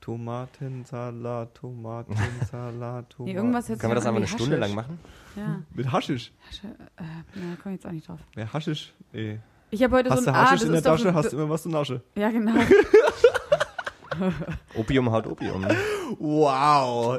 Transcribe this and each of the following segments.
Tomatensalat, Tomatensalat, Tomaten. Nee, irgendwas jetzt Können wir das einfach irgendwie eine Stunde Haschisch. lang machen? Ja. Mit Haschisch. Hasche, äh, na, komm ich jetzt auch nicht drauf. Ja, Haschisch. Ey. Ich habe heute Hast so du ein Ah, Haschisch das in der Tasche, hast du immer was zu Nasche. Ja, genau. Opium haut Opium. Wow.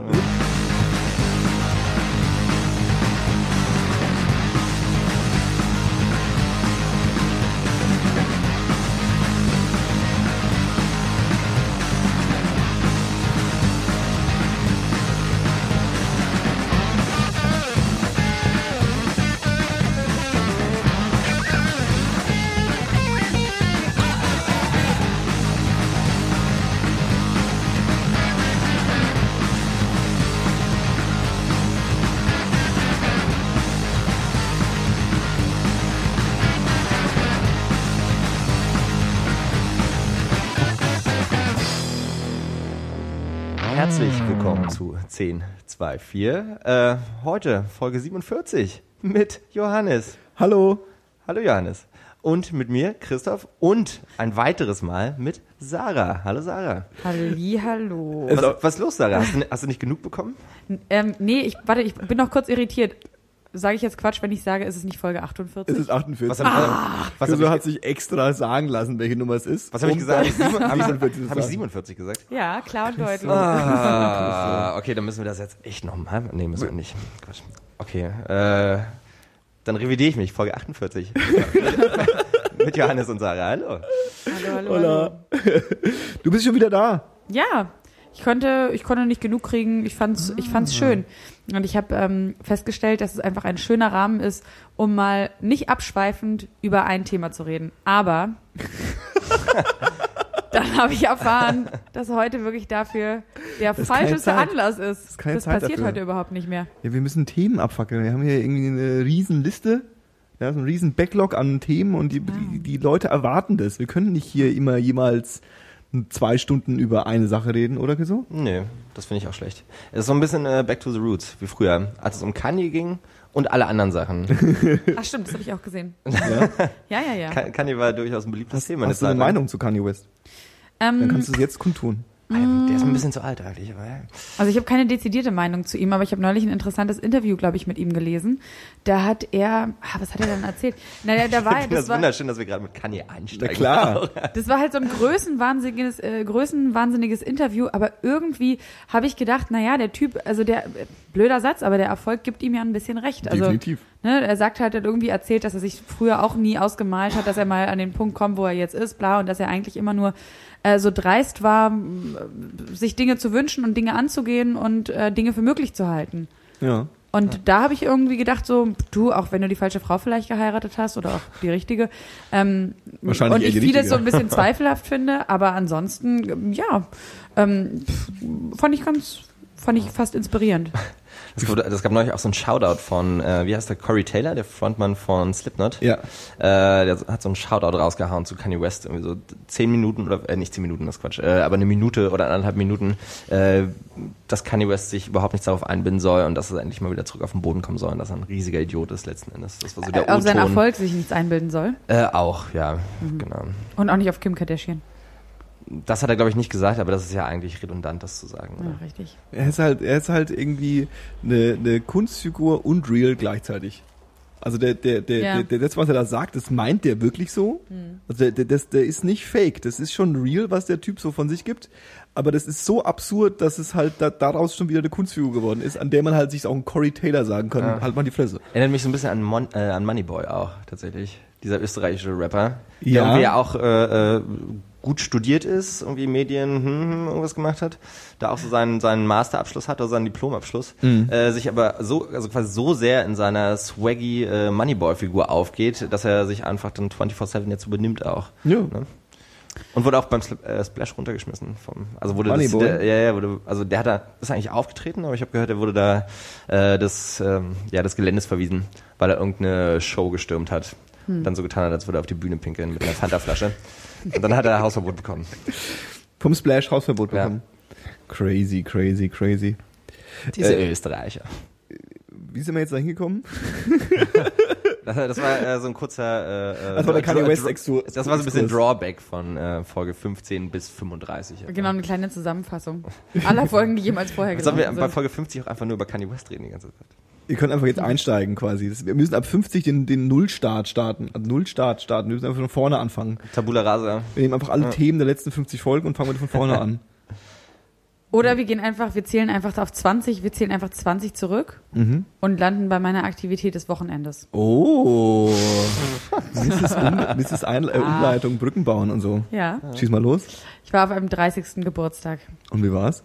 1024. Äh, heute Folge 47 mit Johannes. Hallo. Hallo Johannes. Und mit mir, Christoph. Und ein weiteres Mal mit Sarah. Hallo Sarah. Halli, hallo. Was, was ist los, Sarah? Hast du, hast du nicht genug bekommen? Ähm, nee, ich, warte, ich bin noch kurz irritiert. Sage ich jetzt Quatsch, wenn ich sage, ist es nicht Folge 48? Es ist 48. Was habe Ah. was ich, hat sich extra sagen lassen, welche Nummer es ist. was hab ich gesagt? Habe ich, 47 zu hab ich sagen. 47 gesagt? ja, klar und deutlich. Ah, okay, dann müssen wir das jetzt echt nochmal. Nee, müssen wir nicht. Quatsch. Okay, äh, dann revidiere ich mich. Folge 48. mit Johannes und Sarah. Hallo. Hallo, hallo, hallo. Du bist schon wieder da. Ja, ich konnte, ich konnte nicht genug kriegen. Ich fand's, ich fand's schön. Und ich habe ähm, festgestellt, dass es einfach ein schöner Rahmen ist, um mal nicht abschweifend über ein Thema zu reden. Aber dann habe ich erfahren, dass heute wirklich dafür der ist keine falscheste. Anlass ist. ist keine das Zeit passiert dafür. heute überhaupt nicht mehr. Ja, wir müssen Themen abfackeln. Wir haben hier irgendwie eine riesen Liste. Ja, so einen riesen Backlog an Themen und die, die, die Leute erwarten das. Wir können nicht hier immer jemals zwei Stunden über eine Sache reden, oder so? Nee, das finde ich auch schlecht. Es ist so ein bisschen äh, Back to the Roots, wie früher, als es um Kanye ging und alle anderen Sachen. Ach stimmt, das habe ich auch gesehen. Ja? Ja, ja, ja. Ka- Kanye war durchaus ein beliebtes Thema. eine Hast du eine lang. Meinung zu Kanye West? Dann Ähm, kannst du es jetzt kundtun. Der ist ein bisschen zu alt eigentlich, aber ja. Also ich habe keine dezidierte Meinung zu ihm, aber ich habe neulich ein interessantes Interview, glaube ich, mit ihm gelesen. Da hat er, ah, was hat er dann erzählt? Naja, da war, Ich finde das das war, wunderschön, dass wir gerade mit Kanye einsteigen. Na klar. das war halt so ein größenwahnsinniges, äh, größenwahnsinniges Interview, aber irgendwie habe ich gedacht, naja, der Typ, also der, blöder Satz, aber der Erfolg gibt ihm ja ein bisschen recht. Also, Definitiv. Ne, er sagt halt, er hat irgendwie erzählt, dass er sich früher auch nie ausgemalt hat, dass er mal an den Punkt kommt, wo er jetzt ist, bla, und dass er eigentlich immer nur äh, so dreist war, sich Dinge zu wünschen und Dinge anzugehen und äh, Dinge für möglich zu halten. Ja. Und da habe ich irgendwie gedacht, so, du, auch wenn du die falsche Frau vielleicht geheiratet hast oder auch die richtige, ähm, Wahrscheinlich und ich vieles so ein bisschen zweifelhaft finde, aber ansonsten, ja, ähm, fand ich ganz, fand ich fast inspirierend. Das, wurde, das gab neulich auch so ein Shoutout von, äh, wie heißt der, Corey Taylor, der Frontmann von Slipknot. Ja. Äh, der hat so einen Shoutout rausgehauen zu Kanye West, irgendwie so zehn Minuten oder, äh, nicht zehn Minuten, das ist Quatsch, äh, aber eine Minute oder anderthalb Minuten, äh, dass Kanye West sich überhaupt nichts darauf einbinden soll und dass er endlich mal wieder zurück auf den Boden kommen soll und dass er ein riesiger Idiot ist letzten Endes. Das war so der Auf seinen. Erfolg sich nichts einbilden soll. Äh, auch, ja, genau. Und auch nicht auf Kim Kardashian. Das hat er, glaube ich, nicht gesagt, aber das ist ja eigentlich redundant, das zu sagen. Ja, Oder? richtig. Er ist halt, er ist halt irgendwie eine, eine Kunstfigur und real gleichzeitig. Also der, der, der, Ja. der, der, das, was er da sagt, das meint der wirklich so. Also der, der, das, der ist nicht fake. Das ist schon real, was der Typ so von sich gibt. Aber das ist so absurd, dass es halt da, daraus schon wieder eine Kunstfigur geworden ist, an der man halt sich auch einen Corey Taylor sagen kann. Ja. Halt mal die Fresse. Erinnert mich so ein bisschen an, Mon äh, an Moneyboy auch, tatsächlich. Dieser österreichische Rapper. Der Ja. irgendwie ja auch äh, äh, gut studiert ist, irgendwie Medien, hm, hm, irgendwas gemacht hat. Da auch so seinen, seinen Masterabschluss hat oder seinen Diplomabschluss. Äh, sich aber so, also quasi so sehr in seiner swaggy äh, Moneyboy-Figur aufgeht, dass er sich einfach dann 24-7 jetzt so benimmt auch. Ja. Ne? Und wurde auch beim Sl äh, Splash runtergeschmissen. Vom, also wurde das, Moneyboy? der, ja, ja, wurde, also der hat da, ist eigentlich aufgetreten, aber ich habe gehört, er wurde da äh, des, ähm, ja, des Geländes verwiesen, weil er irgendeine Show gestürmt hat. Dann so getan hat, als würde er auf die Bühne pinkeln mit einer Fanta-Flasche. Und dann hat er Hausverbot bekommen. Vom Splash Hausverbot Ja. bekommen. Crazy, crazy, crazy. Diese Äh, Österreicher. Wie sind wir jetzt da hingekommen? Das, das war äh, so ein kurzer. Äh, Das war der Kanye West Exkurs. Das war so ein bisschen Drawback von äh, Folge 15 bis 35. Genau, eine kleine Zusammenfassung aller Folgen, die jemals vorher Jetzt sollen wir bei. Folge 50 auch einfach nur über Kanye West reden die ganze Zeit. Ihr könnt einfach jetzt einsteigen quasi. Das, wir müssen ab 50 den, den Nullstart starten. Also Nullstart starten. Wir müssen einfach von vorne anfangen. Tabula rasa. Wir nehmen einfach alle Themen der letzten 50 Folgen und fangen wieder von vorne an. Oder wir gehen einfach, wir zählen einfach auf 20, wir zählen einfach 20 zurück Mhm. und landen bei meiner Aktivität des Wochenendes. Oh. Mrs. Um, Mrs. Ein äh, Ah. Umleitung, Brücken bauen und so. Ja. Schieß mal los. Ich war auf einem 30. Geburtstag. Und wie war's?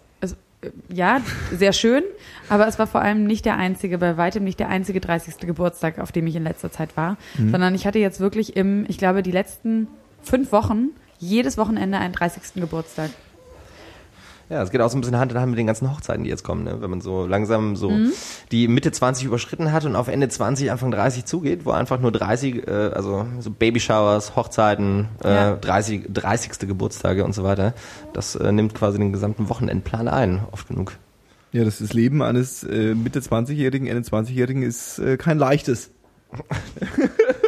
Ja, sehr schön, aber es war vor allem nicht der einzige, bei weitem nicht der einzige 30. Geburtstag, auf dem ich in letzter Zeit war, sondern ich hatte jetzt wirklich im, ich glaube, die letzten fünf Wochen jedes Wochenende einen 30. Geburtstag. Ja, es geht auch so ein bisschen Hand in Hand mit den ganzen Hochzeiten, die jetzt kommen, ne? Wenn man so langsam so Mhm. die Mitte 20 überschritten hat und auf Ende 20, Anfang 30 zugeht, wo einfach nur 30, äh, also so Babyshowers, Hochzeiten, äh, Ja. 30, 30. Geburtstage und so weiter, das äh, nimmt quasi den gesamten Wochenendplan ein, oft genug. Ja, das, das Leben eines äh, Mitte 20-Jährigen, Ende 20-Jährigen ist äh, kein leichtes.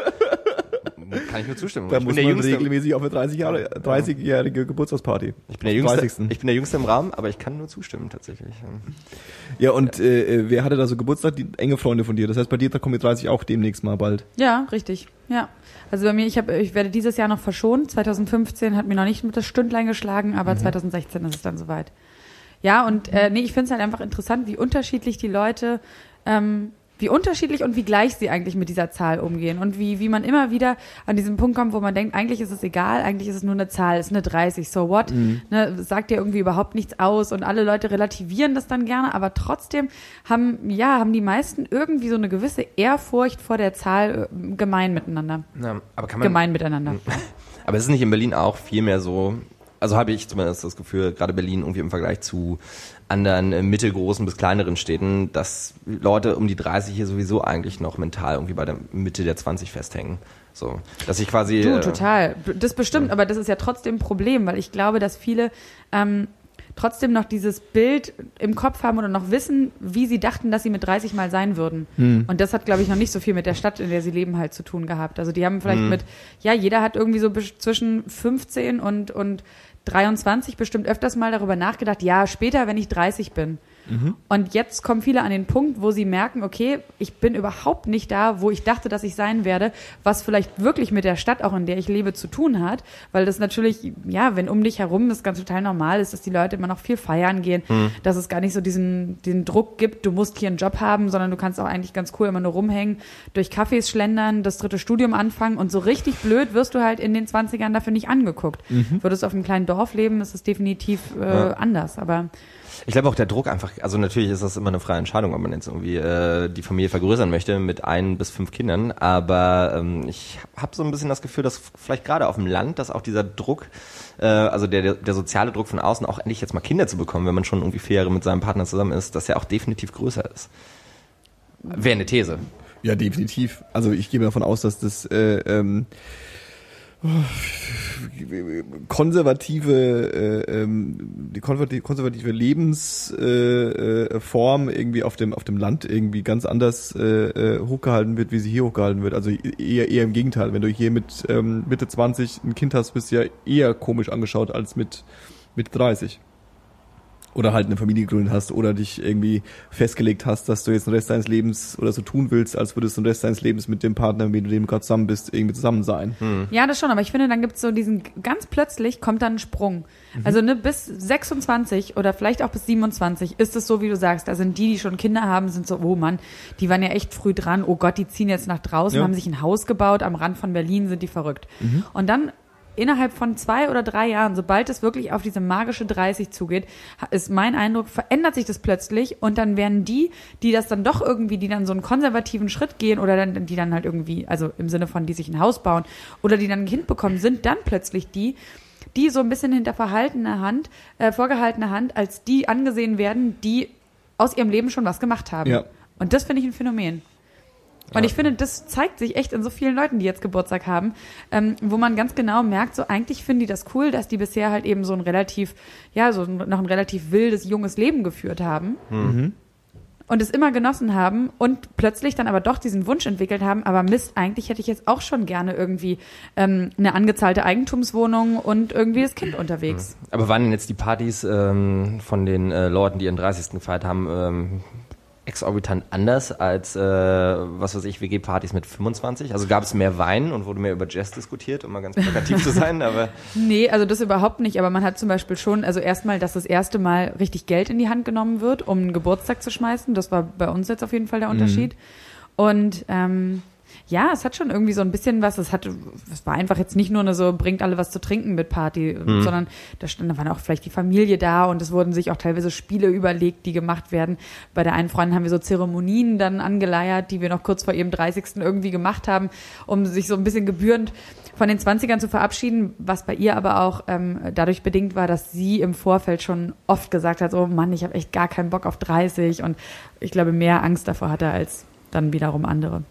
Kann ich nur zustimmen. Da ich, muss bin der man Jüngste, regelmäßig auf eine 30 Jahre, 30-jährige Geburtstagsparty. ich, bin der Jüngste, 30.. ich bin der Jüngste im Raum, aber ich kann nur zustimmen tatsächlich. Ja, und äh, äh, wer hatte da so Geburtstag? Die enge Freunde von dir. Das heißt, bei dir da kommen die 30 auch demnächst mal bald. Ja, richtig. Ja. Also bei mir, ich habe, ich werde dieses Jahr noch verschont. 2015 hat mir noch nicht mit das Stündlein geschlagen, aber 2016 ist es dann soweit. Ja, und äh, nee, ich finde es halt einfach interessant, wie unterschiedlich die Leute, ähm, wie unterschiedlich und wie gleich sie eigentlich mit dieser Zahl umgehen und wie, wie man immer wieder an diesen Punkt kommt, wo man denkt, eigentlich ist es egal, eigentlich ist es nur eine Zahl, es ist eine 30, so what, ne, das sagt ja irgendwie überhaupt nichts aus und alle Leute relativieren das dann gerne, aber trotzdem haben, ja, haben die meisten irgendwie so eine gewisse Ehrfurcht vor der Zahl äh, gemein miteinander, Ja, aber kann man, gemein miteinander. Aber es ist nicht in Berlin auch viel mehr so, also habe ich zumindest das Gefühl, gerade Berlin irgendwie im Vergleich zu anderen äh, mittelgroßen bis kleineren Städten, dass Leute um die 30 hier sowieso eigentlich noch mental irgendwie bei der Mitte der 20 festhängen. So, dass ich quasi Du, äh, total. Das bestimmt, aber das ist ja trotzdem ein Problem, weil ich glaube, dass viele ähm, trotzdem noch dieses Bild im Kopf haben oder noch wissen, wie sie dachten, dass sie mit 30 mal sein würden. Und das hat, glaube ich, noch nicht so viel mit der Stadt, in der sie leben, halt zu tun gehabt. Also die haben vielleicht mit, ja, jeder hat irgendwie so zwischen 15 und, und 23 bestimmt öfters mal darüber nachgedacht, ja, später, wenn ich 30 bin. Und jetzt kommen viele an den Punkt, wo sie merken, okay, ich bin überhaupt nicht da, wo ich dachte, dass ich sein werde, was vielleicht wirklich mit der Stadt, auch in der ich lebe, zu tun hat, weil das natürlich, ja, wenn um dich herum das ganz total normal ist, dass die Leute immer noch viel feiern gehen, dass es gar nicht so diesen, diesen Druck gibt, du musst hier einen Job haben, sondern du kannst auch eigentlich ganz cool immer nur rumhängen, durch Cafés schlendern, das dritte Studium anfangen und so richtig blöd wirst du halt in den 20ern dafür nicht angeguckt. Würdest du auf einem kleinen Dorf leben, ist es definitiv äh, anders, aber Ich glaube auch der Druck einfach, also natürlich ist das immer eine freie Entscheidung, ob man jetzt irgendwie äh, die Familie vergrößern möchte mit ein bis fünf Kindern, aber ähm, ich habe so ein bisschen das Gefühl, dass vielleicht gerade auf dem Land, dass auch dieser Druck, äh, also der, der, soziale Druck von außen, auch endlich jetzt mal Kinder zu bekommen, wenn man schon irgendwie vier Jahre mit seinem Partner zusammen ist, dass er auch definitiv größer ist. Wäre eine These. Ja, definitiv. Also ich gehe davon aus, dass das äh, ähm, konservative äh, ähm, die konservative, Lebensform äh, äh, irgendwie auf dem auf dem Land irgendwie ganz anders äh, äh, hochgehalten wird, wie sie hier hochgehalten wird. Also eher eher im Gegenteil. Wenn du hier mit ähm, Mitte 20 ein Kind hast, bist du ja eher komisch angeschaut als mit mit 30 oder halt eine Familie gegründet hast oder dich irgendwie festgelegt hast, dass du jetzt den Rest deines Lebens oder so tun willst, als würdest du den Rest deines Lebens mit dem Partner, mit dem du gerade zusammen bist, irgendwie zusammen sein. Ja, das schon, aber ich finde, dann gibt's so diesen, ganz plötzlich kommt dann ein Sprung. Also ne, bis 26 oder vielleicht auch bis 27 ist es so, wie du sagst. Da sind die, die schon Kinder haben, sind so, oh Mann, die waren ja echt früh dran. Oh Gott, die ziehen jetzt nach draußen, Ja. haben sich ein Haus gebaut am Rand von Berlin, sind die verrückt. Und dann innerhalb von zwei oder drei Jahren, sobald es wirklich auf diese magische 30 zugeht, ist mein Eindruck, verändert sich das plötzlich und dann werden die, die das dann doch irgendwie, die dann so einen konservativen Schritt gehen oder dann, die dann halt irgendwie, also im Sinne von, die sich ein Haus bauen oder die dann ein Kind bekommen, sind dann plötzlich die, die so ein bisschen hinter verhaltener Hand, äh, vorgehaltener Hand, als die angesehen werden, die aus ihrem Leben schon was gemacht haben. Ja. Und das finde ich ein Phänomen. Und ich finde, das zeigt sich echt in so vielen Leuten, die jetzt Geburtstag haben, ähm, wo man ganz genau merkt, so eigentlich finden die das cool, dass die bisher halt eben so ein relativ, ja, so noch ein relativ wildes, junges Leben geführt haben. und es immer genossen haben und plötzlich dann aber doch diesen Wunsch entwickelt haben, aber Mist, eigentlich hätte ich jetzt auch schon gerne irgendwie ähm, eine angezahlte Eigentumswohnung und irgendwie das Kind unterwegs. Aber waren denn jetzt die Partys ähm, von den äh, Leuten, die ihren 30. gefeiert haben, ähm, exorbitant anders als, äh, was weiß ich, WG-Partys mit 25? Also gab es mehr Wein und wurde mehr über Jazz diskutiert, um mal ganz plakativ zu sein, aber Nee, also das überhaupt nicht, aber man hat zum Beispiel schon, also erstmal, dass das erste Mal richtig Geld in die Hand genommen wird, um einen Geburtstag zu schmeißen. Das war bei uns jetzt auf jeden Fall der Unterschied. Und ähm, ja, es hat schon irgendwie so ein bisschen was. Es hat, es war einfach jetzt nicht nur eine so bringt alle was zu trinken mit Party, sondern da stand, da war auch vielleicht die Familie da und es wurden sich auch teilweise Spiele überlegt, die gemacht werden. Bei der einen Freundin haben wir so Zeremonien dann angeleiert, die wir noch kurz vor ihrem 30. irgendwie gemacht haben, um sich so ein bisschen gebührend von den 20ern zu verabschieden, was bei ihr aber auch ähm, dadurch bedingt war, dass sie im Vorfeld schon oft gesagt hat, oh Mann, ich habe echt gar keinen Bock auf 30 und ich glaube, mehr Angst davor hatte als dann wiederum andere.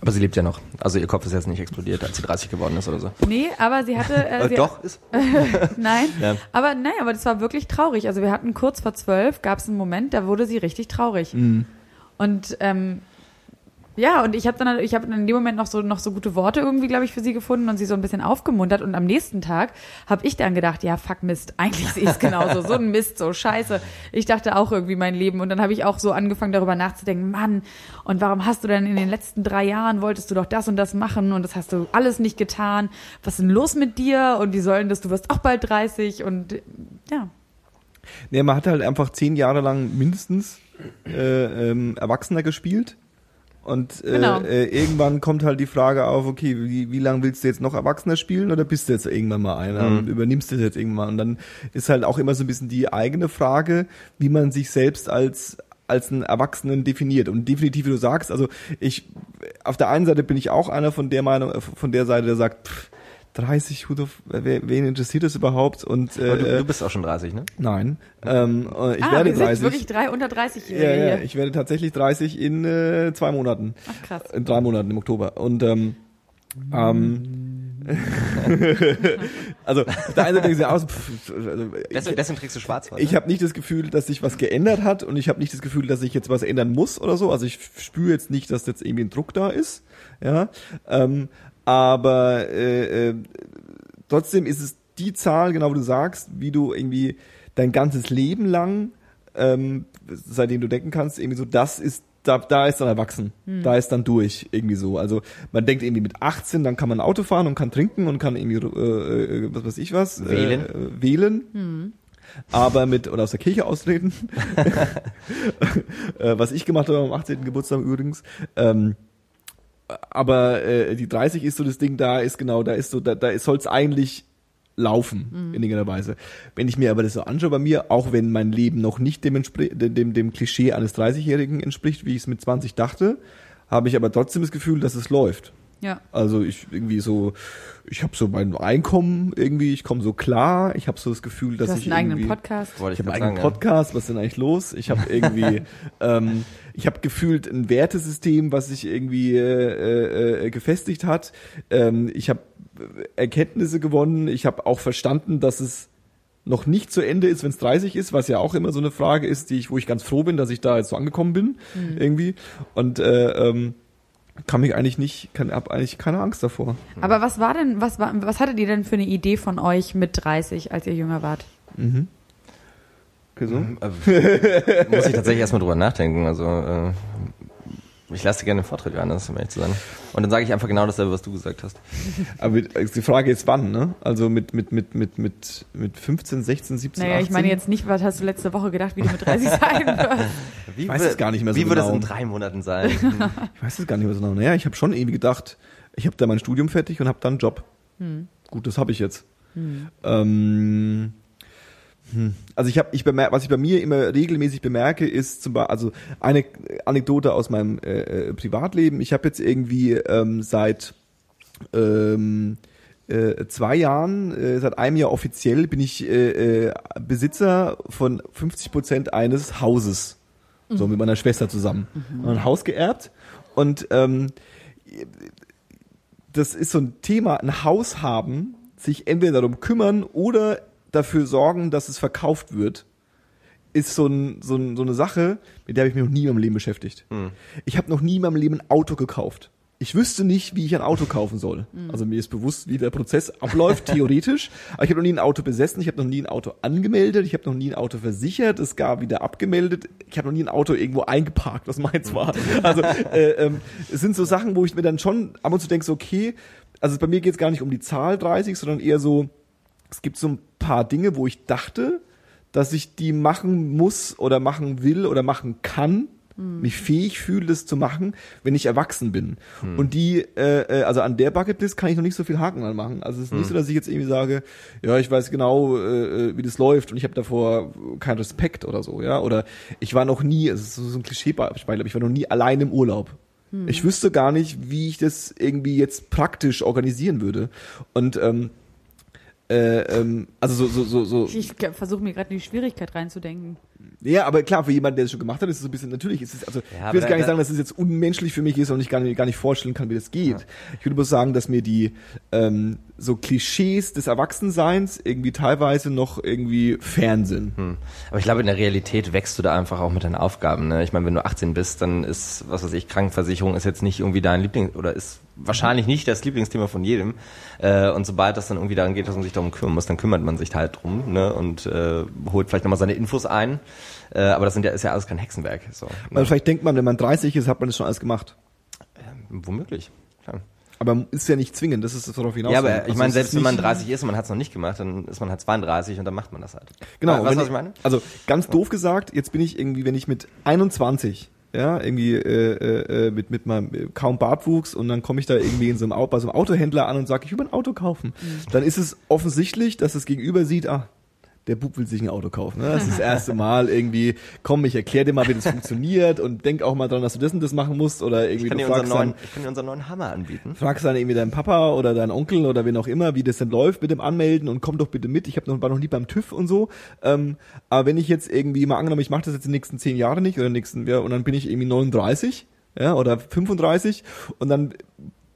Aber sie lebt ja noch. Also ihr Kopf ist jetzt nicht explodiert, als sie 30 geworden ist oder so. Nee, aber sie hatte. Äh, Äh, sie, doch, ist. Nein. Ja. Aber nein, aber das war wirklich traurig. Also wir hatten kurz vor zwölf, gab es einen Moment, da wurde sie richtig traurig. Und ähm, ja, und ich habe dann, ich habe in dem Moment noch so noch so gute Worte irgendwie, glaube ich, für sie gefunden und sie so ein bisschen aufgemuntert. Und am nächsten Tag habe ich dann gedacht, ja, fuck Mist, eigentlich sehe ich es genauso, so ein Mist, so scheiße. Ich dachte auch irgendwie mein Leben und dann habe ich auch so angefangen darüber nachzudenken, Mann, und warum hast du denn in den letzten drei Jahren wolltest du doch das und das machen und das hast du alles nicht getan? Was ist denn los mit dir? Und wie sollen das? Du wirst auch bald 30 und ja. Nee, man hat halt einfach zehn Jahre lang mindestens äh, ähm, Erwachsener gespielt. Und äh, Genau. äh, irgendwann kommt halt die Frage auf, okay, wie, wie lange willst du jetzt noch Erwachsener spielen oder bist du jetzt irgendwann mal einer und übernimmst du das jetzt irgendwann? Und dann ist halt auch immer so ein bisschen die eigene Frage, wie man sich selbst als als einen Erwachsenen definiert. Und definitiv, wie du sagst, also ich, auf der einen Seite bin ich auch einer von der Meinung, äh, von der Seite, der sagt, pff, 30, who the wer, wen interessiert das überhaupt? Und äh, Aber du, du bist auch schon 30, ne? Nein. Ähm, äh, ich ah, werde wir sind 30. wirklich drei unter 30-Jährige ja, ja, hier. ich werde tatsächlich 30 in äh, zwei Monaten. Ach krass. In drei Monaten im Oktober. Und ähm, ähm, also der einen Seite denke ich aus, pff, also, Deswegen, ich, deswegen trägst du schwarz, ich habe nicht das Gefühl, dass sich was geändert hat und ich habe nicht das Gefühl, dass ich jetzt was ändern muss oder so. Also ich spüre jetzt nicht, dass jetzt irgendwie ein Druck da ist. Ja, ähm, aber äh, äh, trotzdem ist es die Zahl, genau wie du sagst, wie du irgendwie dein ganzes Leben lang, ähm, seitdem du denken kannst, irgendwie so, das ist da, da ist dann erwachsen. Da ist dann durch, irgendwie so. Also man denkt irgendwie mit 18, dann kann man Auto fahren und kann trinken und kann irgendwie, äh, äh, was weiß ich was, Wählen. Äh, wählen. Aber mit, oder aus der Kirche austreten. äh, was ich gemacht habe am 18. Geburtstag übrigens. Ähm, aber äh, die 30 ist so das Ding, da ist genau, da ist so, da, da soll es eigentlich laufen, in irgendeiner Weise. Wenn ich mir aber das so anschaue bei mir, auch wenn mein Leben noch nicht dem, dem, dem Klischee eines 30-Jährigen entspricht, wie ich es mit 20 dachte, habe ich aber trotzdem das Gefühl, dass es läuft. Ja. Also ich irgendwie so, ich habe so mein Einkommen irgendwie, ich komme so klar, ich habe so das Gefühl, dass Du hast ich einen eigenen Podcast. Ich ich habe einen eigenen. Podcast, was ist denn eigentlich los? Ich habe irgendwie, ähm, ich habe gefühlt ein Wertesystem, was sich irgendwie äh, äh, gefestigt hat. Ähm, ich habe Erkenntnisse gewonnen. Ich habe auch verstanden, dass es noch nicht zu Ende ist, wenn es 30 ist, was ja auch immer so eine Frage ist, die ich, wo ich ganz froh bin, dass ich da jetzt so angekommen bin irgendwie. Und äh, ähm, kann mich eigentlich nicht, kann hab eigentlich keine Angst davor. Aber was war denn, was war, was hattet ihr denn für eine Idee von euch mit 30, als ihr jünger wart? Okay, so? Äh, muss ich tatsächlich erstmal drüber nachdenken. Also äh, ich lasse dir gerne den Vortritt, Johannes, um ehrlich zu sein. Und dann sage ich einfach genau dasselbe, was du gesagt hast. Aber also die Frage ist wann, ne? Also mit, mit, mit, mit, mit, mit 15, 16, 17, Naja, 18? ich meine jetzt nicht, was hast du letzte Woche gedacht, wie du mit 30 sein wirst. Wie Ich weiß es gar nicht mehr so Wie würde es genau. in drei Monaten sein? Ich weiß es gar nicht mehr so genau. Naja, ich habe schon irgendwie gedacht, ich habe da mein Studium fertig und habe dann einen Job. Gut, das habe ich jetzt. Ähm, hm. Also ich habe, ich bemerke, was ich bei mir immer regelmäßig bemerke, ist zum Beispiel, also eine Anekdote aus meinem äh, äh, Privatleben. Ich habe jetzt irgendwie ähm, seit ähm, äh, zwei Jahren, äh, seit einem Jahr offiziell bin ich äh, äh, Besitzer von 50 Prozent eines Hauses. So mit meiner Schwester zusammen. Ein Haus geerbt und ähm, das ist so ein Thema, ein Haus haben, sich entweder darum kümmern oder dafür sorgen, dass es verkauft wird, ist so, ein, so, ein, so eine Sache, mit der habe ich mich noch nie in meinem Leben beschäftigt. Hm. Ich habe noch nie in meinem Leben ein Auto gekauft. Ich wüsste nicht, wie ich ein Auto kaufen soll. Mhm. Also mir ist bewusst, wie der Prozess abläuft, theoretisch. Aber ich habe noch nie ein Auto besessen, ich habe noch nie ein Auto angemeldet, ich habe noch nie ein Auto versichert, es gab wieder abgemeldet. Ich habe noch nie ein Auto irgendwo eingeparkt, was meins war. Also äh, ähm, es sind so Sachen, wo ich mir dann schon ab und zu denke, so, okay, also bei mir geht es gar nicht um die Zahl 30, sondern eher so, es gibt so ein paar Dinge, wo ich dachte, dass ich die machen muss oder machen will oder machen kann, mich fähig fühle, das zu machen, wenn ich erwachsen bin. Und die, äh, äh, also an der Bucketlist kann ich noch nicht so viel Haken anmachen. Also es ist nicht so, dass ich jetzt irgendwie sage, ja, ich weiß genau, äh, äh, wie das läuft und ich habe davor keinen Respekt oder so, ja. Oder ich war noch nie, es ist so so ein Klischee-Beispiel, aber ich war noch nie allein im Urlaub. Ich wüsste gar nicht, wie ich das irgendwie jetzt praktisch organisieren würde. Und ähm, äh, ähm, also so, so, so, so. Ich, versuche mir gerade in die Schwierigkeit reinzudenken. Ja, aber klar, für jemanden, der es schon gemacht hat, ist es so ein bisschen, natürlich ist es, also, Ja, ich will jetzt gar nicht sagen, dass es jetzt unmenschlich für mich ist und ich gar nicht, gar nicht vorstellen kann, wie das geht. Ich würde bloß sagen, dass mir die, ähm, so Klischees des Erwachsenseins irgendwie teilweise noch irgendwie fern sind. Hm. Aber ich glaube, in der Realität wächst du da einfach auch mit deinen Aufgaben. Ne? Ich meine, wenn du 18 bist, dann ist, was weiß ich, Krankenversicherung ist jetzt nicht irgendwie dein Liebling oder ist wahrscheinlich nicht das Lieblingsthema von jedem. Äh, und sobald das dann irgendwie daran geht, dass man sich darum kümmern muss, dann kümmert man sich halt drum ne? und äh, holt vielleicht nochmal seine Infos ein. Äh, aber das sind ja, ist ja alles kein Hexenwerk. So, ne? vielleicht denkt man, wenn man 30 ist, hat man das schon alles gemacht. Womöglich. Klar. Aber ist ja nicht zwingend, das ist das, worauf hinaus Ja, aber ich Also meine, es selbst wenn man nicht- 30 ist und man hat es noch nicht gemacht, dann ist man halt 32 und dann macht man das halt. Genau, weißt du, was ich meine? Also ganz doof gesagt, jetzt bin ich irgendwie, wenn ich mit 21 ja, irgendwie äh, äh, mit mit meinem äh, kaum Bartwuchs und dann komme ich da irgendwie in so einem Auto, bei so einem Autohändler an und sage, ich will ein Auto kaufen. Dann ist es offensichtlich, dass das Gegenüber sieht, ah, der Bub will sich ein Auto kaufen. Ne? Das ist das erste Mal irgendwie, komm, ich erkläre dir mal, wie das funktioniert und denk auch mal dran, dass du das und das machen musst oder Ich irgendwie kann, du dir unseren fragst dann, neuen, ich kann dir unseren neuen Hammer anbieten. fragst dann irgendwie deinen Papa oder deinen Onkel oder wen auch immer, wie das denn läuft mit dem Anmelden und komm doch bitte mit. Ich hab noch, war noch nie beim TÜV und so. Ähm, aber wenn ich jetzt irgendwie mal angenommen, ich mache das jetzt die nächsten zehn Jahre nicht oder nächsten, ja, und dann bin ich irgendwie 39 ja, oder 35 und dann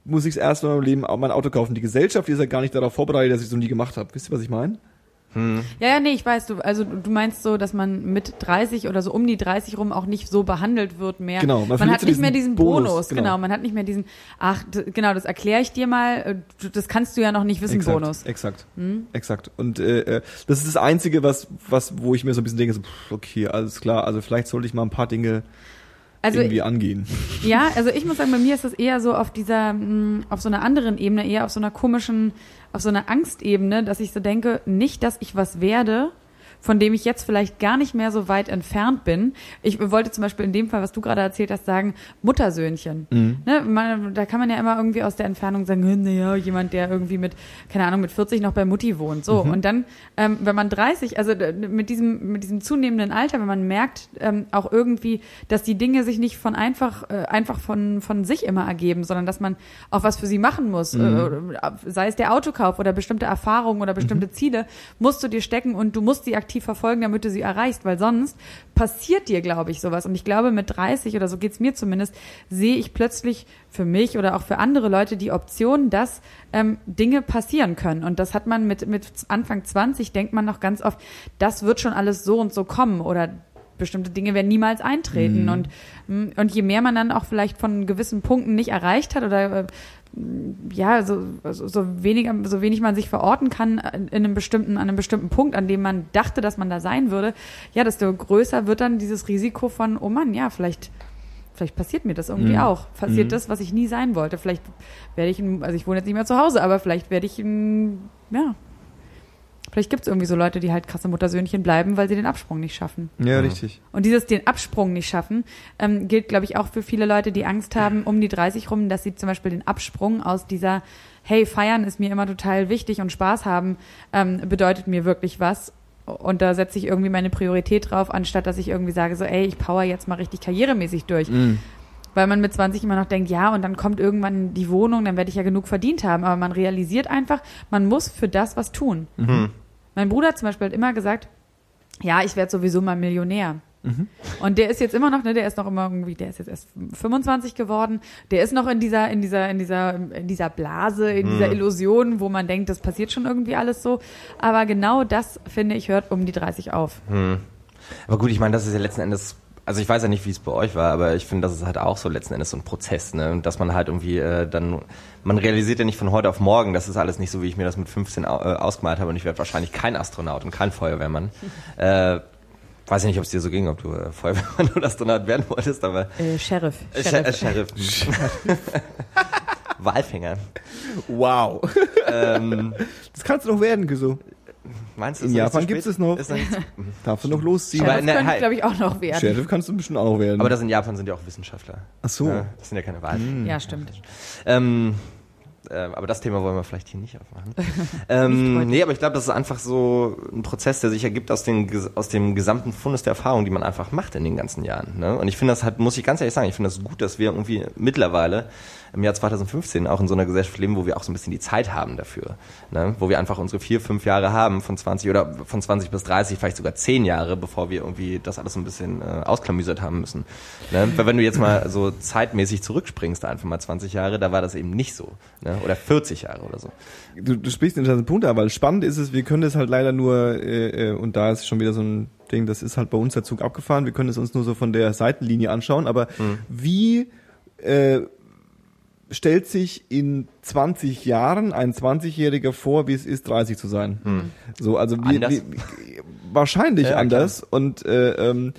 muss ich das erste Mal im Leben auch mein Auto kaufen. Die Gesellschaft die ist ja gar nicht darauf vorbereitet, dass ich es noch nie gemacht habe. Wisst ihr, was ich meine? Ja, ja, nee, ich weiß, du, also du meinst so, dass man mit 30 oder so um die 30 rum auch nicht so behandelt wird mehr. Genau, man man, hat so nicht mehr diesen diesen Bonus, Bonus, genau. genau. man hat nicht mehr diesen, ach, genau, das erkläre ich dir mal, äh, du- das kannst du ja noch nicht wissen, exakt, Bonus. Exakt. Exakt. Und äh, äh, das ist das Einzige, was, was, wo ich mir so ein bisschen denke, so, pff, okay, alles klar, also vielleicht sollte ich mal ein paar Dinge Also irgendwie angehen. Ja, also ich muss sagen, bei mir ist das eher so auf dieser, mh, auf so einer anderen Ebene, eher auf so einer komischen, auf so einer Angstebene, dass ich so denke, nicht, dass ich was werde, von dem ich jetzt vielleicht gar nicht mehr so weit entfernt bin. Ich wollte zum Beispiel in dem Fall, was du gerade erzählt hast, sagen, Muttersöhnchen. Ne, man, da kann man ja immer irgendwie aus der Entfernung sagen, hm, naja, jemand, der irgendwie mit, keine Ahnung, mit 40 noch bei Mutti wohnt. So, und dann, ähm, wenn man 30, also mit diesem, mit diesem zunehmenden Alter, wenn man merkt ähm, auch irgendwie, dass die Dinge sich nicht von einfach, äh, einfach von, von sich immer ergeben, sondern dass man auch was für sie machen muss. Äh, sei es der Autokauf oder bestimmte Erfahrungen oder bestimmte Ziele, musst du dir stecken und du musst sie aktiv verfolgen, damit du sie erreichst, weil sonst passiert dir, glaube ich, sowas. Und ich glaube, mit 30 oder so geht's mir zumindest, sehe ich plötzlich für mich oder auch für andere Leute die Option, dass ähm, Dinge passieren können. Und das hat man mit, mit Anfang 20, denkt man noch ganz oft, das wird schon alles so und so kommen oder bestimmte Dinge werden niemals eintreten. Und, mm, und je mehr man dann auch vielleicht von gewissen Punkten nicht erreicht hat oder äh, ja, so, so, so weniger, so wenig man sich verorten kann in einem bestimmten, an einem bestimmten Punkt, an dem man dachte, dass man da sein würde, ja, desto größer wird dann dieses Risiko von, oh Mann, ja, vielleicht, vielleicht passiert mir das irgendwie Mhm. auch. Passiert Mhm. das, was ich nie sein wollte. Vielleicht werde ich, also ich wohne jetzt nicht mehr zu Hause, aber vielleicht werde ich, ja, vielleicht gibt es irgendwie so Leute, die halt krasse Muttersöhnchen bleiben, weil sie den Absprung nicht schaffen. Ja, Ja. richtig. Und dieses den Absprung nicht schaffen, ähm, gilt, glaube ich, auch für viele Leute, die Angst haben um die 30 rum, dass sie zum Beispiel den Absprung aus dieser, hey, feiern ist mir immer total wichtig und Spaß haben ähm, bedeutet mir wirklich was. Und da setze ich irgendwie meine Priorität drauf, anstatt dass ich irgendwie sage, so, ey, ich power jetzt mal richtig karrieremäßig durch. Mhm. Weil man mit 20 immer noch denkt, ja, und dann kommt irgendwann die Wohnung, dann werde ich ja genug verdient haben. Aber man realisiert einfach, man muss für das was tun. Mhm. Mein Bruder hat zum Beispiel hat immer gesagt, ja, ich werde sowieso mal Millionär. Und der ist jetzt immer noch, ne, der ist noch immer irgendwie, der ist jetzt erst 25 geworden, der ist noch in dieser, in dieser, in dieser, in dieser Blase, in dieser Illusion, wo man denkt, das passiert schon irgendwie alles so. Aber genau das, finde ich, hört um die 30 auf. Hm. Aber gut, ich meine, das ist ja letzten Endes also ich weiß ja nicht, wie es bei euch war, aber ich finde, das ist halt auch so letzten Endes so ein Prozess, ne? Dass man halt irgendwie äh, dann, man realisiert ja nicht von heute auf morgen, das ist alles nicht so, wie ich mir das mit 15 au äh, ausgemalt habe und ich werde wahrscheinlich kein Astronaut und kein Feuerwehrmann. äh, weiß ich nicht, ob es dir so ging, ob du äh, Feuerwehrmann oder Astronaut werden wolltest, aber... Äh, Sheriff. Sheriff. Sheriff. Walfänger. Wow. Ähm, Das kannst du noch werden, Geso. Meinst du, In Japan gibt es noch. Darfst du noch losziehen? Aber der- könnte, glaube ich, auch noch werden. Sheriff kannst du bestimmt auch noch werden. aber das in Japan sind ja auch Wissenschaftler. Ach so. Ja, das sind ja keine Walfänger. Ja, stimmt. Ähm, äh, aber das Thema wollen wir vielleicht hier nicht aufmachen. Ähm, nee, aber ich glaube, das ist einfach so ein Prozess, der sich ergibt aus, den, aus dem gesamten Fundus der Erfahrung, die man einfach macht in den ganzen Jahren. Ne? Und ich finde das halt, muss ich ganz ehrlich sagen, ich finde das gut, dass wir irgendwie mittlerweile im Jahr 2015 auch in so einer Gesellschaft leben, wo wir auch so ein bisschen die Zeit haben dafür. Ne? Wo wir einfach unsere vier, fünf Jahre haben, von 20 oder von 20 bis 30, vielleicht sogar zehn Jahre, bevor wir irgendwie das alles so ein bisschen äh, ausklamüsert haben müssen. Ne? Weil wenn du jetzt mal so zeitmäßig zurückspringst, einfach mal 20 Jahre, da war das eben nicht so. Ne? Oder 40 Jahre oder so. du, du sprichst einen interessanten Punkt an, weil spannend ist es, wir können das halt leider nur, äh, äh, und da ist schon wieder so ein Ding, das ist halt bei uns der Zug abgefahren, wir können es uns nur so von der Seitenlinie anschauen, aber Mhm. wie äh, stellt sich in 20 Jahren ein 20-Jähriger vor, wie es ist, 30 zu sein? So, also wie, Anders? Wie, wahrscheinlich Ja, anders und äh, ähm,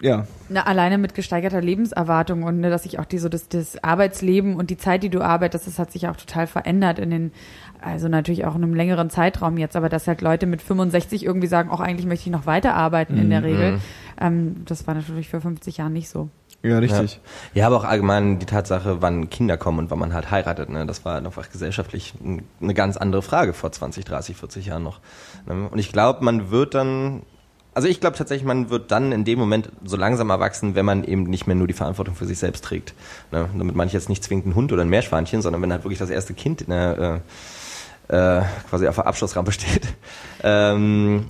ja. Na, alleine mit gesteigerter Lebenserwartung und ne, dass sich auch die so das, das Arbeitsleben und die Zeit, die du arbeitest, das hat sich auch total verändert in den, also natürlich auch in einem längeren Zeitraum jetzt, aber dass halt Leute mit 65 irgendwie sagen, auch eigentlich möchte ich noch weiterarbeiten in der Regel, ähm, das war natürlich für 50 Jahren nicht so. Ja, richtig. Ja. ja, aber auch allgemein die Tatsache, wann Kinder kommen und wann man halt heiratet. Ne? Das war einfach gesellschaftlich ein- eine ganz andere Frage vor 20, 30, 40 Jahren noch. Ne? Und ich glaube, man wird dann, also ich glaube tatsächlich, man wird dann in dem Moment so langsam erwachsen, wenn man eben nicht mehr nur die Verantwortung für sich selbst trägt. Ne? Damit meine ich jetzt nicht zwingend einen Hund oder ein Meerschweinchen, sondern wenn halt wirklich das erste Kind in der, äh, äh, quasi auf der Abschlussrampe steht. Ähm,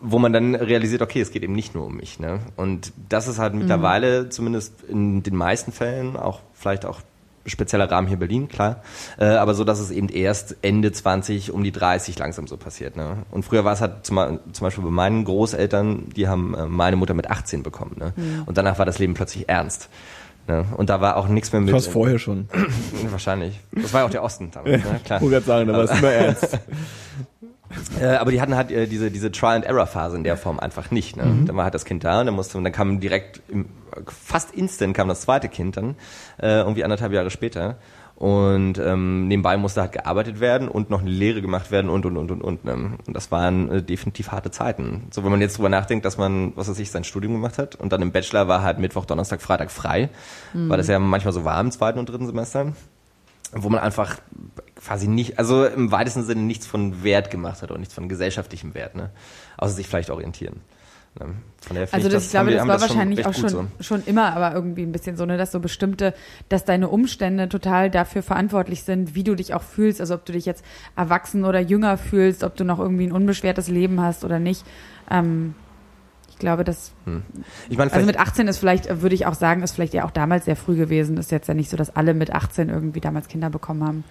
wo man dann realisiert, okay, es geht eben nicht nur um mich. Ne? Und das ist halt mittlerweile, zumindest in den meisten Fällen, auch vielleicht auch spezieller Rahmen hier Berlin, klar, äh, aber so, dass es eben erst Ende 20, um die 30 langsam so passiert. Ne? Und früher war es halt zum, zum Beispiel bei meinen Großeltern, die haben äh, meine Mutter mit 18 bekommen. Ne? Und danach war das Leben plötzlich ernst. Ne? Und da war auch nichts mehr mit. Fast vorher schon. Wahrscheinlich. Das war ja auch der Osten damals, ne? klar. Ich sagen, da war es immer ernst. Äh, aber die hatten halt äh, diese, diese Trial-and-Error-Phase in der Form einfach nicht. Ne? Dann war halt das Kind da und dann musste und dann kam direkt im, fast instant kam das zweite Kind dann, äh, irgendwie anderthalb Jahre später. Und ähm, nebenbei musste halt gearbeitet werden und noch eine Lehre gemacht werden und und und und und. Ne? Und das waren äh, definitiv harte Zeiten. So wenn man jetzt drüber nachdenkt, dass man, was weiß ich, sein Studium gemacht hat und dann im Bachelor war halt Mittwoch, Donnerstag, Freitag frei, weil das ja manchmal so war im zweiten und dritten Semester wo man einfach quasi nicht, also im weitesten Sinne nichts von Wert gemacht hat und nichts von gesellschaftlichem Wert, ne? Außer sich vielleicht orientieren. Ne? Von finde Also das, ich glaube, wir- das war schon wahrscheinlich recht auch schon, so. schon immer, aber irgendwie ein bisschen so, ne, dass so bestimmte, dass deine Umstände total dafür verantwortlich sind, wie du dich auch fühlst, also ob du dich jetzt erwachsen oder jünger fühlst, ob du noch irgendwie ein unbeschwertes Leben hast oder nicht. Ähm, ich glaube, das, Ich meine, also mit 18 ist vielleicht, würde ich auch sagen, ist vielleicht ja auch damals sehr früh gewesen. Ist jetzt ja nicht so, dass alle mit 18 irgendwie damals Kinder bekommen haben,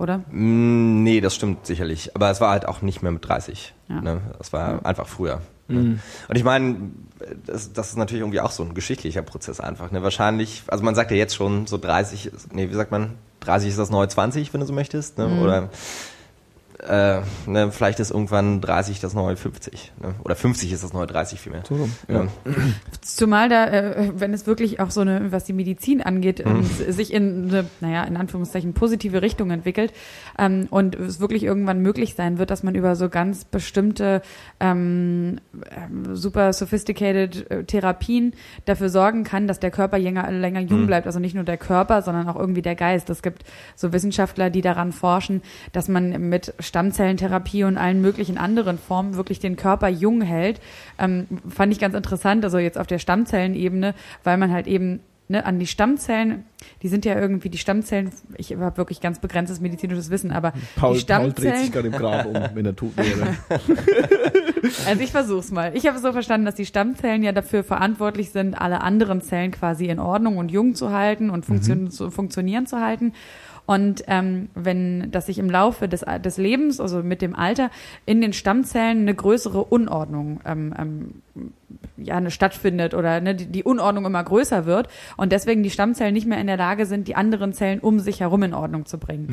oder? Mm, nee, das stimmt sicherlich. Aber es war halt auch nicht mehr mit 30. Ja. Ne? Das war einfach früher. Ne? Und ich meine, das, das ist natürlich irgendwie auch so ein geschichtlicher Prozess einfach. Ne? Wahrscheinlich, also man sagt ja jetzt schon so 30, ist- nee, wie sagt man, 30 ist das neue 20, wenn du so möchtest. Ne? Oder äh, ne, vielleicht ist irgendwann 30 das neue 50. Ne? Oder 50 ist das neue 30 vielmehr. So Ja. ja. Zumal da, äh, wenn es wirklich auch so eine, was die Medizin angeht, ähm, Mhm. sich in eine, naja, in Anführungszeichen positive Richtung entwickelt ähm, und es wirklich irgendwann möglich sein wird, dass man über so ganz bestimmte ähm, ähm, super sophisticated äh, Therapien dafür sorgen kann, dass der Körper länger, länger jung Mhm. bleibt. Also nicht nur der Körper, sondern auch irgendwie der Geist. Es gibt so Wissenschaftler, die daran forschen, dass man mit Stammzellentherapie und allen möglichen anderen Formen wirklich den Körper jung hält. Ähm, fand ich ganz interessant, also jetzt auf der Stammzellenebene, weil man halt eben ne, an die Stammzellen, die sind ja irgendwie, die Stammzellen, ich habe wirklich ganz begrenztes medizinisches Wissen, aber Paul, die Paul dreht sich Stammzellen, gerade im Grab um, wenn er tot wäre. also ich versuch's mal. Ich habe so verstanden, dass die Stammzellen ja dafür verantwortlich sind, alle anderen Zellen quasi in Ordnung und jung zu halten und funktion zu funktionieren zu halten. Und ähm, wenn das sich im Laufe des, des Lebens, also mit dem Alter, in den Stammzellen eine größere Unordnung ähm, ähm, ja ne, stattfindet oder ne, die, die Unordnung immer größer wird und deswegen die Stammzellen nicht mehr in der Lage sind, die anderen Zellen um sich herum in Ordnung zu bringen.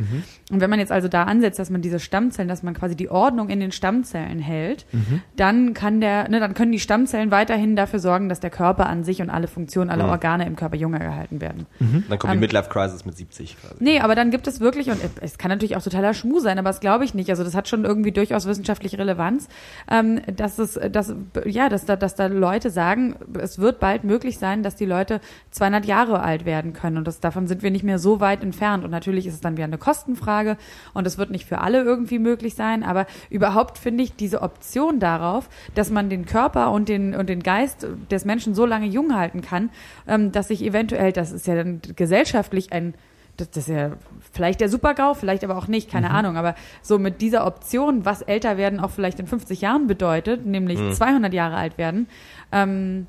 Mhm. Und wenn man jetzt also da ansetzt, dass man diese Stammzellen, dass man quasi die Ordnung in den Stammzellen hält, Mhm. dann kann der, ne, dann können die Stammzellen weiterhin dafür sorgen, dass der Körper an sich und alle Funktionen, alle Mhm. Organe im Körper jünger gehalten werden. Dann kommt die Ähm, Midlife Crisis mit 70 quasi. Nee, aber dann gibt es wirklich, und es kann natürlich auch totaler Schmuh sein, aber das glaube ich nicht. Also das hat schon irgendwie durchaus wissenschaftliche Relevanz, ähm, dass es, dass, ja, dass da, dass da Leute sagen, es wird bald möglich sein, dass die Leute 200 Jahre alt werden können. Und das, davon sind wir nicht mehr so weit entfernt. Und natürlich ist es dann wieder eine Kostenfrage und es wird nicht für alle irgendwie möglich sein. Aber überhaupt finde ich diese Option darauf, dass man den Körper und den, und den Geist des Menschen so lange jung halten kann, ähm, dass sich eventuell, das ist ja dann gesellschaftlich ein das, das ist ja vielleicht der Supergau, vielleicht aber auch nicht, keine Ahnung. Aber so mit dieser Option, was älter werden auch vielleicht in 50 Jahren bedeutet, nämlich 200 Jahre alt werden, ähm,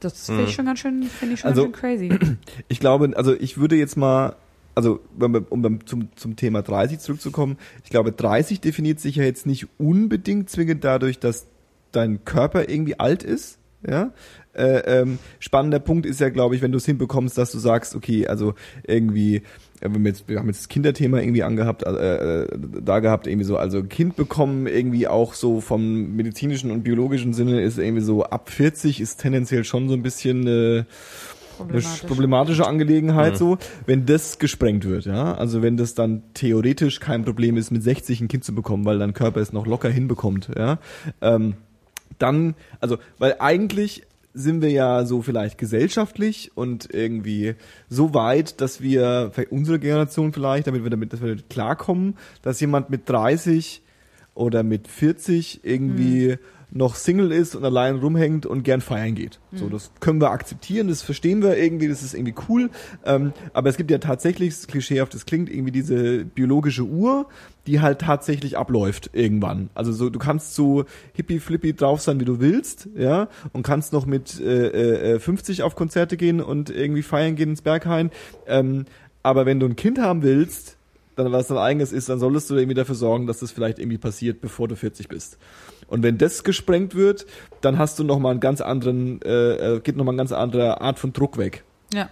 das finde ich schon ganz schön, finde ich schon Also- ganz schön crazy. Ich glaube, also ich würde jetzt mal, also um zum, zum Thema 30 zurückzukommen, ich glaube, 30 definiert sich ja jetzt nicht unbedingt zwingend dadurch, dass dein Körper irgendwie alt ist. Ja, äh, ähm, spannender Punkt ist ja, glaube ich, wenn du es hinbekommst, dass du sagst, okay, also irgendwie, äh, wenn wir, jetzt, wir haben jetzt das Kinderthema irgendwie angehabt, äh, äh, da gehabt, irgendwie so, also Kind bekommen irgendwie auch so vom medizinischen und biologischen Sinne ist irgendwie so ab 40 ist tendenziell schon so ein bisschen äh, eine sch- problematische Angelegenheit so, wenn das gesprengt wird, ja. Also wenn das dann theoretisch kein Problem ist, mit 60 ein Kind zu bekommen, weil dein Körper es noch locker hinbekommt, ja. Ähm, dann, also, weil eigentlich sind wir ja so vielleicht gesellschaftlich und irgendwie so weit, dass wir, vielleicht unsere Generation vielleicht, damit wir damit, dass wir damit klarkommen, dass jemand mit 30 oder mit 40 irgendwie noch Single ist und allein rumhängt und gern feiern geht. So, das können wir akzeptieren, das verstehen wir irgendwie, das ist irgendwie cool. Ähm, aber es gibt ja tatsächlich, das klischeehaft das klingt, irgendwie diese biologische Uhr, die halt tatsächlich abläuft irgendwann. Also so, du kannst so hippie-flippy drauf sein, wie du willst, ja, und kannst noch mit äh, äh, 50 auf Konzerte gehen und irgendwie feiern gehen ins Berghain. Ähm, aber wenn du ein Kind haben willst, dann was dein eigenes ist, dann solltest du irgendwie dafür sorgen, dass das vielleicht irgendwie passiert, bevor du 40 bist. Und wenn das gesprengt wird, dann hast du noch mal einen ganz anderen, äh, äh, geht noch mal eine ganz andere Art von Druck weg. Ja.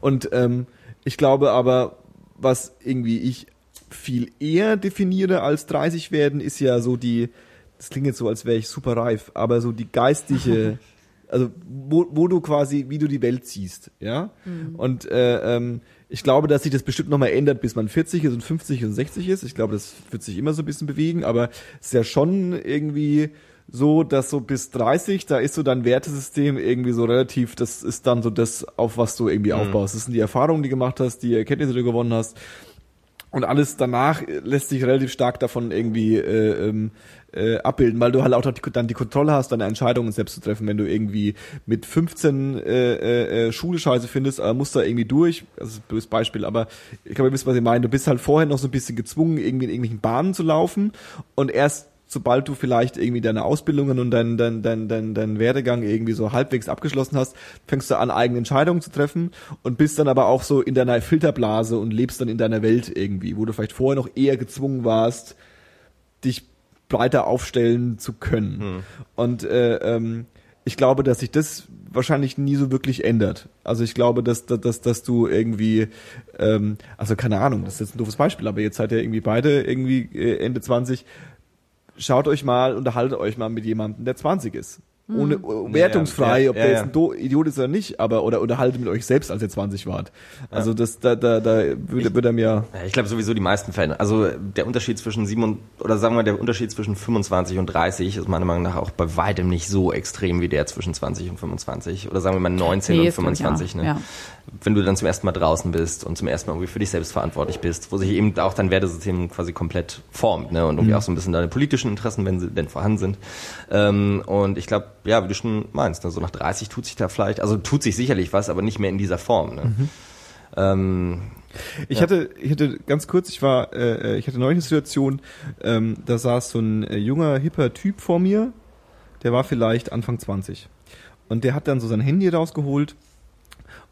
Und ähm, ich glaube aber, was irgendwie ich viel eher definiere als 30 werden, ist ja so die, das klingt jetzt so, als wäre ich super reif, aber so die geistige, also wo, wo du quasi, wie du die Welt siehst, ja. Und äh, ähm, ich glaube, dass sich das bestimmt nochmal ändert, bis man 40 ist und 50 und 60 ist. Ich glaube, das wird sich immer so ein bisschen bewegen, aber es ist ja schon irgendwie so, dass so bis 30, da ist so dein Wertesystem irgendwie so relativ, das ist dann so das, auf was du irgendwie aufbaust. Das sind die Erfahrungen, die du gemacht hast, die Erkenntnisse, die du gewonnen hast. Und alles danach lässt sich relativ stark davon irgendwie äh, ähm, äh, abbilden, weil du halt auch die, dann die Kontrolle hast, deine Entscheidungen selbst zu treffen. Wenn du irgendwie mit 15 äh, äh, äh, Schule scheiße findest, aber musst da irgendwie durch, das ist ein blödes Beispiel, aber ich glaube, ihr wisst, was ich meine. Du bist halt vorher noch so ein bisschen gezwungen, irgendwie in irgendwelchen Bahnen zu laufen und erst sobald du vielleicht irgendwie deine Ausbildungen und deinen dein, dein, dein, dein Werdegang irgendwie so halbwegs abgeschlossen hast, fängst du an, eigene Entscheidungen zu treffen und bist dann aber auch so in deiner Filterblase und lebst dann in deiner Welt irgendwie, wo du vielleicht vorher noch eher gezwungen warst, dich breiter aufstellen zu können. Und äh, ähm, ich glaube, dass sich das wahrscheinlich nie so wirklich ändert. Also ich glaube, dass, dass, dass, dass du irgendwie, ähm, also keine Ahnung, das ist jetzt ein doofes Beispiel, aber jetzt seid ihr irgendwie beide irgendwie äh, Ende 20. Schaut euch mal, unterhaltet euch mal mit jemandem, der 20 ist. Ohne äh, wertungsfrei, ja, ob ja, der ja. jetzt ein Do Idiot ist oder nicht, aber oder unterhaltet mit euch selbst, als ihr 20 wart. Also das, da, da, da würde, würde er mir Ja, ich glaube sowieso die meisten Fälle. Also der Unterschied zwischen sieben und, oder sagen wir der Unterschied zwischen 25 und 30 ist meiner Meinung nach auch bei weitem nicht so extrem wie der zwischen 20 und 25. Oder sagen wir mal 19 Nee, und ist, glaub ich, 25. auch. Ne? Wenn du dann zum ersten Mal draußen bist und zum ersten Mal irgendwie für dich selbst verantwortlich bist, wo sich eben auch dein Wertesystem quasi komplett formt, ne? Und irgendwie auch so ein bisschen deine politischen Interessen, wenn sie denn vorhanden sind. Ähm, und ich glaube, ja, wie du schon meinst, ne? so nach 30 tut sich da vielleicht, also tut sich sicherlich was, aber nicht mehr in dieser Form. Ne? Ähm, Ich Ja. hatte, ich hatte ganz kurz, ich war, äh, ich hatte neulich eine Situation, ähm, da saß so ein äh, junger, hipper Typ vor mir, der war vielleicht Anfang 20. Und der hat dann so sein Handy rausgeholt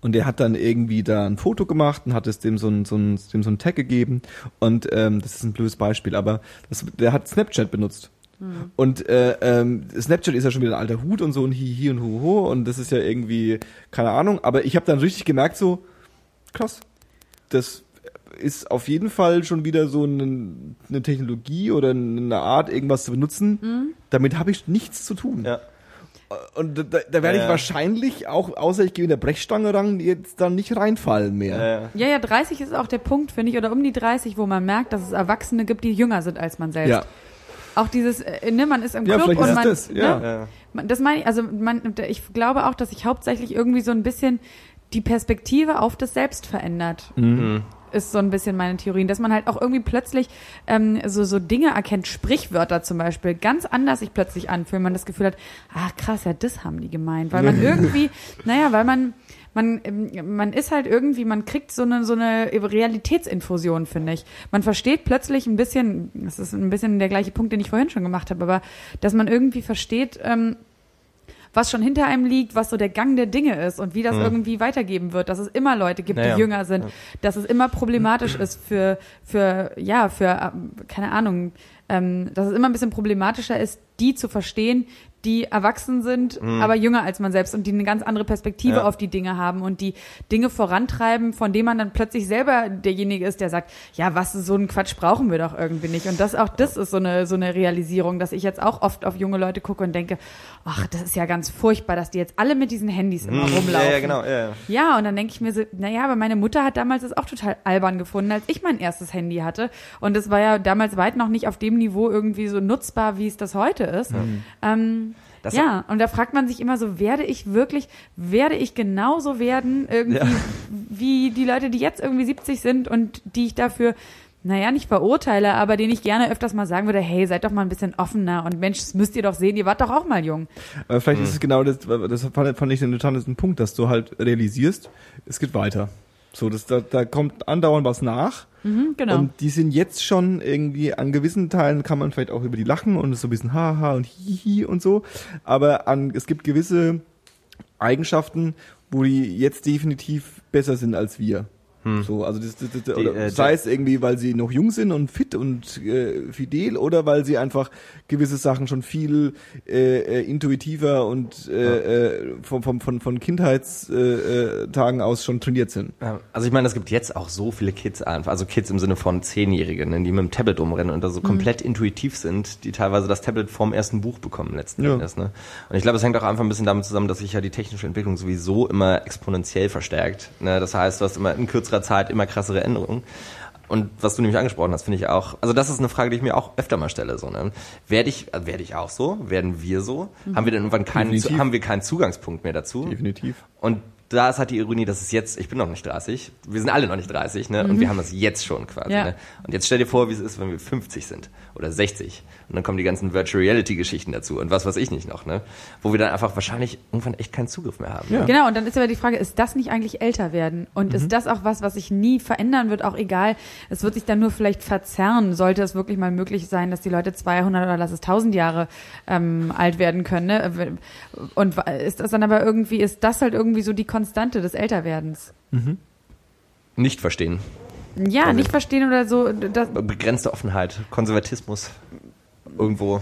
und der hat dann irgendwie da ein Foto gemacht und hat es dem so ein, so ein, dem so ein Tag gegeben. Und ähm, das ist ein blödes Beispiel, aber das, der hat Snapchat benutzt. Und äh, ähm, Snapchat ist ja schon wieder ein alter Hut und so ein Hihi und Huho und das ist ja irgendwie, keine Ahnung, aber ich habe dann richtig gemerkt so, krass, das ist auf jeden Fall schon wieder so eine, eine Technologie oder eine Art, irgendwas zu benutzen. Damit habe ich nichts zu tun. Ja. Und da, da werde ich Ja. wahrscheinlich auch, außer ich gehe in der Brechstange ran, jetzt dann nicht reinfallen mehr. Ja, ja. Ja, ja, 30 ist auch der Punkt, finde ich, oder um die 30, wo man merkt, dass es Erwachsene gibt, die jünger sind als man selbst. Ja. Auch dieses, äh, ne, man ist im Ja, Club und man, das, ja. ne, Ja. das meine ich, also man, ich glaube auch, dass sich hauptsächlich irgendwie so ein bisschen die Perspektive auf das Selbst verändert. Mhm. Ist so ein bisschen meine Theorie, dass man halt auch irgendwie plötzlich ähm, so so Dinge erkennt, Sprichwörter zum Beispiel, ganz anders sich plötzlich anfühlen, man das Gefühl hat, ah krass, ja, das haben die gemeint, weil man irgendwie, naja, weil man man, ähm, man ist halt irgendwie, man kriegt so eine, so eine Realitätsinfusion, finde ich. Man versteht plötzlich ein bisschen, das ist ein bisschen der gleiche Punkt, den ich vorhin schon gemacht habe, aber dass man irgendwie versteht, ähm, was schon hinter einem liegt, was so der Gang der Dinge ist und wie das irgendwie weitergeben wird, dass es immer Leute gibt, Naja. die jünger sind, dass es immer problematisch ist für, für, ja, für, ähm, keine Ahnung, ähm, dass es immer ein bisschen problematischer ist, die zu verstehen, die erwachsen sind, aber jünger als man selbst und die eine ganz andere Perspektive Ja. auf die Dinge haben und die Dinge vorantreiben, von denen man dann plötzlich selber derjenige ist, der sagt, ja, was, so einen Quatsch brauchen wir doch irgendwie nicht. Und das auch das ist so eine, so eine Realisierung, dass ich jetzt auch oft auf junge Leute gucke und denke, ach, das ist ja ganz furchtbar, dass die jetzt alle mit diesen Handys immer rumlaufen. Ja, ja, genau. Ja, ja. Ja, und dann denke ich mir so, naja, aber meine Mutter hat damals das auch total albern gefunden, als ich mein erstes Handy hatte. Und es war ja damals weit noch nicht auf dem Niveau irgendwie so nutzbar, wie es das heute ist. Ähm, Das- ja, und da fragt man sich immer so, werde ich wirklich, werde ich genauso werden, irgendwie, Ja. wie die Leute, die jetzt irgendwie 70 sind und die ich dafür naja, nicht verurteile, aber denen ich gerne öfters mal sagen würde, hey, seid doch mal ein bisschen offener und Mensch, das müsst ihr doch sehen, ihr wart doch auch mal jung. Aber vielleicht ist es genau das, das fand, fand ich den interessantesten Punkt, dass du halt realisierst, es geht weiter. So, das, da, da kommt andauernd was nach. Mhm, genau. Und die sind jetzt schon irgendwie, an gewissen Teilen kann man vielleicht auch über die lachen und so ein bisschen haha und hihi und so. Aber an, es gibt gewisse Eigenschaften, wo die jetzt definitiv besser sind als wir. So, also das, das, das, Die, oder äh, sei es irgendwie, weil sie noch jung sind und fit und äh, fidel oder weil sie einfach gewisse Sachen schon viel äh, äh, intuitiver und äh, äh, von, von, von, von Kindheitstagen äh, aus schon trainiert sind. Ja, Also ich meine, es gibt jetzt auch so viele Kids einfach, also Kids im Sinne von Zehnjährigen, ne, die mit dem Tablet rumrennen und da so komplett intuitiv sind, die teilweise das Tablet vorm ersten Buch bekommen letzten Ja. Endes. Ne? Und ich glaube, es hängt auch einfach ein bisschen damit zusammen, dass sich ja die technische Entwicklung sowieso immer exponentiell verstärkt. Ne? Das heißt, du hast immer in kürzerer Zeit immer krassere Änderungen. Und was du nämlich angesprochen hast, finde ich auch, also das ist eine Frage, die ich mir auch öfter mal stelle. So, ne? Werde ich, äh, werde ich auch so? Werden wir so? Haben wir denn irgendwann keinen, Definitiv. haben wir keinen Zugangspunkt mehr dazu? Definitiv. Und da ist halt die Ironie, dass es jetzt, ich bin noch nicht 30, wir sind alle noch nicht 30, ne? Und wir haben das jetzt schon quasi. Ja. Ne? Und jetzt stell dir vor, wie es ist, wenn wir 50 sind oder 60. Und dann kommen die ganzen Virtual Reality Geschichten dazu und was weiß ich nicht noch, ne? Wo wir dann einfach wahrscheinlich irgendwann echt keinen Zugriff mehr haben. Ja. Genau, und dann ist aber die Frage, ist das nicht eigentlich älter werden? Und ist das auch was, was sich nie verändern wird, auch egal, es wird sich dann nur vielleicht verzerren, sollte es wirklich mal möglich sein, dass die Leute 200 oder lass es 1000 Jahre ähm, alt werden können. Ne? Und wa- ist das dann aber irgendwie, ist das halt irgendwie so die Konstante des Älterwerdens? Nicht verstehen. Ja, nicht verstehen oder so, Begrenzte Offenheit, Konservatismus. Irgendwo.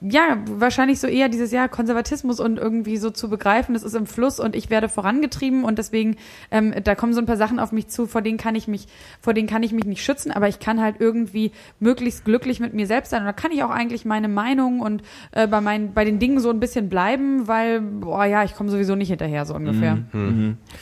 ja, wahrscheinlich so eher dieses Jahr Konservatismus und irgendwie so zu begreifen, das ist im Fluss und ich werde vorangetrieben und deswegen, ähm, da kommen so ein paar Sachen auf mich zu, vor denen kann ich mich, vor denen kann ich mich nicht schützen, aber ich kann halt irgendwie möglichst glücklich mit mir selbst sein. Und da kann ich auch eigentlich meine Meinung und äh, bei meinen, bei den Dingen so ein bisschen bleiben, weil, boah ja, ich komme sowieso nicht hinterher, so ungefähr.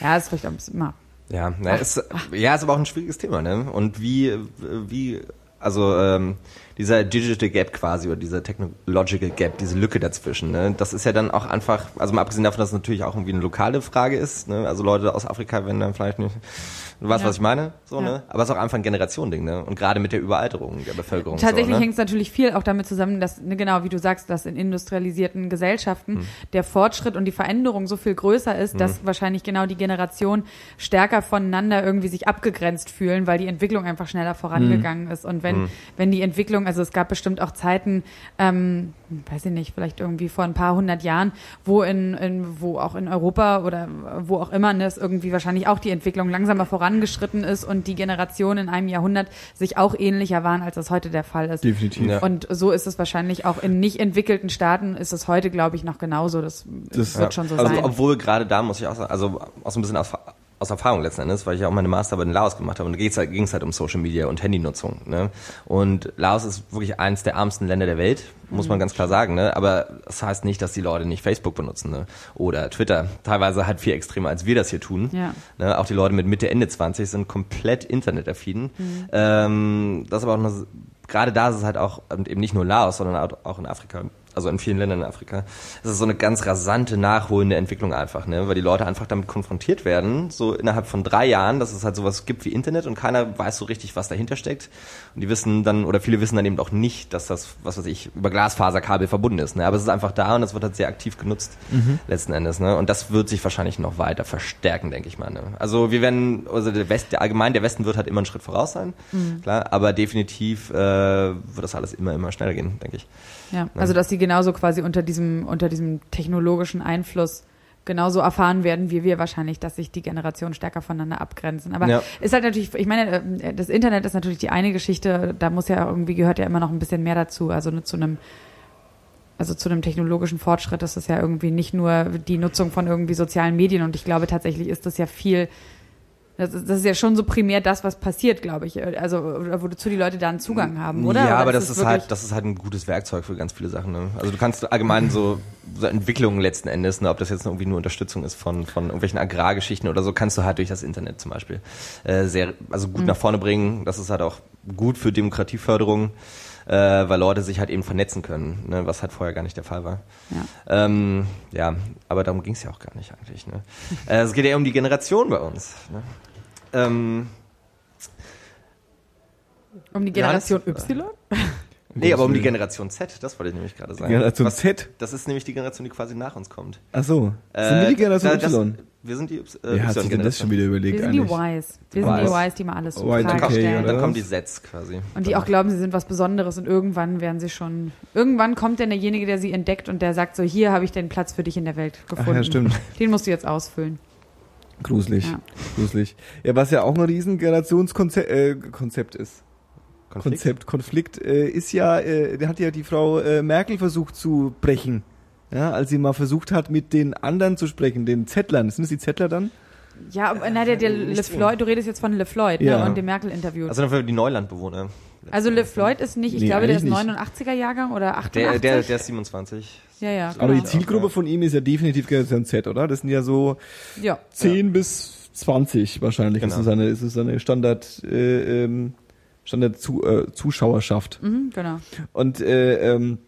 Ja, ist vielleicht auch ein bisschen, na, Ja, na, ist, ja, ist aber auch ein schwieriges Thema, ne? Und wie, wie, also ähm, dieser Digital Gap quasi oder dieser Technological Gap, diese Lücke dazwischen, ne? Das ist ja dann auch einfach, also mal abgesehen davon, dass es natürlich auch irgendwie eine lokale Frage ist, ne? Also Leute aus Afrika werden dann vielleicht nicht, du weißt, Ja. was ich meine, so, Ja. ne? Aber es ist auch einfach ein Generationending, ne? Und gerade mit der Überalterung der Bevölkerung. Tatsächlich so, ne? hängt es natürlich viel auch damit zusammen, dass, ne, genau wie du sagst, dass in industrialisierten Gesellschaften Hm. der Fortschritt und die Veränderung so viel größer ist, dass wahrscheinlich genau die Generation stärker voneinander irgendwie sich abgegrenzt fühlen, weil die Entwicklung einfach schneller vorangegangen ist. Und wenn, wenn die Entwicklung Entwicklung. Also es gab bestimmt auch Zeiten, ähm, weiß ich nicht, vielleicht irgendwie vor ein paar hundert Jahren, wo in, in wo auch in Europa oder wo auch immer ne, es irgendwie wahrscheinlich auch die Entwicklung langsamer vorangeschritten ist und die Generationen in einem Jahrhundert sich auch ähnlicher waren, als das heute der Fall ist. Definitiv. Ja. Und so ist es wahrscheinlich auch in nicht entwickelten Staaten ist es heute, glaube ich, noch genauso. Das, Das- wird schon so also, sein. Obwohl gerade da muss ich auch sagen, also auch so ein bisschen aus, Erfahrung letzten Endes, weil ich ja auch meine Masterarbeit in Laos gemacht habe und da ging es halt, ging's halt um Social Media und Handynutzung. Ne? Und Laos ist wirklich eines der ärmsten Länder der Welt, muss man ganz klar sagen. Ne? Aber das heißt nicht, dass die Leute nicht Facebook benutzen ne? oder Twitter. Teilweise halt viel extremer, als wir das hier tun. Ja. Ne? Auch die Leute mit Mitte, Ende 20 sind komplett internetaffin. Mhm. Ähm, das aber auch noch, gerade da ist es halt auch, und eben nicht nur Laos, sondern auch in Afrika, also in vielen Ländern in Afrika, es ist so eine ganz rasante, nachholende Entwicklung einfach, ne? weil die Leute einfach damit konfrontiert werden, so innerhalb von drei Jahren, dass es halt sowas gibt wie Internet und keiner weiß so richtig, was dahinter steckt. Und die wissen dann, oder viele wissen dann eben auch nicht, dass das, was weiß ich, über Glasfaserkabel verbunden ist. Ne? Aber es ist einfach da und es wird halt sehr aktiv genutzt, letzten Endes. Ne? Und das wird sich wahrscheinlich noch weiter verstärken, denke ich mal. Ne? Also wir werden, also der West, der allgemein, der Westen wird halt immer einen Schritt voraus sein, klar, aber definitiv äh, wird das alles immer, immer schneller gehen, denke ich. Ja, also dass sie genauso quasi unter diesem, unter diesem technologischen Einfluss genauso erfahren werden wie wir wahrscheinlich, dass sich die Generationen stärker voneinander abgrenzen. Aber Ja. ist halt natürlich, ich meine, äh, das Internet ist natürlich die eine Geschichte, da muss ja irgendwie gehört ja immer noch ein bisschen mehr dazu. Also nur zu einem also zu einem technologischen Fortschritt ist es ja irgendwie nicht nur die Nutzung von irgendwie sozialen Medien und ich glaube tatsächlich ist das ja viel das ist, das ist ja schon so primär das, was passiert, glaube ich. Also, wozu die Leute da einen Zugang haben, oder? Ja, Oder aber das ist, wirklich- halt, das ist halt ein gutes Werkzeug für ganz viele Sachen. Ne? Also du kannst allgemein so, so Entwicklungen letzten Endes, ne, ob das jetzt irgendwie nur Unterstützung ist von, von irgendwelchen Agrargeschichten oder so, kannst du halt durch das Internet zum Beispiel äh, sehr, also gut nach vorne bringen. Das ist halt auch gut für Demokratieförderung, äh, weil Leute sich halt eben vernetzen können, ne, was halt vorher gar nicht der Fall war. Ja. Ähm, ja, aber darum ging es ja auch gar nicht eigentlich. Ne? äh, es geht ja um die Generation bei uns. Ne? Ähm, Um die Ja, Generation Y? nee, aber um die Generation Z, das wollte ich nämlich gerade sagen. Generation Was- Z. Das ist nämlich die Generation, die quasi nach uns kommt. Ach so. Äh, Sind wir die Generation da- das, Y? Wir sind die Y- hat sich denn das schon wieder überlegt Wir sind die eigentlich? Ys. Wir sind die Ys. Die mal alles so Y2K, Frage Dann, stellen. oder? dann kommen die Sets quasi. Und die auch glauben, sie sind was Besonderes und irgendwann werden sie schon, irgendwann kommt dann derjenige, der sie entdeckt und der sagt so, hier habe ich den Platz für dich in der Welt Ach gefunden. ja, stimmt. Den musst du jetzt ausfüllen. Gruselig. Ja. Gruselig. Ja, was ja auch ein riesen Generationskonzept äh, Konzept ist. Konflikt? Konzept, Konflikt äh, ist ja, äh, der hat ja die Frau äh, Merkel versucht zu brechen. Ja, als sie mal versucht hat, mit den anderen zu sprechen, den Zettlern. Sind es die Zettler dann? Ja, aber na, der, der nicht Le Floyd, du redest jetzt von Le Floyd Ja. ne, und dem Merkel-Interview. Also für die Neulandbewohner. Also Le Floyd ist nicht, ich Nee, glaube, der ist eigentlich nicht. 89er Jahrgang oder 88. Der, der, der ist 27. ja, ja, Aber die genau. Zielgruppe von ihm ist ja definitiv Generation Z, oder? Das sind ja so ja. 10 bis 20 wahrscheinlich. Genau. Ist es eine, ist es eine Standard, äh, ähm, Standard zu, äh, Zuschauerschaft. Mhm, genau. Und äh, ähm,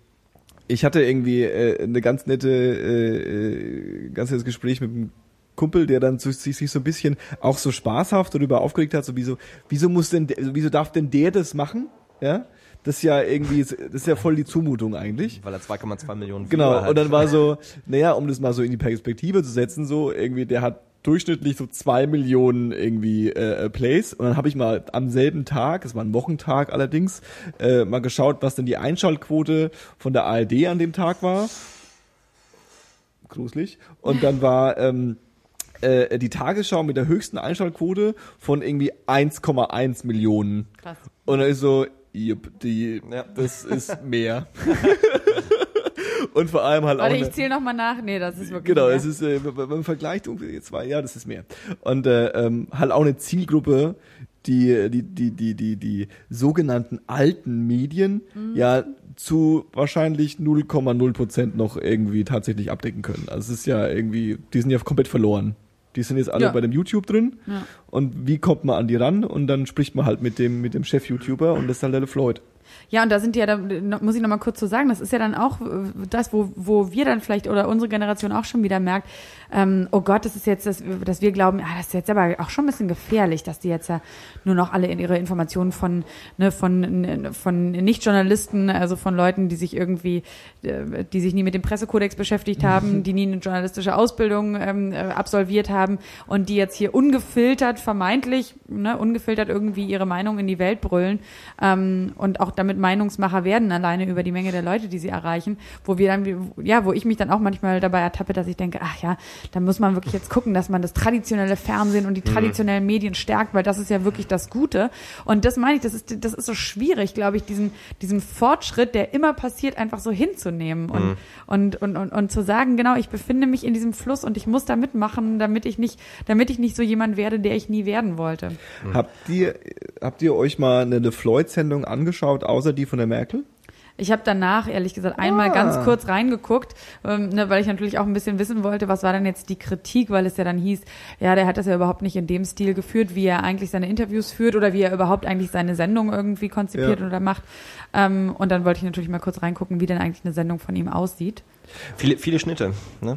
ich hatte irgendwie äh, eine ganz nette, äh, äh, ganz nettes Gespräch mit einem Kumpel, der dann sich, sich so ein bisschen auch so spaßhaft darüber aufgeregt hat, so wieso, wieso muss denn, der- wieso darf denn der das machen? Ja, das ist ja irgendwie, das ist ja voll die Zumutung eigentlich. Weil er 2,2 Millionen Genau, hat. und dann war so, naja, um das mal so in die Perspektive zu setzen, so irgendwie, der hat durchschnittlich so zwei Millionen irgendwie äh, Plays und dann habe ich mal am selben Tag, es war ein Wochentag allerdings, äh, mal geschaut, was denn die Einschaltquote von der ARD an dem Tag war. Gruselig. Und dann war ähm, äh, die Tagesschau mit der höchsten Einschaltquote von irgendwie 1,1 Millionen. Krass. Und dann ist so, jupp, die, Ja. das ist mehr. Und vor allem halt Warte, auch. ich eine- zähle nochmal nach. Nee, das ist wirklich. Genau, mehr. es ist, äh, wenn man vergleicht, ungefähr zwei, ja, das ist mehr. Und äh, ähm, halt auch eine Zielgruppe, die, die, die, die, die, die sogenannten alten Medien Mhm. ja zu wahrscheinlich 0,0 Prozent noch irgendwie tatsächlich abdecken können. Also es ist ja irgendwie, die sind ja komplett verloren. Die sind jetzt alle Ja. bei dem YouTube drin. Ja. Und wie kommt man an die ran? Und dann spricht man halt mit dem, mit dem Chef-YouTuber und das ist halt der Floyd. Ja, und da sind die ja, da muss ich nochmal kurz so sagen, das ist ja dann auch äh, das, wo, wo wir dann vielleicht oder unsere Generation auch schon wieder merkt, ähm, oh Gott, das ist jetzt, das, dass wir glauben, ah, das ist jetzt aber auch schon ein bisschen gefährlich, dass die jetzt ja nur noch alle in ihre Informationen von, ne, von, von Nicht-Journalisten, also von Leuten, die sich irgendwie, äh, die sich nie mit dem Pressekodex beschäftigt haben, die nie eine journalistische Ausbildung ähm, äh, absolviert haben und die jetzt hier ungefiltert, vermeintlich, ne, ungefiltert irgendwie ihre Meinung in die Welt brüllen ähm, und auch damit Meinungsmacher werden, alleine über die Menge der Leute, die sie erreichen, wo wir dann, ja, wo ich mich dann auch manchmal dabei ertappe, dass ich denke, ach ja, da muss man wirklich jetzt gucken, dass man das traditionelle Fernsehen und die traditionellen mhm. Medien stärkt, weil das ist ja wirklich das Gute. Und das meine ich, das ist, das ist so schwierig, glaube ich, diesen, diesen Fortschritt, der immer passiert, einfach so hinzunehmen und, mhm. und, und, und, und zu sagen, genau, ich befinde mich in diesem Fluss und ich muss da mitmachen, damit ich nicht, damit ich nicht so jemand werde, der ich nie werden wollte. Mhm. Habt ihr, habt ihr euch mal eine Floyd-Sendung angeschaut, außer die von der Merkel? Ich habe danach, ehrlich gesagt, einmal ah. ganz kurz reingeguckt, ähm, ne, weil ich natürlich auch ein bisschen wissen wollte, was war denn jetzt die Kritik, weil es ja dann hieß, ja, der hat das ja überhaupt nicht in dem Stil geführt, wie er eigentlich seine Interviews führt oder wie er überhaupt eigentlich seine Sendung irgendwie konzipiert ja. oder macht. Ähm, und dann wollte ich natürlich mal kurz reingucken, wie denn eigentlich eine Sendung von ihm aussieht. Viele, viele Schnitte, ne?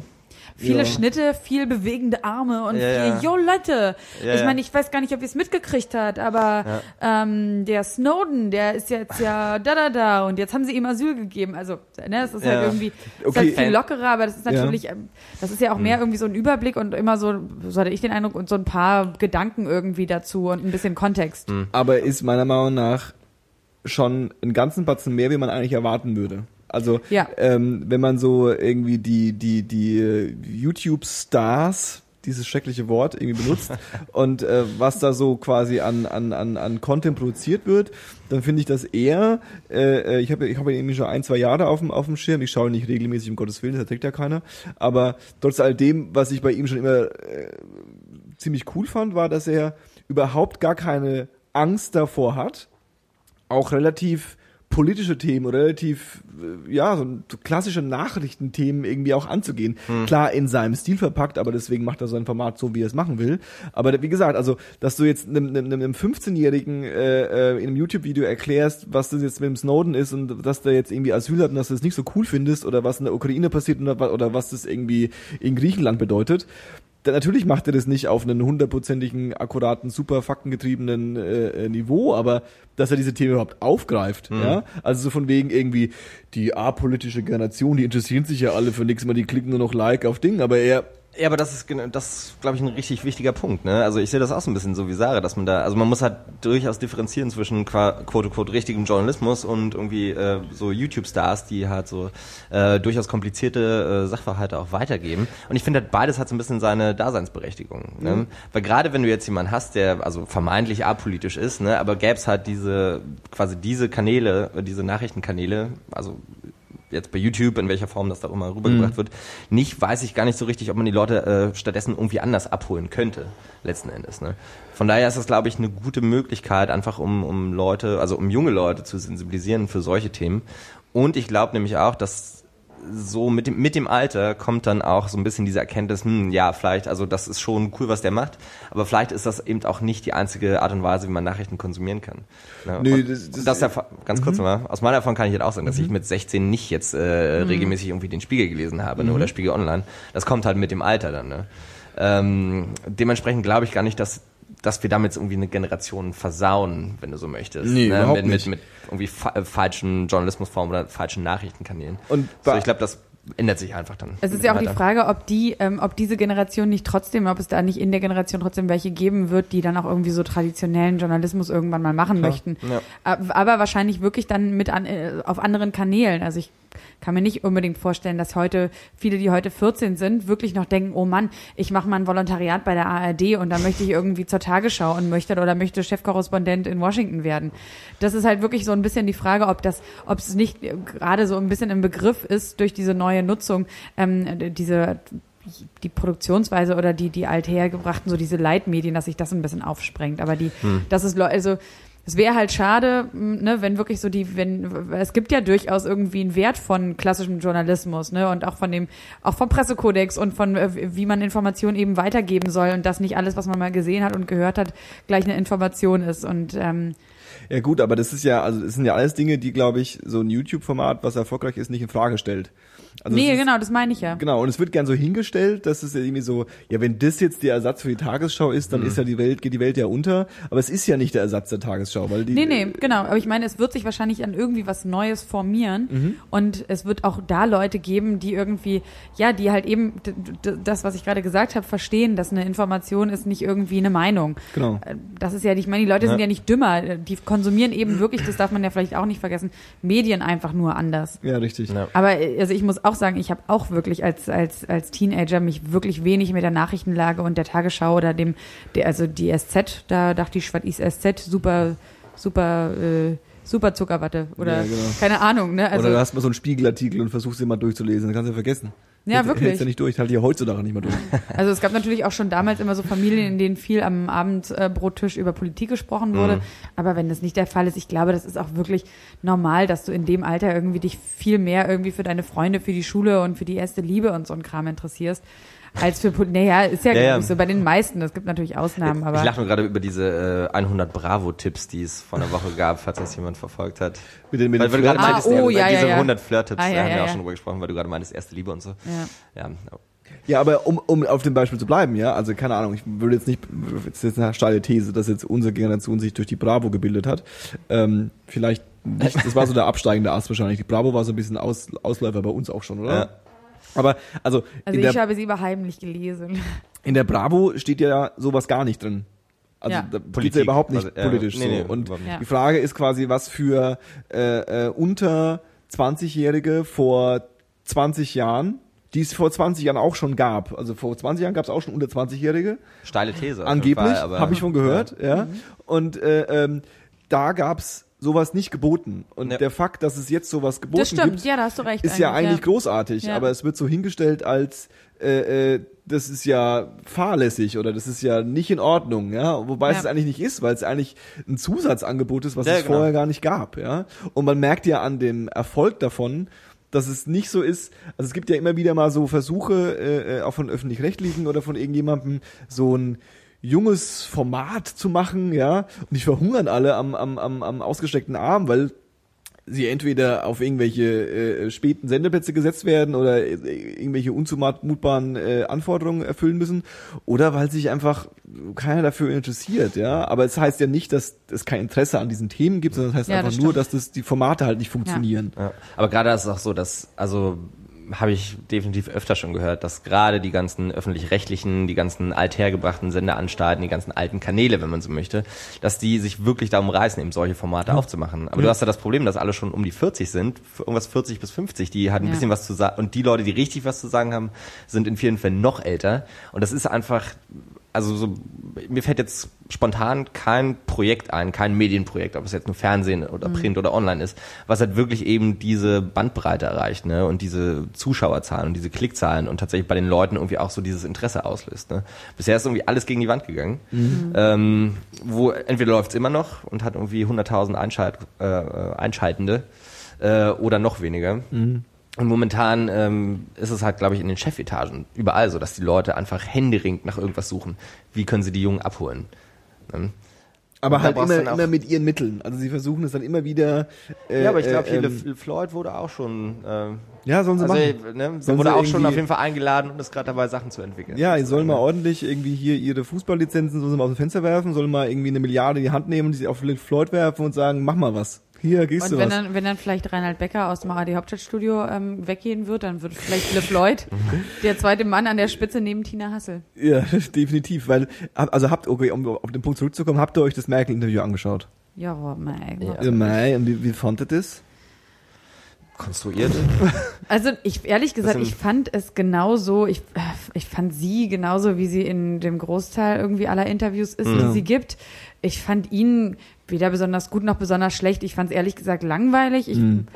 Viele ja. Schnitte, viel bewegende Arme und ja, viel, jo Leute. Ja, ich meine, ich weiß gar nicht, ob ihr es mitgekriegt habt, aber ähm, der Snowden, der ist jetzt ja da da da und jetzt haben sie ihm Asyl gegeben. Also, ne, es ist halt irgendwie okay. ist halt viel lockerer, aber das ist natürlich, ähm, das ist ja auch mehr hm. irgendwie so ein Überblick und immer so, so hatte ich den Eindruck, und so ein paar Gedanken irgendwie dazu und ein bisschen Kontext. Mhm. Aber ist meiner Meinung nach schon einen ganzen Batzen mehr, wie man eigentlich erwarten würde. Also ja. ähm, wenn man so irgendwie die die die äh, YouTube Stars dieses schreckliche Wort irgendwie benutzt und äh, was da so quasi an an an an Content produziert wird, dann finde ich das eher. Äh, äh ich habe ich habe irgendwie schon ein zwei Jahre auf dem auf dem Schirm. Ich schaue nicht regelmäßig um Gottes Willen, das trägt ja keiner. Aber trotz all dem, was ich bei ihm schon immer äh, ziemlich cool fand, war, dass er überhaupt gar keine Angst davor hat, auch relativ politische Themen oder relativ, äh, ja, so, klassische Nachrichtenthemen irgendwie auch anzugehen. Hm. Klar in seinem Stil verpackt, aber deswegen macht er so ein Format so, wie er es machen will. Aber wie gesagt, also, dass du jetzt einem, einem, einem 15-Jährigen äh, äh, in einem YouTube-Video erklärst, was das jetzt mit dem Snowden ist und dass der jetzt irgendwie Asyl hat und dass du das nicht so cool findest oder was in der Ukraine passiert oder, oder was das irgendwie in Griechenland bedeutet, natürlich macht er das nicht auf einen hundertprozentigen, akkuraten, super faktengetriebenen äh, äh, Niveau, aber dass er diese Themen überhaupt aufgreift, mhm. ja, also so von wegen irgendwie die apolitische Generation, die interessieren sich ja alle für nichts mehr, die klicken nur noch Like auf Ding, aber er ja, aber das ist, das glaube ich, ein richtig wichtiger Punkt. Ne? Also ich sehe das auch so ein bisschen so wie Sarah, dass man da, also man muss halt durchaus differenzieren zwischen quote quote richtigem Journalismus und irgendwie äh, so YouTube-Stars, die halt so äh, durchaus komplizierte äh, Sachverhalte auch weitergeben. Und ich finde, halt, beides hat so ein bisschen seine Daseinsberechtigung. Ne? Mhm. Weil gerade wenn du jetzt jemanden hast, der also vermeintlich apolitisch ist, ne, aber gäbe es halt diese, quasi diese Kanäle, diese Nachrichtenkanäle, also jetzt bei YouTube, in welcher Form das da immer rübergebracht mhm. wird, nicht, weiß ich gar nicht so richtig, ob man die Leute äh, stattdessen irgendwie anders abholen könnte, letzten Endes. Ne? Von daher ist das, glaube ich, eine gute Möglichkeit, einfach um, um Leute, also um junge Leute zu sensibilisieren für solche Themen. Und ich glaube nämlich auch, dass so mit dem, mit dem Alter kommt dann auch so ein bisschen diese Erkenntnis, hm, ja, vielleicht, also das ist schon cool, was der macht, aber vielleicht ist das eben auch nicht die einzige Art und Weise, wie man Nachrichten konsumieren kann. Ja, Nö, das, das, das ja, ganz kurz mhm. mal, aus meiner Erfahrung kann ich jetzt auch sagen, dass mhm. ich mit 16 nicht jetzt äh, mhm. regelmäßig irgendwie den Spiegel gelesen habe ne, oder mhm. Spiegel Online. Das kommt halt mit dem Alter dann. Ne? Ähm, dementsprechend glaube ich gar nicht, dass dass wir damit irgendwie eine Generation versauen, wenn du so möchtest. Nee, ne? überhaupt mit, mit, mit irgendwie fa äh, falschen Journalismusformen oder falschen Nachrichtenkanälen. Und so, ich glaube, das ändert sich einfach dann. Es ist ja auch weiter. die Frage, ob die, ähm, ob diese Generation nicht trotzdem, ob es da nicht in der Generation trotzdem welche geben wird, die dann auch irgendwie so traditionellen Journalismus irgendwann mal machen Klar. möchten. Ja. Aber wahrscheinlich wirklich dann mit an, äh, auf anderen Kanälen. Also ich kann mir nicht unbedingt vorstellen, dass heute viele, die heute 14 sind, wirklich noch denken, oh Mann, ich mache mal ein Volontariat bei der ARD und dann möchte ich irgendwie zur Tagesschau und möchte oder möchte Chefkorrespondent in Washington werden. Das ist halt wirklich so ein bisschen die Frage, ob das, ob es nicht gerade so ein bisschen im Begriff ist durch diese neue Nutzung, ähm, diese die Produktionsweise oder die die althergebrachten so diese Leitmedien, dass sich das ein bisschen aufsprengt. Aber die, hm. das ist also es wäre halt schade, ne, wenn wirklich so die, wenn es gibt ja durchaus irgendwie einen Wert von klassischem Journalismus, ne, und auch von dem, auch vom Pressekodex und von äh, wie man Informationen eben weitergeben soll und dass nicht alles, was man mal gesehen hat und gehört hat, gleich eine Information ist und ähm, ja gut, aber das ist ja, also das sind ja alles Dinge, die, glaube ich, so ein YouTube-Format, was erfolgreich ist, nicht in Frage stellt. Also nee, ist- genau, das meine ich ja. Genau, und es wird gern so hingestellt, dass es ja irgendwie so, ja, wenn das jetzt der Ersatz für die Tagesschau ist, dann ist ja die Welt, geht die Welt ja unter. Aber es ist ja nicht der Ersatz der Tagesschau, weil die. Nee, nee, genau. Aber ich meine, es wird sich wahrscheinlich an irgendwie was Neues formieren. Mhm. Und es wird auch da Leute geben, die irgendwie, ja, die halt eben das, was ich gerade gesagt habe, verstehen, dass eine Information ist nicht irgendwie eine Meinung. Genau. Äh, Das ist ja, ich meine, die Leute sind Ja. ja nicht dümmer. Die konsumieren eben wirklich, das darf man ja vielleicht auch nicht vergessen, Medien einfach nur anders. Ja, richtig. Ja. Aber äh, also ich muss auch sagen, ich habe auch wirklich als als als Teenager mich wirklich wenig mit der Nachrichtenlage und der Tagesschau oder dem der also die SZ, da dachte ich, was ist SZ super super äh, super Zuckerwatte oder Ja, genau. keine Ahnung, ne? Also Oder du hast mal so einen Spiegelartikel und versuchst ihn mal durchzulesen, dann kannst du ja vergessen. Ja, wirklich. Hältst ja nicht durch, halt hier heutzutage nicht mehr durch. Also es gab natürlich auch schon damals immer so Familien, in denen viel am Abendbrottisch über Politik gesprochen wurde. Mhm. Aber wenn das nicht der Fall ist, ich glaube, das ist auch wirklich normal, dass du in dem Alter irgendwie dich viel mehr irgendwie für deine Freunde, für die Schule und für die erste Liebe und so ein Kram interessierst. Als für, Pol- naja, ist ja, Ja, ja. so bei den meisten. Es gibt natürlich Ausnahmen, aber. ich lache nur gerade über diese äh, 100 Bravo-Tipps, die es vor einer Woche gab, falls das jemand verfolgt hat. Mit den, mit Weil den du gerade Ah, meintest, oh, ja, ja, diese ja, ja. 100 Flirt-Tipps, Ah, ja, da haben ja, wir auch ja. schon drüber gesprochen, weil du gerade meintest, erste Liebe und so. ja. Ja. Ja, aber um, um auf dem Beispiel zu bleiben, ja, also keine Ahnung, ich würde jetzt nicht, das ist jetzt eine steile These, dass jetzt unsere Generation sich durch die Bravo gebildet hat. Ähm, vielleicht nicht, das war so der absteigende Ast wahrscheinlich. Die Bravo war so ein bisschen Aus, Ausläufer bei uns auch schon, oder? Ja. Aber also, Also ich der, habe sie aber heimlich gelesen. in der Bravo steht ja sowas gar nicht drin. Also Ja. da geht's ja überhaupt nicht also, äh, politisch nee, so. nee, Und die Frage ist quasi, was für äh, äh, unter 20-Jährige vor 20 Jahren, die es vor 20 Jahren auch schon gab. Also vor 20 Jahren gab es auch schon unter 20-Jährige. Steile These. Angeblich, habe ich schon gehört, ja. Und äh, ähm, da gab's sowas nicht geboten. Und Ja. der Fakt, dass es jetzt sowas geboten Das stimmt, gibt, ja, da hast du recht. ist ja eigentlich großartig, Ja. aber es wird so hingestellt als äh, äh, das ist ja fahrlässig oder das ist ja nicht in Ordnung, ja, wobei es Ja. es eigentlich nicht ist, weil es eigentlich ein Zusatzangebot ist, was Ja, es genau. vorher gar nicht gab, ja. Und man merkt ja an dem Erfolg davon, dass es nicht so ist, also es gibt ja immer wieder mal so Versuche, äh, äh, auch von öffentlich-rechtlichen oder von irgendjemandem, so ein junges Format zu machen, ja, und die verhungern alle am, am, am, am ausgestreckten Arm, weil sie entweder auf irgendwelche äh, späten Sendeplätze gesetzt werden oder äh, irgendwelche unzumutbaren äh, Anforderungen erfüllen müssen oder weil sich einfach keiner dafür interessiert, ja. Aber es heißt ja nicht, dass es kein Interesse an diesen Themen gibt, sondern es heißt Ja, einfach das nur, dass das die Formate halt nicht funktionieren. Ja. Aber gerade ist es auch so, dass, also habe ich definitiv öfter schon gehört, dass gerade die ganzen öffentlich-rechtlichen, die ganzen althergebrachten Sendeanstalten, die ganzen alten Kanäle, wenn man so möchte, dass die sich wirklich darum reißen, eben solche Formate aufzumachen. Aber du hast ja das Problem, dass alle schon um die 40 sind, irgendwas 40 bis 50, die halt ein Ja. bisschen was zu sagen, und die Leute, die richtig was zu sagen haben, sind in vielen Fällen noch älter. Und das ist einfach, also so, mir fällt jetzt spontan kein Projekt ein, kein Medienprojekt, ob es jetzt nur Fernsehen oder Print oder online ist, was halt wirklich eben diese Bandbreite erreicht, ne, und diese Zuschauerzahlen und diese Klickzahlen und tatsächlich bei den Leuten irgendwie auch so dieses Interesse auslöst, ne. Bisher ist irgendwie alles gegen die Wand gegangen, ähm, wo entweder läuft es immer noch und hat irgendwie 100.000 Einschalt, äh, Einschaltende, äh, oder noch weniger. Und momentan ähm, ist es halt, glaube ich, in den Chefetagen überall so, dass die Leute einfach händeringend nach irgendwas suchen. Wie können sie die Jungen abholen? Ähm, Aber Und halt immer, immer mit ihren Mitteln. Also sie versuchen es dann immer wieder. Äh, ja, aber ich glaube, hier ähm, Floyd wurde auch schon, äh, ja, sollen sie also, machen. ne, Sollen wurde sie auch schon auf jeden Fall eingeladen und ist gerade dabei, Sachen zu entwickeln. Ja, die sollen mal ordentlich irgendwie hier ihre Fußballlizenzen so aus dem Fenster werfen, sollen mal irgendwie eine Milliarde in die Hand nehmen und sie auf Floyd werfen und sagen, mach mal was. Hier, gehst Und du wenn was. dann, wenn dann vielleicht Reinhard Becker aus dem ARD Hauptstadtstudio ähm, weggehen wird, dann wird vielleicht Le Floyd der zweite Mann an der Spitze neben Tina Hassel. Ja, definitiv, weil, also habt, okay, um auf den Punkt zurückzukommen, habt ihr euch das Merkel-Interview angeschaut? Ja, boah, mei. Ja. Ja, Mai, und wie, wie fandet ihr das? Konstruiert. Also ich ehrlich gesagt, ich fand es genauso, ich, äh, ich fand sie genauso, wie sie in dem Großteil irgendwie aller Interviews ist, die Ja. sie gibt. Ich fand ihn weder besonders gut noch besonders schlecht. Ich fand es ehrlich gesagt langweilig. Ich Mhm.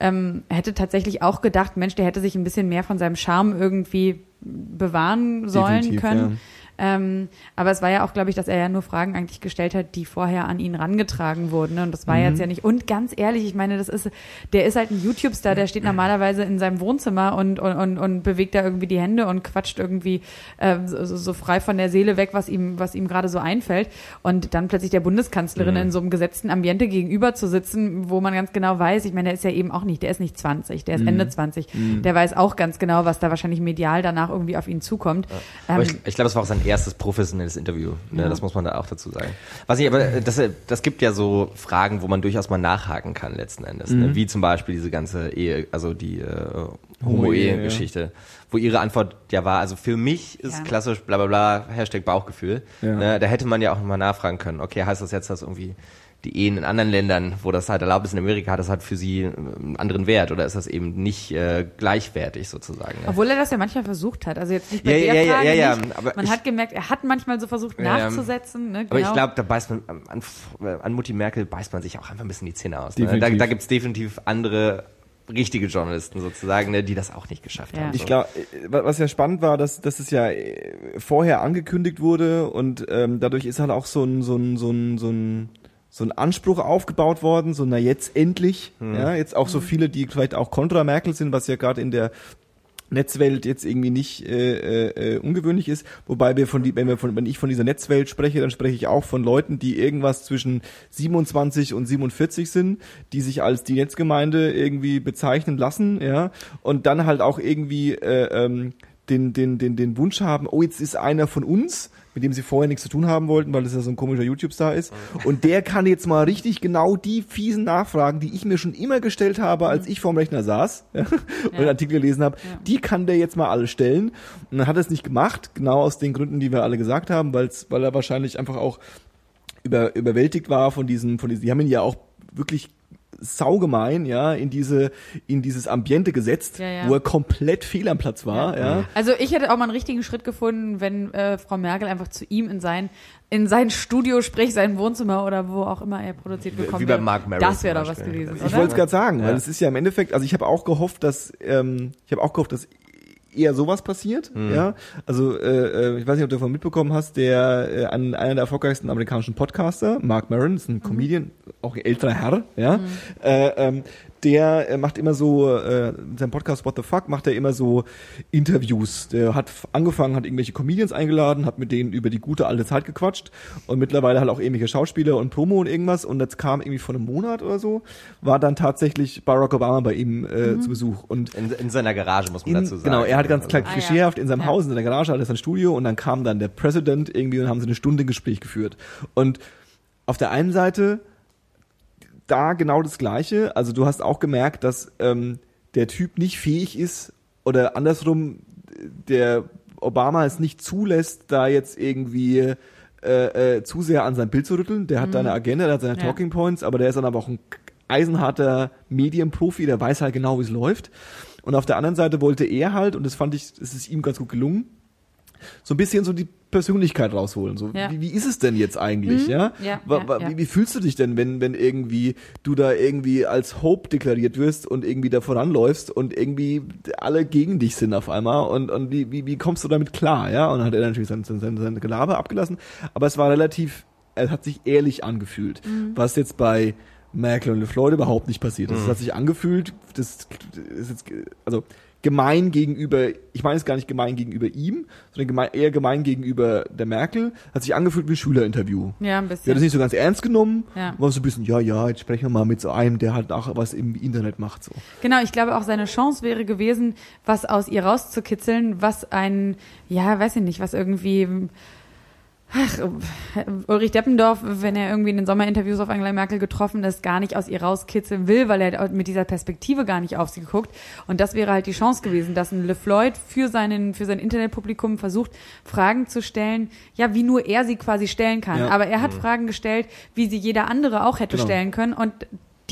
ähm, hätte tatsächlich auch gedacht, Mensch, der hätte sich ein bisschen mehr von seinem Charme irgendwie bewahren sollen Definitiv, können. Ähm, aber es war ja auch, glaube ich, dass er ja nur Fragen eigentlich gestellt hat, die vorher an ihn rangetragen wurden. Ne? Und das war Mhm. jetzt ja nicht. Und ganz ehrlich, ich meine, das ist, der ist halt ein YouTube-Star, der steht normalerweise in seinem Wohnzimmer und, und, und, und bewegt da irgendwie die Hände und quatscht irgendwie äh, so, so frei von der Seele weg, was ihm, was ihm gerade so einfällt. Und dann plötzlich der Bundeskanzlerin in so einem gesetzten Ambiente gegenüber zu sitzen, wo man ganz genau weiß, ich meine, der ist ja eben auch nicht, der ist nicht 20, der ist Ende 20. Der weiß auch ganz genau, was da wahrscheinlich medial danach irgendwie auf ihn zukommt. Aber Ähm, ich, ich glaube, es war auch sein erstes professionelles Interview. Ne? Ja. Das muss man da auch dazu sagen. Was ich, aber äh, das, äh, das gibt ja so Fragen, wo man durchaus mal nachhaken kann letzten Endes. Mhm. Ne? Wie zum Beispiel diese ganze Ehe, also die äh, Homo-Ehe, Homo-Ehe-Geschichte, wo ihre Antwort ja war, also für mich ist Ja. klassisch bla bla bla, Hashtag Bauchgefühl. Ja. Ne? Da hätte man ja auch nochmal nachfragen können, okay, heißt das jetzt, dass irgendwie die Ehen in anderen Ländern, wo das halt erlaubt ist, in Amerika hat das halt für sie einen anderen Wert oder ist das eben nicht äh, gleichwertig sozusagen? Ne? Obwohl er das ja manchmal versucht hat. Also jetzt nicht bei Ja, der ja, ja, Frage ja, ja, nicht. aber Man ich- hat gemerkt, er hat manchmal so versucht nachzusetzen. Ne? Aber ich Genau. glaube, da beißt man an, an, an Mutti Merkel beißt man sich auch einfach ein bisschen die Zähne aus. Ne? Da, da gibt's definitiv andere richtige Journalisten sozusagen, ne, die das auch nicht geschafft Ja. haben. Ich so. glaube, was ja spannend war, dass, dass es ja äh, vorher angekündigt wurde und ähm, dadurch ist halt auch so ein, so ein, so ein, so ein so ein Anspruch aufgebaut worden, so na jetzt endlich, ja, jetzt auch so viele, die vielleicht auch kontra Merkel sind, was ja gerade in der Netzwelt jetzt irgendwie nicht äh, äh, ungewöhnlich ist, wobei wir von die, wenn wir von, wenn ich von dieser Netzwelt spreche, dann spreche ich auch von Leuten, die irgendwas zwischen 27 und 47 sind, die sich als die Netzgemeinde irgendwie bezeichnen lassen, ja, und dann halt auch irgendwie äh, ähm, den, den, den, den Wunsch haben, oh, jetzt ist einer von uns, mit dem sie vorher nichts zu tun haben wollten, weil das ja so ein komischer YouTube-Star ist. Und der kann jetzt mal richtig genau die fiesen Nachfragen, die ich mir schon immer gestellt habe, als ich vorm Rechner saß ja, und den Artikel gelesen habe, Ja. die kann der jetzt mal alle stellen. Und dann hat er es nicht gemacht, genau aus den Gründen, die wir alle gesagt haben, weil's, weil er wahrscheinlich einfach auch über, überwältigt war von diesen, von diesen, die haben ihn ja auch wirklich saugemein, ja, in diese, in dieses Ambiente gesetzt, Ja, ja. wo er komplett fehl am Platz war, ja. Also ich hätte auch mal einen richtigen Schritt gefunden, wenn äh, Frau Merkel einfach zu ihm in sein in sein Studio, sprich sein Wohnzimmer oder wo auch immer er produziert Wie bekommen bei wäre. Mark Maron Das wäre doch was gewesen, Ich wollte es gerade sagen, Ja. weil es ist ja im Endeffekt, also ich habe auch gehofft, dass ähm, ich habe auch gehofft, dass eher sowas passiert, Mhm. ja. Also äh, äh, ich weiß nicht, ob du davon mitbekommen hast, der äh, an, einer der erfolgreichsten amerikanischen Podcaster, Mark Maron, ist ein Mhm. Comedian, auch ein älterer Herr, ja. Äh, ähm, der äh, macht immer so, äh, in seinem Podcast What the Fuck macht er immer so Interviews. Der hat angefangen, hat irgendwelche Comedians eingeladen, hat mit denen über die gute alte Zeit gequatscht und mittlerweile halt auch irgendwelche Schauspieler und Promo und irgendwas und jetzt kam irgendwie vor einem Monat oder so, war dann tatsächlich Barack Obama bei ihm äh, zu Besuch und in, in seiner Garage muss man in, dazu sagen. genau, er hat ganz Also, klar Ah, ja. klischeehaft in seinem Ja. Haus, in der Garage, alles ein Studio und dann kam dann der President irgendwie und haben sie eine Stunde Gespräch geführt. Und auf der einen Seite da genau das Gleiche. Also du hast auch gemerkt, dass ähm, der Typ nicht fähig ist oder andersrum der Obama es nicht zulässt, da jetzt irgendwie äh, äh, zu sehr an sein Bild zu rütteln. Der hat da eine Agenda, der hat seine Ja. Talking Points, aber der ist dann aber auch ein eisenharter Medienprofi, der weiß halt genau, wie es läuft. Und auf der anderen Seite wollte er halt, und das fand ich, es ist ihm ganz gut gelungen, so ein bisschen so die Persönlichkeit rausholen. So, Ja. wie, wie ist es denn jetzt eigentlich, Mhm. ja? Ja, ja. Wie, wie fühlst du dich denn, wenn, wenn irgendwie du da irgendwie als Hope deklariert wirst und irgendwie da voranläufst und irgendwie alle gegen dich sind auf einmal und, und wie, wie, wie kommst du damit klar, ja? Und dann hat er natürlich sein, sein, sein, sein Gelaber abgelassen, aber es war relativ, es hat sich ehrlich angefühlt, Mhm. was jetzt bei Merkel und LeFloid überhaupt nicht passiert ist. Es hat sich angefühlt, das ist jetzt, also gemein gegenüber, ich meine es gar nicht gemein gegenüber ihm, sondern gemein, eher gemein gegenüber der Merkel, hat sich angefühlt wie ein Schülerinterview. Ja, ein Wir haben bisschen. das nicht so ganz ernst genommen, Ja. war so ein bisschen, ja, ja, jetzt sprechen wir mal mit so einem, der halt auch was im Internet macht, so. Genau, ich glaube auch seine Chance wäre gewesen, was aus ihr rauszukitzeln, was ein, ja, weiß ich nicht, was irgendwie, ach, Ulrich Deppendorf, wenn er irgendwie in den Sommerinterviews auf Angela Merkel getroffen ist, gar nicht aus ihr rauskitzeln will, weil er mit dieser Perspektive gar nicht auf sie guckt. Und das wäre halt die Chance gewesen, dass ein LeFloid für seinen, für sein Internetpublikum versucht, Fragen zu stellen, ja, wie nur er sie quasi stellen kann. Ja. Aber er hat Fragen gestellt, wie sie jeder andere auch hätte Genau. stellen können. Und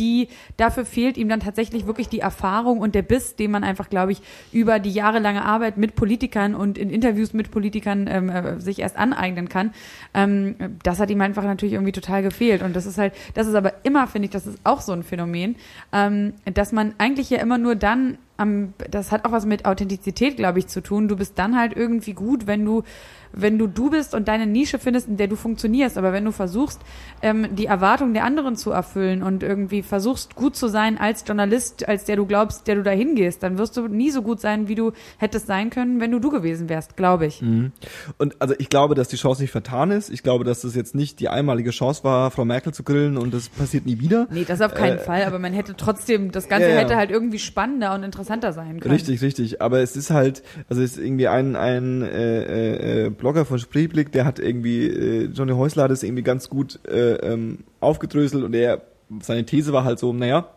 die, dafür fehlt ihm dann tatsächlich wirklich die Erfahrung und der Biss, den man einfach, glaube ich, über die jahrelange Arbeit mit Politikern und in Interviews mit Politikern ähm, äh, sich erst aneignen kann. Ähm, das hat ihm einfach natürlich irgendwie total gefehlt. Und das ist halt, das ist aber immer, finde ich, das ist auch so ein Phänomen, ähm, dass man eigentlich ja immer nur dann am, das hat auch was mit Authentizität, glaube ich, zu tun. Du bist dann halt irgendwie gut, wenn du wenn du du bist und deine Nische findest, in der du funktionierst. Aber wenn du versuchst, ähm, die Erwartungen der anderen zu erfüllen und irgendwie versuchst, gut zu sein als Journalist, als der du glaubst, der du da hingehst, dann wirst du nie so gut sein, wie du hättest sein können, wenn du du gewesen wärst, glaube ich. Mhm. Und also ich glaube, dass die Chance nicht vertan ist. Ich glaube, dass das jetzt nicht die einmalige Chance war, Frau Merkel zu grillen und das passiert nie wieder. Nee, das auf keinen Äh, Fall, aber man hätte trotzdem, das Ganze Ja, ja. hätte halt irgendwie spannender und interessanter sein können. Richtig, richtig. Aber es ist halt, also es ist irgendwie ein, ein äh, äh, Blogger von Spreeblick, der hat irgendwie, äh, Johnny Häusler hat es irgendwie ganz gut äh, ähm, aufgedröselt und er, seine These war halt so, naja,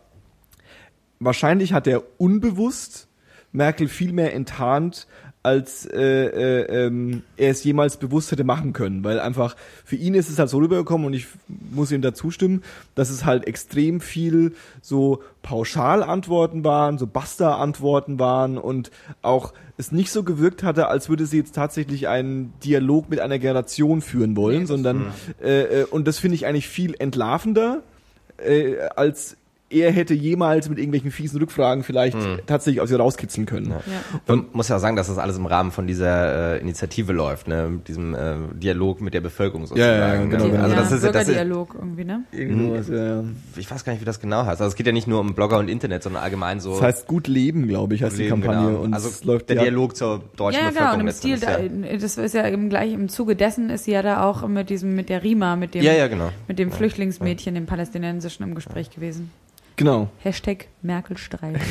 wahrscheinlich hat er unbewusst Merkel viel mehr enttarnt, als äh, äh, ähm, er es jemals bewusst hätte machen können, weil einfach für ihn ist es halt so rübergekommen und ich muss ihm da zustimmen, dass es halt extrem viel so Pauschalantworten waren, so Basta-Antworten waren und auch es nicht so gewirkt hatte, als würde sie jetzt tatsächlich einen Dialog mit einer Generation führen wollen, sondern äh, äh, und das finde ich eigentlich viel entlarvender äh, als er hätte jemals mit irgendwelchen fiesen Rückfragen vielleicht tatsächlich aus ihr rauskitzeln können. Ja. Ja. Man muss ja auch sagen, dass das alles im Rahmen von dieser äh, Initiative läuft, ne? Mit diesem äh, Dialog mit der Bevölkerung sozusagen. Ja, ja, ja, ne? genau, genau. Also ja, das ist, das ist, Bürgerdialog irgendwie, ne? Irgend sowas, ja, ja. ich weiß gar nicht, wie das genau heißt. Also es geht ja nicht nur um Blogger und Internet, sondern allgemein so Das heißt gut leben, glaube ich, heißt die Leben, Kampagne. genau. Und also es läuft der ja, Dialog zur deutschen Ja, ja, genau, Bevölkerung. und im Stil, da, das ist ja im gleich im Zuge dessen ist sie ja da auch mit diesem, mit der Rima, mit dem, ja. ja, ja, genau. mit dem Flüchtlingsmädchen, dem palästinensischen im Gespräch gewesen. Genau. Hashtag Merkel-Streit.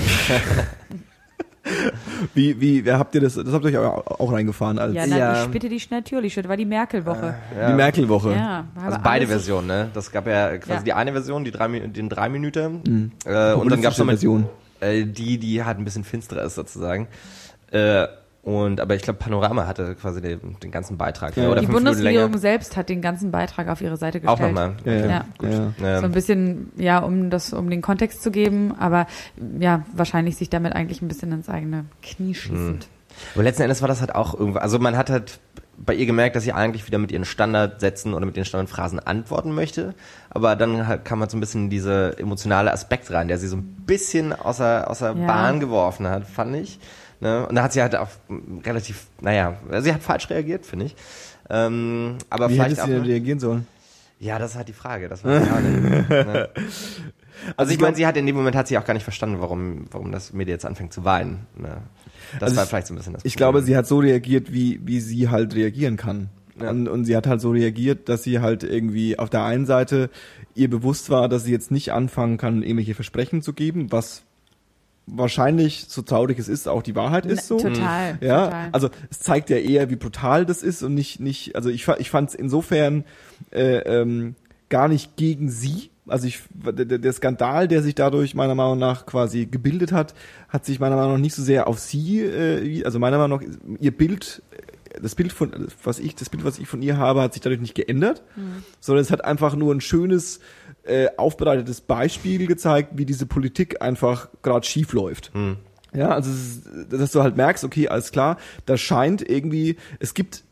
Wie, wie, wer habt ihr das? Das habt ihr euch auch, auch reingefahren als Ja, na, Ja. ich bitte die Natürlich, das war die Merkel-Woche. Ja. die Merkel-Woche. Ja, Also beide Versionen, ne? Das gab ja quasi Ja. die eine Version, die drei, den drei Minuten, Mhm. äh, und dann gab's noch mit, Version. äh, die, die halt ein bisschen finsterer ist sozusagen. Äh, und aber ich glaube, Panorama hatte quasi den, den ganzen Beitrag. Ja. Oder Die Bundesregierung selbst hat den ganzen Beitrag auf ihre Seite Auch gestellt. nochmal. Ja, ja. Ja. Ähm, So ein bisschen, ja, um das, um den Kontext zu geben, aber ja, wahrscheinlich sich damit eigentlich ein bisschen ins eigene Knie schießend. Aber letzten Endes war das halt auch irgendwo, also man hat halt bei ihr gemerkt, dass sie eigentlich wieder mit ihren Standardsätzen oder mit ihren Standardphrasen antworten möchte, aber dann halt kam halt so ein bisschen diese emotionale Aspekt rein, der sie so ein bisschen außer, außer Ja. Bahn geworfen hat, fand ich. Ne? Und da hat sie halt auch relativ, naja, sie hat falsch reagiert, finde ich. Ähm, aber Wie vielleicht auch, du denn ne? reagieren sollen? ja, das ist halt die Frage, das weiß ich auch nicht. ne? Also ich glaub- meine, sie hat in dem Moment hat sie auch gar nicht verstanden, warum, warum das Mädel jetzt anfängt zu weinen. Ne? Das Also war ich- vielleicht so ein bisschen das Ich Problem. glaube, sie hat so reagiert, wie, wie sie halt reagieren kann. Ja. Und, und sie hat halt so reagiert, dass sie halt irgendwie auf der einen Seite ihr bewusst war, dass sie jetzt nicht anfangen kann, irgendwelche Versprechen zu geben, was wahrscheinlich, so traurig es ist, auch die Wahrheit ist so. Total, Ja, total. also es zeigt ja eher, wie brutal das ist und nicht, nicht, also ich, ich fand es insofern äh, ähm, gar nicht gegen sie. Also ich, der, der Skandal, der sich dadurch meiner Meinung nach quasi gebildet hat, hat sich meiner Meinung nach nicht so sehr auf sie, äh, also meiner Meinung nach, ihr Bild, das Bild von, was ich, das Bild, was ich von ihr habe, hat sich dadurch nicht geändert, sondern es hat einfach nur ein schönes, äh, aufbereitetes Beispiel gezeigt, wie diese Politik einfach gerade schief läuft. Ja, also dass du halt merkst, okay, alles klar, da scheint irgendwie, es gibt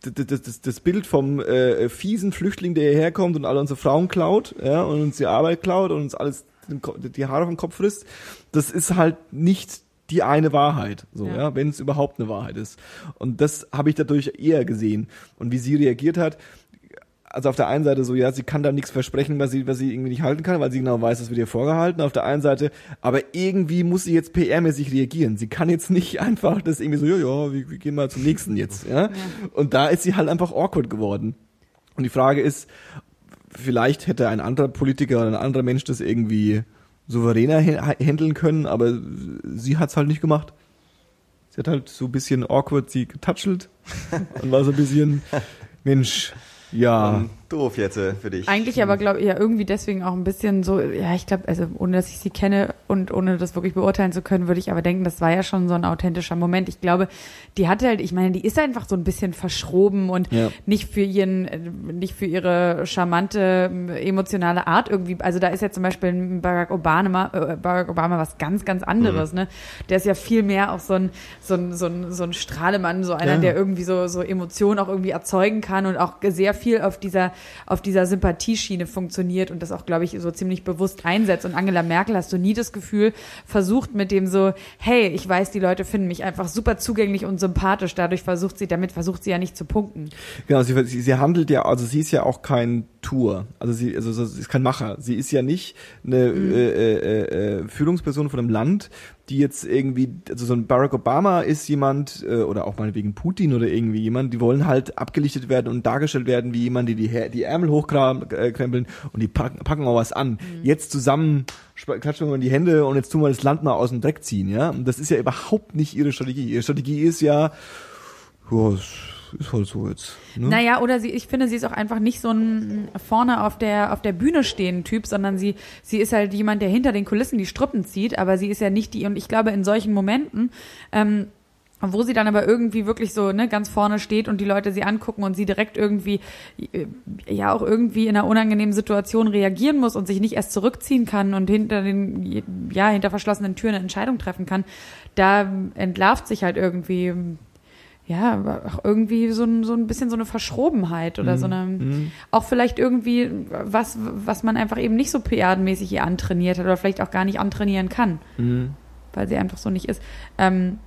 das, das, das, Bild vom äh, fiesen Flüchtling, der hierher kommt und alle unsere Frauen klaut, ja, und uns die Arbeit klaut und uns alles die Haare vom Kopf frisst, das ist halt nicht die eine Wahrheit, so, ja, Ja. wenn es überhaupt eine Wahrheit ist. Und das habe ich dadurch eher gesehen. Und wie sie reagiert hat, also auf der einen Seite so, ja, sie kann da nichts versprechen, was sie, was sie irgendwie nicht halten kann, weil sie genau weiß, das wird ihr vorgehalten. Auf der einen Seite, aber irgendwie muss sie jetzt PR-mäßig reagieren. Sie kann jetzt nicht einfach das irgendwie so, ja, ja, wir, wir gehen mal zum nächsten jetzt, ja? Und da ist sie halt einfach awkward geworden. Und die Frage ist, vielleicht hätte ein anderer Politiker oder ein anderer Mensch das irgendwie souveräner ha- handeln können, aber sie hat's halt nicht gemacht. Sie hat halt so ein bisschen awkward sie getatschelt und war so ein bisschen, Mensch, ja. Ähm, doof jetzt äh, für dich. Eigentlich aber glaube ich ja irgendwie deswegen auch ein bisschen so, ja, ich glaube, also ohne dass ich sie kenne und ohne das wirklich beurteilen zu können, würde ich aber denken, das war ja schon so ein authentischer Moment. Ich glaube, die hatte halt, ich meine, die ist einfach so ein bisschen verschroben und Ja. nicht für ihren, nicht für ihre charmante emotionale Art irgendwie. Also da ist ja zum Beispiel ein Barack Obama, äh, Barack Obama was ganz, ganz anderes, Mhm. ne? Der ist ja viel mehr auch so ein, so ein, so ein, so ein Strahlemann, so einer, Ja. der irgendwie so, so Emotionen auch irgendwie erzeugen kann und auch sehr viel auf dieser auf dieser Sympathieschiene funktioniert und das auch, glaube ich, so ziemlich bewusst einsetzt. Und Angela Merkel hast du nie das Gefühl, versucht mit dem so, hey, ich weiß, die Leute finden mich einfach super zugänglich und sympathisch. Dadurch versucht sie, damit versucht sie ja nicht zu punkten. Genau, sie, sie, sie handelt ja, also sie ist ja auch kein Tour. Also sie, also sie ist kein Macher. Sie ist ja nicht eine mhm. äh, äh, äh, Führungsperson von einem Land, die jetzt irgendwie, also so ein Barack Obama ist jemand, äh, oder auch mal wegen Putin oder irgendwie jemand, die wollen halt abgelichtet werden und dargestellt werden wie jemand, die die, die Ärmel hochkrempeln und die packen, packen auch was an. Mhm. Jetzt zusammen klatschen wir in die Hände und jetzt tun wir das Land mal aus dem Dreck ziehen, ja. Und das ist ja überhaupt nicht ihre Strategie. Ihre Strategie ist ja, ja ist halt so jetzt. Ne? Naja, oder sie, ich finde, sie ist auch einfach nicht so ein vorne auf der, auf der Bühne stehenden Typ, sondern sie, sie ist halt jemand, der hinter den Kulissen die Strippen zieht, aber sie ist ja nicht die, und ich glaube, in solchen Momenten, ähm, wo sie dann aber irgendwie wirklich so ne, ganz vorne steht und die Leute sie angucken und sie direkt irgendwie äh, ja auch irgendwie in einer unangenehmen Situation reagieren muss und sich nicht erst zurückziehen kann und hinter den ja hinter verschlossenen Türen eine Entscheidung treffen kann, da entlarvt sich halt irgendwie ja, auch irgendwie so ein, so ein bisschen so eine Verschrobenheit oder mhm. so eine, mhm. auch vielleicht irgendwie was, was man einfach eben nicht so PR-mäßig hier antrainiert hat oder vielleicht auch gar nicht antrainieren kann, mhm. weil sie einfach so nicht ist. Ähm,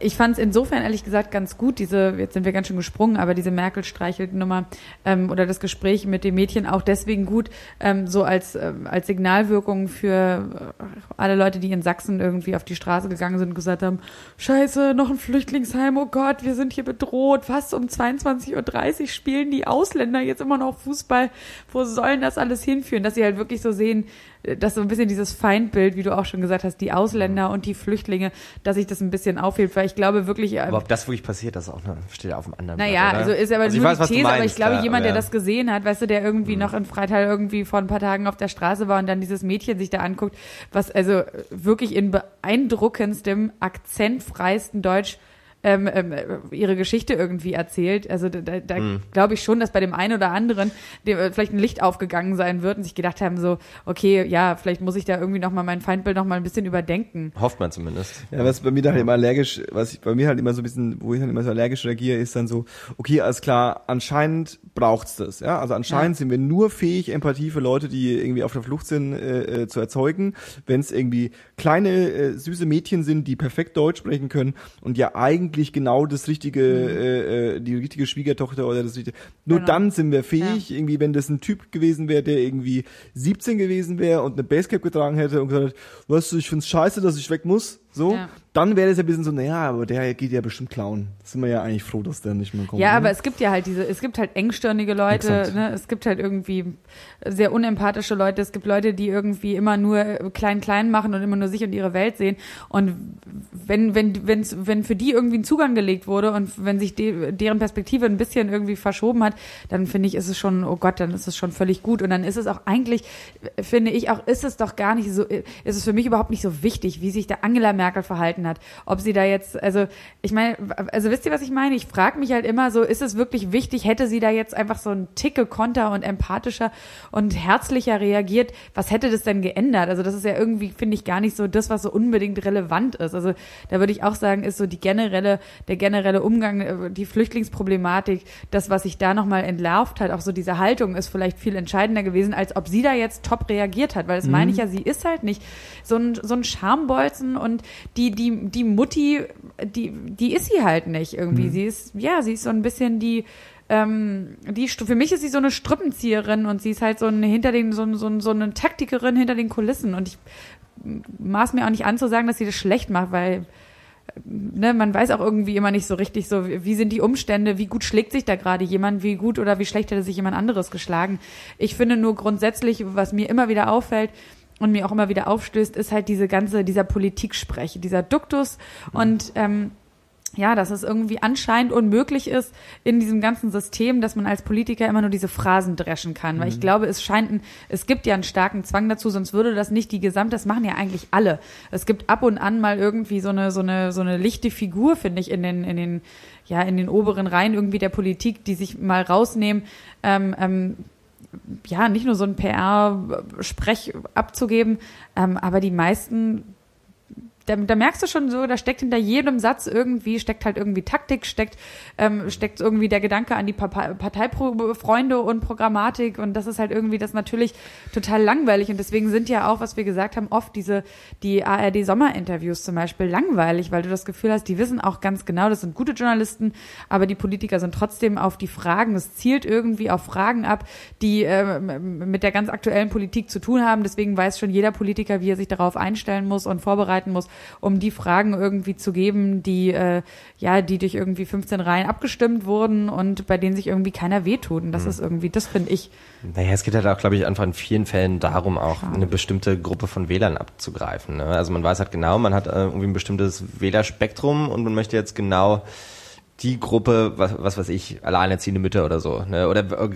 ich fand es insofern ehrlich gesagt ganz gut, diese, jetzt sind wir ganz schön gesprungen, aber diese Merkel-Streichelt-Nummer ähm, oder das Gespräch mit dem Mädchen auch deswegen gut, ähm, so als, ähm, als Signalwirkung für äh, alle Leute, die in Sachsen irgendwie auf die Straße gegangen sind und gesagt haben, scheiße, noch ein Flüchtlingsheim, oh Gott, wir sind hier bedroht, was, um 22.30 Uhr spielen die Ausländer jetzt immer noch Fußball, wo sollen das alles hinführen, dass sie halt wirklich so sehen, dass so ein bisschen dieses Feindbild, wie du auch schon gesagt hast, die Ausländer und die Flüchtlinge, dass sich das ein bisschen aufhebt, weil ich glaube wirklich. Aber ob das wirklich passiert, das auch ne, steht auf dem anderen Naja, Blatt, also ist aber also nur weiß, die These, meinst, aber ich glaube, ja, jemand, der ja. das gesehen hat, weißt du, der irgendwie mhm. noch in Freital irgendwie vor ein paar Tagen auf der Straße war und dann dieses Mädchen sich da anguckt, was also wirklich in beeindruckendstem, akzentfreisten Deutsch ähm, ähm, ihre Geschichte irgendwie erzählt. Also da, da mhm. glaube ich schon, dass bei dem einen oder anderen dem, äh, vielleicht ein Licht aufgegangen sein wird und sich gedacht haben, so, okay, ja, vielleicht muss ich da irgendwie nochmal mein Feindbild nochmal ein bisschen überdenken. Hofft man zumindest. Ja, was bei mir dann halt immer allergisch, was ich bei mir halt immer so ein bisschen, wo ich dann immer so allergisch reagiere, ist dann so, okay, alles klar, anscheinend braucht's das, ja. Also anscheinend ja. sind wir nur fähig, Empathie für Leute, die irgendwie auf der Flucht sind, äh, äh zu erzeugen, wenn es irgendwie kleine, äh, süße Mädchen sind, die perfekt Deutsch sprechen können und ja eigentlich genau das richtige, mhm. äh, äh, die richtige Schwiegertochter oder das richtige. Nur genau. dann sind wir fähig, ja. irgendwie, wenn das ein Typ gewesen wäre, der irgendwie 17 gewesen wäre und eine Basecap getragen hätte und gesagt hat, weißt du, ich find's scheiße, dass ich weg muss, so, ja. dann wäre ja ein bisschen so, naja, aber der geht ja bestimmt klauen. Sind wir ja eigentlich froh, dass der nicht mehr kommt. Ja, ne? aber es gibt ja halt diese, es gibt halt engstirnige Leute, ne? es gibt halt irgendwie sehr unempathische Leute, es gibt Leute, die irgendwie immer nur klein-klein machen und immer nur sich und ihre Welt sehen. Und wenn, wenn, wenn's, wenn für die irgendwie ein Zugang gelegt wurde und wenn sich de, deren Perspektive ein bisschen irgendwie verschoben hat, dann finde ich, ist es schon, oh Gott, dann ist es schon völlig gut. Und dann ist es auch eigentlich, finde ich auch, ist es doch gar nicht so, ist es für mich überhaupt nicht so wichtig, wie sich der Angela Merkel verhalten hat. Ob sie da jetzt, also ich meine, also wisst ihr, was ich meine? Ich frage mich halt immer so, ist es wirklich wichtig, hätte sie da jetzt einfach so ein Ticke konter und empathischer und herzlicher reagiert, was hätte das denn geändert? Also das ist ja irgendwie, finde ich, gar nicht so das, was so unbedingt relevant ist. Also da würde ich auch sagen, ist so die generelle, der generelle Umgang, äh, die Flüchtlingsproblematik, das, was sich da nochmal entlarvt hat, auch so diese Haltung ist vielleicht viel entscheidender gewesen, als ob sie da jetzt top reagiert hat, weil das mhm. meine ich ja, sie ist halt nicht so ein, so ein Schambolzen und die, die, die Mutti, die, die ist sie halt nicht irgendwie. Mhm. Sie ist, ja, sie ist so ein bisschen die, ähm, die, für mich ist sie so eine Strippenzieherin und sie ist halt so eine, hinter den, so, so, so eine Taktikerin hinter den Kulissen und ich maß mir auch nicht an zu sagen, dass sie das schlecht macht, weil, ne, man weiß auch irgendwie immer nicht so richtig so, wie sind die Umstände, wie gut schlägt sich da gerade jemand, wie gut oder wie schlecht hätte sich jemand anderes geschlagen. Ich finde nur grundsätzlich, was mir immer wieder auffällt, und mir auch immer wieder aufstößt, ist halt diese ganze, dieser Politiksprech, dieser Duktus mhm. und ähm, ja, dass es irgendwie anscheinend unmöglich ist in diesem ganzen System, dass man als Politiker immer nur diese Phrasen dreschen kann. Weil ich mhm. glaube, es scheint ein, es gibt ja einen starken Zwang dazu, sonst würde das nicht die gesamte, das machen ja eigentlich alle. Es gibt ab und an mal irgendwie so eine, so eine, so eine lichte Figur, finde ich, in den, in den, ja, in den oberen Reihen irgendwie der Politik, die sich mal rausnehmen, ähm, ähm, ja, nicht nur so ein PR-Sprech abzugeben, ähm, aber die meisten da, da merkst du schon so, da steckt hinter jedem Satz irgendwie, steckt halt irgendwie Taktik, steckt, ähm, steckt irgendwie der Gedanke an die pa Parteifreunde und Programmatik und das ist halt irgendwie das natürlich total langweilig und deswegen sind ja auch, was wir gesagt haben, oft diese, die ARD-Sommerinterviews zum Beispiel langweilig, weil du das Gefühl hast, die wissen auch ganz genau, das sind gute Journalisten, aber die Politiker sind trotzdem auf die Fragen, es zielt irgendwie auf Fragen ab, die äh, mit der ganz aktuellen Politik zu tun haben, deswegen weiß schon jeder Politiker, wie er sich darauf einstellen muss und vorbereiten muss um die Fragen irgendwie zu geben, die äh, ja, die durch irgendwie 15 Reihen abgestimmt wurden und bei denen sich irgendwie keiner wehtut. Und das mhm. ist irgendwie, das finde ich. Naja, es geht halt auch, glaube ich, einfach in vielen Fällen darum, auch ja. eine bestimmte Gruppe von Wählern abzugreifen. Ne? Also man weiß halt genau, man hat äh, irgendwie ein bestimmtes Wählerspektrum und man möchte jetzt genau die Gruppe, was, was weiß ich, alleinerziehende Mütter oder so. Ne? Oder äh,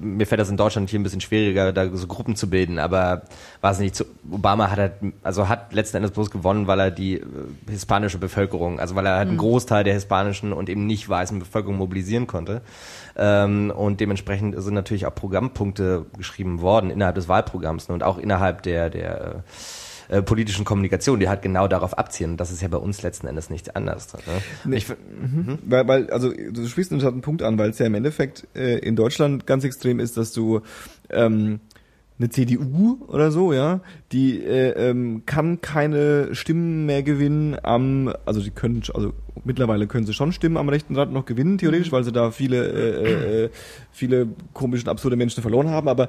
mir fällt das in Deutschland hier ein bisschen schwieriger, da so Gruppen zu bilden, aber war es nicht so, Obama hat halt, also hat letzten Endes bloß gewonnen, weil er die äh, hispanische Bevölkerung, also weil er halt einen mhm. Großteil der hispanischen und eben nicht weißen Bevölkerung mobilisieren konnte. Ähm, und dementsprechend sind natürlich auch Programmpunkte geschrieben worden innerhalb des Wahlprogramms ne? und auch innerhalb der, der äh, äh, politischen Kommunikation, die halt genau darauf abzielen. Und das ist ja bei uns letzten Endes nichts anderes. Ne? Ich, mhm. weil, weil, also du sprichst einen Punkt an, weil es ja im Endeffekt äh, in Deutschland ganz extrem ist, dass du ähm, eine CDU oder so, ja, die äh, ähm, kann keine Stimmen mehr gewinnen am, also die können, also mittlerweile können sie schon Stimmen am rechten Rand noch gewinnen, theoretisch, mhm. weil sie da viele, äh, äh, viele komische und absurde Menschen verloren haben, aber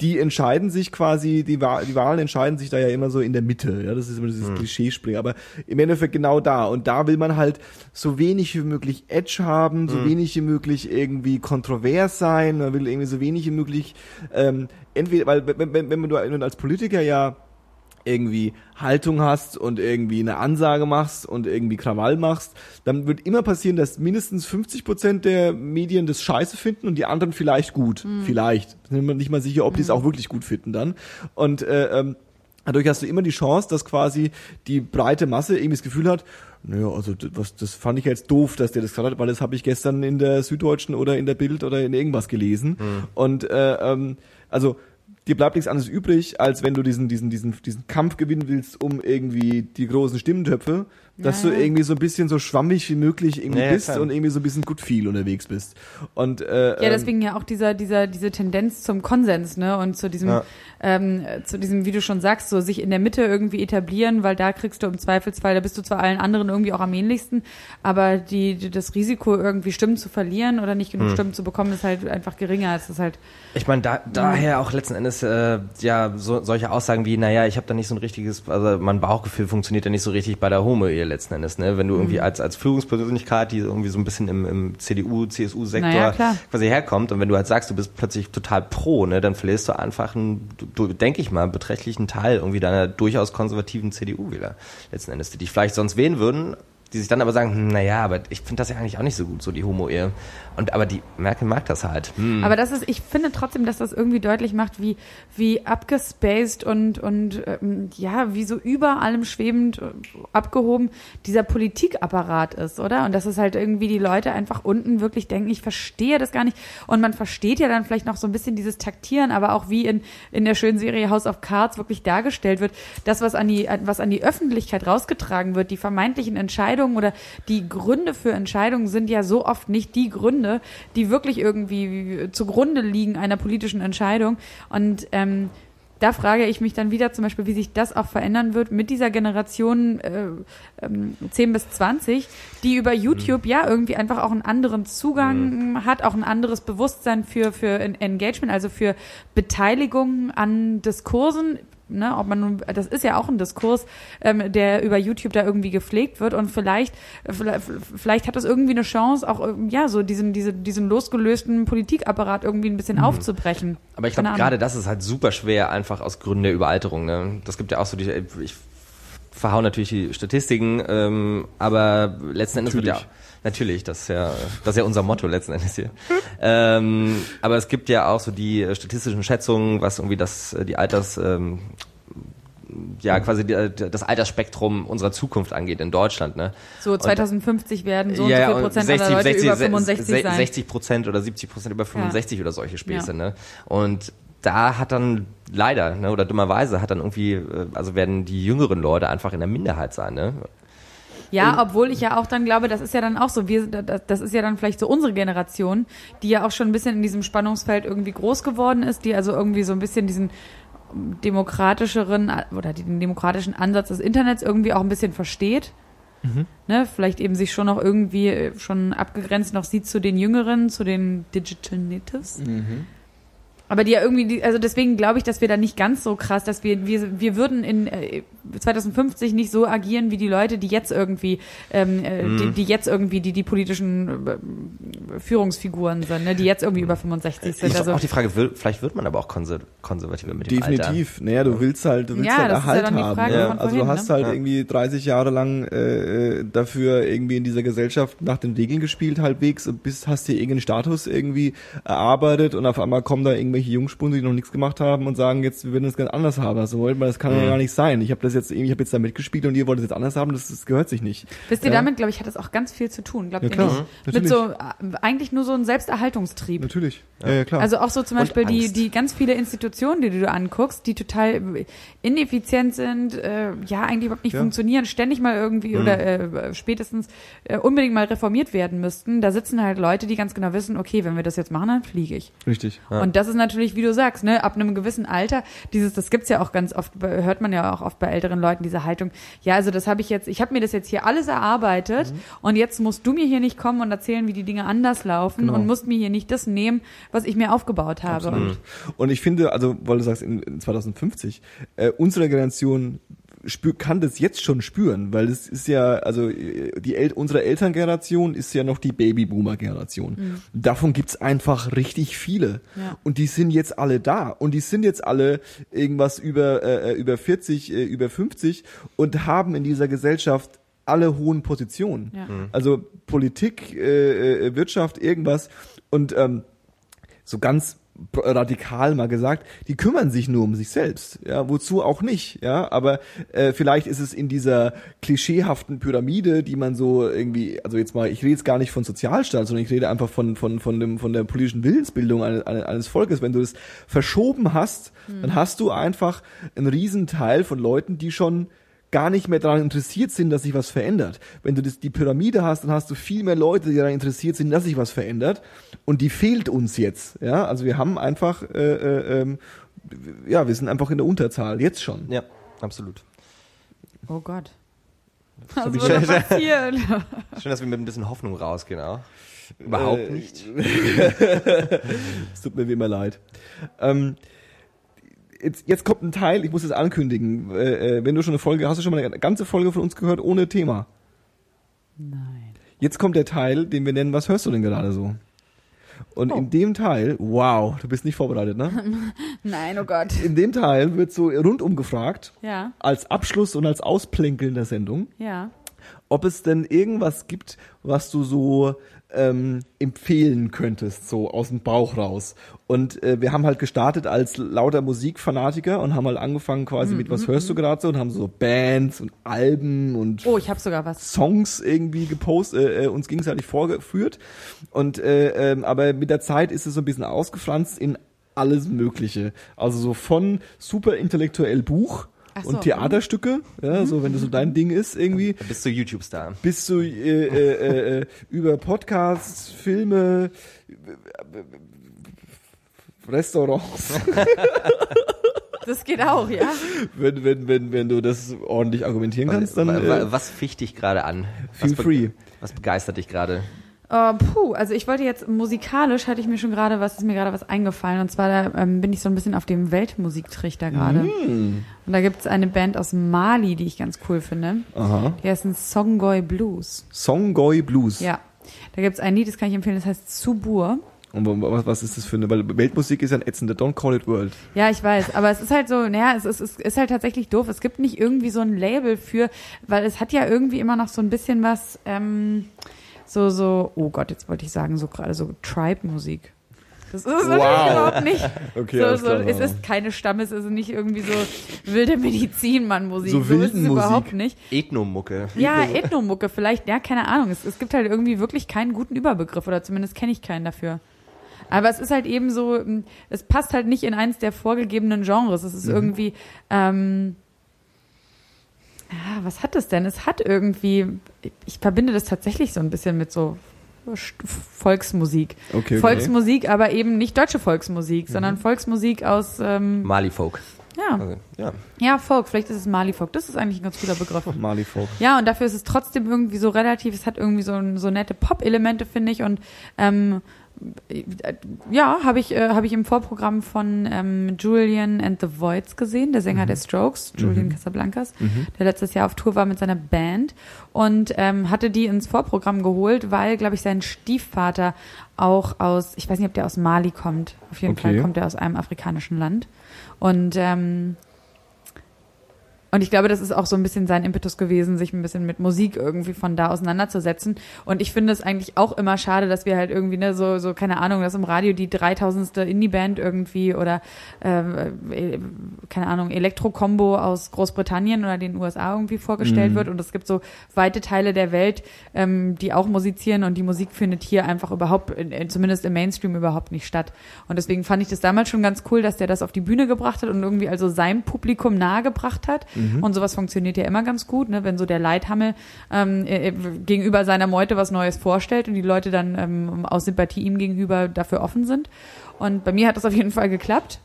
die entscheiden sich quasi, die, Wahl, die Wahlen entscheiden sich da ja immer so in der Mitte. Ja, das ist immer dieses mhm. Klischeespringen. Aber im Endeffekt genau da. Und da will man halt so wenig wie möglich Edge haben, so mhm. wenig wie möglich irgendwie kontrovers sein. Man will irgendwie so wenig wie möglich, ähm, entweder, weil wenn, wenn, wenn du als Politiker ja irgendwie Haltung hast und irgendwie eine Ansage machst und irgendwie Krawall machst, dann wird immer passieren, dass mindestens 50 Prozent der Medien das scheiße finden und die anderen vielleicht gut. Mhm. Vielleicht. Sind wir nicht mal sicher, ob die es mhm. auch wirklich gut finden dann. Und äh, ähm, dadurch hast du immer die Chance, dass quasi die breite Masse irgendwie das Gefühl hat, naja, also was, das fand ich jetzt doof, dass der das gesagt hat, weil das habe ich gestern in der Süddeutschen oder in der Bild oder in irgendwas gelesen. Mhm. Und äh, ähm, also dir bleibt nichts anderes übrig, als wenn du diesen, diesen, diesen, diesen Kampf gewinnen willst um irgendwie die großen Stimmentöpfe, dass ja, du irgendwie so ein bisschen so schwammig wie möglich irgendwie ja, bist klar. und irgendwie so ein bisschen gut viel unterwegs bist. Und äh, ja, ähm, deswegen ja auch dieser dieser diese Tendenz zum Konsens, ne und zu diesem ja. ähm, zu diesem, wie du schon sagst, so sich in der Mitte irgendwie etablieren, weil da kriegst du im Zweifelsfall, da bist du zwar allen anderen irgendwie auch am ähnlichsten, aber die, die das Risiko irgendwie Stimmen zu verlieren oder nicht genug hm. Stimmen zu bekommen ist halt einfach geringer. Es ist halt. Ich meine, da, daher auch letzten Endes äh, ja so, solche Aussagen wie, naja, ich habe da nicht so ein richtiges, also mein Bauchgefühl funktioniert ja nicht so richtig bei der Homo-Ehe letzten Endes. Ne? Wenn du irgendwie mhm. als, als Führungspersönlichkeit, die irgendwie so ein bisschen im, im CDU, CSU-Sektor naja, quasi herkommt und wenn du halt sagst, du bist plötzlich total pro, ne, dann verlierst du einfach einen, denke ich mal, beträchtlichen Teil irgendwie deiner durchaus konservativen CDU-Wähler letzten Endes, die dich vielleicht sonst wählen würden, die sich dann aber sagen, hm, naja, aber ich finde das ja eigentlich auch nicht so gut, so die Homo-Ehe. Und aber die Merkel mag das halt. Hm. Aber das ist, ich finde trotzdem, dass das irgendwie deutlich macht, wie, wie abgespaced und, und ähm, ja, wie so über allem schwebend äh, abgehoben dieser Politikapparat ist, oder? Und dass es halt irgendwie die Leute einfach unten wirklich denken, ich verstehe das gar nicht. Und man versteht ja dann vielleicht noch so ein bisschen dieses Taktieren, aber auch wie in, in der schönen Serie House of Cards wirklich dargestellt wird, das, was an die, was an die Öffentlichkeit rausgetragen wird, die vermeintlichen Entscheidungen Entscheidungen oder die Gründe für Entscheidungen sind ja so oft nicht die Gründe, die wirklich irgendwie zugrunde liegen einer politischen Entscheidung. Und ähm, da frage ich mich dann wieder zum Beispiel, wie sich das auch verändern wird mit dieser Generation äh, ähm, 10 bis 20, die über YouTube mhm. ja irgendwie einfach auch einen anderen Zugang mhm. hat, auch ein anderes Bewusstsein für, für Engagement, also für Beteiligung an Diskursen ne, ob man nun, das ist ja auch ein Diskurs, ähm, der über YouTube da irgendwie gepflegt wird und vielleicht, vielleicht, vielleicht hat das irgendwie eine Chance, auch ähm, ja so diesen, diese, diesen losgelösten Politikapparat irgendwie ein bisschen mhm. aufzubrechen. Aber ich glaube, gerade das ist halt super schwer, einfach aus Gründen der Überalterung. Ne? Das gibt ja auch so die, ich verhau natürlich die Statistiken, ähm, aber letzten Endes natürlich. wird ja Natürlich, das ist ja, das ist ja unser Motto letzten Endes hier. ähm, aber es gibt ja auch so die statistischen Schätzungen, was irgendwie das, die Alters, ähm, ja, quasi die, das Altersspektrum unserer Zukunft angeht in Deutschland. Ne? So 2050 und, werden so ja, und so viel Prozent 60, aller Leute 60, über 65 sein. 60 Prozent oder 70 Prozent über 65 ja. oder solche Späße. Ja. Ne? Und da hat dann leider, ne, oder dummerweise hat dann irgendwie, äh, also werden die jüngeren Leute einfach in der Minderheit sein, ne? Ja, obwohl ich ja auch dann glaube, das ist ja dann auch so, wir, das ist ja dann vielleicht so unsere Generation, die ja auch schon ein bisschen in diesem Spannungsfeld irgendwie groß geworden ist, die also irgendwie so ein bisschen diesen demokratischeren oder den demokratischen Ansatz des Internets irgendwie auch ein bisschen versteht. Ne, vielleicht eben sich schon noch irgendwie äh, schon abgegrenzt noch sieht zu den Jüngeren, zu den Digital Natives. Aber die ja irgendwie, also deswegen glaube ich, dass wir da nicht ganz so krass, dass wir, wir, wir würden in äh, 2050 nicht so agieren wie die Leute, die jetzt irgendwie, ähm, äh, die, die jetzt irgendwie die, die politischen äh, Führungsfiguren sind, ne, die jetzt irgendwie über 65 sind. Ist Also, auch die Frage, will, vielleicht wird man aber auch konser konservativer mit dem Alter. Definitiv. Naja, du willst halt, du willst Ja, halt ja Erhalt die haben. Frage ja. von Also du vorhin, hast ne? halt Ja. irgendwie 30 Jahre lang äh, äh, dafür irgendwie in dieser Gesellschaft nach den Regeln gespielt halbwegs und bist, hast dir irgendeinen Status irgendwie erarbeitet und auf einmal kommen da irgendwelche Jungspunde, die noch nichts gemacht haben und sagen jetzt, wir würden das ganz anders haben. Also wollt man, das kann ja Mhm. gar nicht sein. Ich habe das jetzt ich habe jetzt da mitgespielt und ihr wollt es jetzt anders haben, das, das gehört sich nicht. wisst ihr, ja. damit, glaube ich, hat das auch ganz viel zu tun. Glaubt Ja, ihr klar. nicht? Mhm. Mit Natürlich. so, äh, eigentlich nur so ein Selbsterhaltungstrieb. Natürlich. Ja, ja klar. Also auch so zum Beispiel die, die ganz viele Institutionen, die du anguckst, die total ineffizient sind, äh, ja, eigentlich überhaupt nicht Ja. funktionieren, ständig mal irgendwie Mhm. oder äh, spätestens äh, unbedingt mal reformiert werden müssten. Da sitzen halt Leute, die ganz genau wissen, okay, wenn wir das jetzt machen, dann fliege ich. Richtig. Ja. Und das ist natürlich, wie du sagst, ne, ab einem gewissen Alter, dieses, das gibt's ja auch ganz oft, bei- hört man ja auch oft bei älteren Leuten, diese Haltung, ja, also das habe ich jetzt, ich habe mir das jetzt hier alles erarbeitet und jetzt musst du mir hier nicht kommen und erzählen, wie die Dinge anders laufen Genau. und musst mir hier nicht das nehmen, was ich mir aufgebaut habe. Absolut. Und ich finde, also, weil du sagst, in, in 2050, äh, unsere Generation spür, kann das jetzt schon spüren, weil es ist ja, also äh, die El unsere Elterngeneration ist ja noch die Babyboomer-Generation. Davon gibt's einfach richtig viele. Ja. Und die sind jetzt alle da. Und die sind jetzt alle irgendwas über, äh, über 40, äh, über 50 und haben in dieser Gesellschaft alle hohen Positionen. Ja. Also Politik, äh, äh, Wirtschaft, irgendwas. Und ähm, so ganz radikal mal gesagt, die kümmern sich nur um sich selbst, ja, wozu auch nicht, ja, aber äh, vielleicht ist es in dieser klischeehaften Pyramide, die man so irgendwie, also jetzt mal, ich rede jetzt gar nicht von Sozialstaat, sondern ich rede einfach von von von dem von der politischen Willensbildung eines, eines eines Volkes, wenn du das verschoben hast, dann hast du einfach einen Riesenteil von Leuten, die schon gar nicht mehr daran interessiert sind, dass sich was verändert. Wenn du das, die Pyramide hast, dann hast du viel mehr Leute, die daran interessiert sind, dass sich was verändert. Und die fehlt uns jetzt. Ja, also wir haben einfach, äh, äh, ähm, ja, wir sind einfach in der Unterzahl jetzt schon. Ja, absolut. Oh Gott. hab Was würde passieren? Schön, dass wir mit ein bisschen Hoffnung rausgehen, auch. Überhaupt Äh, nicht. Es tut mir wie immer leid. Ähm, jetzt, jetzt kommt ein Teil, ich muss es ankündigen. Äh, äh, wenn du schon eine Folge, hast du schon mal eine ganze Folge von uns gehört ohne Thema? Nein. Jetzt kommt der Teil, den wir nennen, was hörst du denn gerade so? Und Oh. in dem Teil, wow, du bist nicht vorbereitet, ne? Nein, oh Gott. In dem Teil wird so rundum gefragt, Ja, als Abschluss und als Ausplänkeln der Sendung, ja. ob es denn irgendwas gibt, was du so ähm, empfehlen könntest, so aus dem Bauch raus. Und äh, wir haben halt gestartet als lauter Musikfanatiker und haben halt angefangen quasi mit, was hörst du gerade so? Und haben so Bands und Alben und Oh, ich habe sogar was. Songs irgendwie gepostet, äh, äh, uns gegenseitig vorgeführt. Und äh, ähm, aber mit der Zeit ist es so ein bisschen ausgefranst in alles Mögliche. Also so von super intellektuell Buch Ach so, und Theaterstücke, ja, so wenn das so dein Ding ist irgendwie, Da bist du YouTube-Star. bis zu äh, äh, äh, über Podcasts, Filme, äh, Restaurants, Das geht auch, ja. wenn, wenn, wenn, wenn du das ordentlich argumentieren kannst, dann Wa- wa- äh, was ficht dich gerade an? feel was free. Was begeistert dich gerade? Äh, puh, also ich wollte jetzt musikalisch hatte ich mir schon gerade was, ist mir gerade was eingefallen. Und zwar da, ähm, bin ich so ein bisschen auf dem Weltmusiktrichter gerade. Hm. Und da gibt's eine Band aus Mali, die ich ganz cool finde. Aha. Die heißt ein Songoy Blues. Songoy Blues. Ja. Da gibt's ein Lied, das kann ich empfehlen, das heißt Subur. Und wa- was, was ist das für eine, weil Weltmusik ist ja ein ätzender, don't call it world. Ja, ich weiß, aber es ist halt so, naja, es ist, es ist halt tatsächlich doof. Es gibt nicht irgendwie so ein Label für, weil es hat ja irgendwie immer noch so ein bisschen was, ähm, so, so, oh Gott, jetzt wollte ich sagen, so gerade so Tribe-Musik. Das ist es natürlich Wow. überhaupt nicht. Okay, so, so, klar. es ist keine Stammes, es ist nicht irgendwie so wilde Medizinmann-Musik. So So, ist es überhaupt nicht. Ethnomucke. Ja, Ethnomucke vielleicht, ja, keine Ahnung. Es, es gibt halt irgendwie wirklich keinen guten Überbegriff oder zumindest kenne ich keinen dafür. Aber es ist halt eben so, es passt halt nicht in eins der vorgegebenen Genres. Es ist irgendwie, ähm, ja, was hat es denn? Es hat irgendwie, ich verbinde das tatsächlich so ein bisschen mit so St- Volksmusik. Okay, okay. Volksmusik, aber eben nicht deutsche Volksmusik, sondern Volksmusik aus, ähm, Mali Folk. Ja, Also, ja. ja, Folk. Vielleicht ist es Mali Folk. Das ist eigentlich ein ganz guter Begriff. Mali Folk. Ja, und dafür ist es trotzdem irgendwie so relativ, es hat irgendwie so, so nette Pop-Elemente, finde ich. Und ähm, äh, ja, habe ich, äh, hab ich im Vorprogramm von ähm, Julian and the Voids gesehen, der Sänger der Strokes, Julian Casablancas, der letztes Jahr auf Tour war mit seiner Band und ähm, hatte die ins Vorprogramm geholt, weil, glaube ich, sein Stiefvater auch aus, ich weiß nicht, ob der aus Mali kommt. Auf jeden Okay. Fall kommt er aus einem afrikanischen Land. Und ähm, und ich glaube, das ist auch so ein bisschen sein Impetus gewesen, sich ein bisschen mit Musik irgendwie von da auseinanderzusetzen. Und ich finde es eigentlich auch immer schade, dass wir halt irgendwie, ne, so, so keine Ahnung, dass im Radio die 3000. Indie-Band irgendwie oder, ähm, äh, keine Ahnung, Elektro-Combo aus Großbritannien oder den USA irgendwie vorgestellt wird. Und es gibt so weite Teile der Welt, ähm, die auch musizieren und die Musik findet hier einfach überhaupt, in, zumindest im Mainstream überhaupt nicht statt. Und deswegen fand ich das damals schon ganz cool, dass der das auf die Bühne gebracht hat und irgendwie also seinem Publikum nahegebracht hat. Und sowas funktioniert ja immer ganz gut, ne? wenn so der Leithammel ähm, äh, gegenüber seiner Meute was Neues vorstellt und die Leute dann ähm, aus Sympathie ihm gegenüber dafür offen sind. Und bei mir hat das auf jeden Fall geklappt.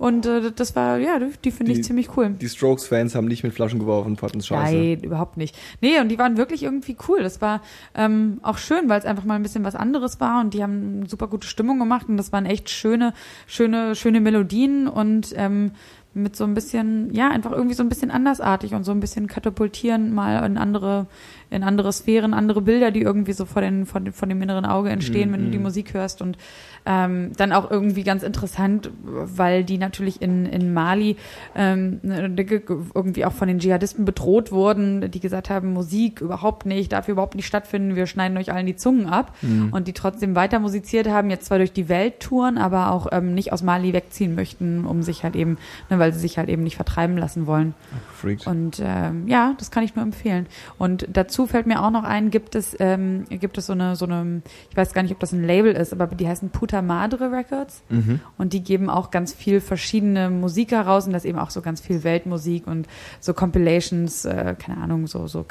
Und äh, das war, ja, die finde ich ziemlich cool. Die Strokes-Fans haben nicht mit Flaschen geworfen, fanden scheiße. Nein, überhaupt nicht. Nee, und die waren wirklich irgendwie cool. Das war ähm, auch schön, weil es einfach mal ein bisschen was anderes war und die haben super gute Stimmung gemacht und das waren echt schöne, schöne, schöne Melodien und ähm, mit so ein bisschen, ja, einfach irgendwie so ein bisschen andersartig und so ein bisschen katapultieren mal in andere, in andere Sphären, andere Bilder, die irgendwie so vor, den, vor, den, vor dem inneren Auge entstehen, wenn du die Musik hörst. Und ähm, dann auch irgendwie ganz interessant, weil die natürlich in, in Mali ähm, ne, ge- ge- irgendwie auch von den Dschihadisten bedroht wurden, die gesagt haben, Musik überhaupt nicht, darf überhaupt nicht stattfinden, wir schneiden euch allen die Zungen ab. Und die trotzdem weiter musiziert haben, jetzt zwar durch die Welt touren, aber auch ähm, nicht aus Mali wegziehen möchten, um sich halt eben, ne, weil sie sich halt eben nicht vertreiben lassen wollen. Freaked. Und ähm, ja, das kann ich nur empfehlen. Und dazu fällt mir auch noch ein, gibt es ähm, gibt es so eine so eine, ich weiß gar nicht, ob das ein Label ist, aber die heißen Puta Madre Records Mhm. und die geben auch ganz viel verschiedene Musik heraus und das eben auch so ganz viel Weltmusik und so Compilations, äh, keine Ahnung, so so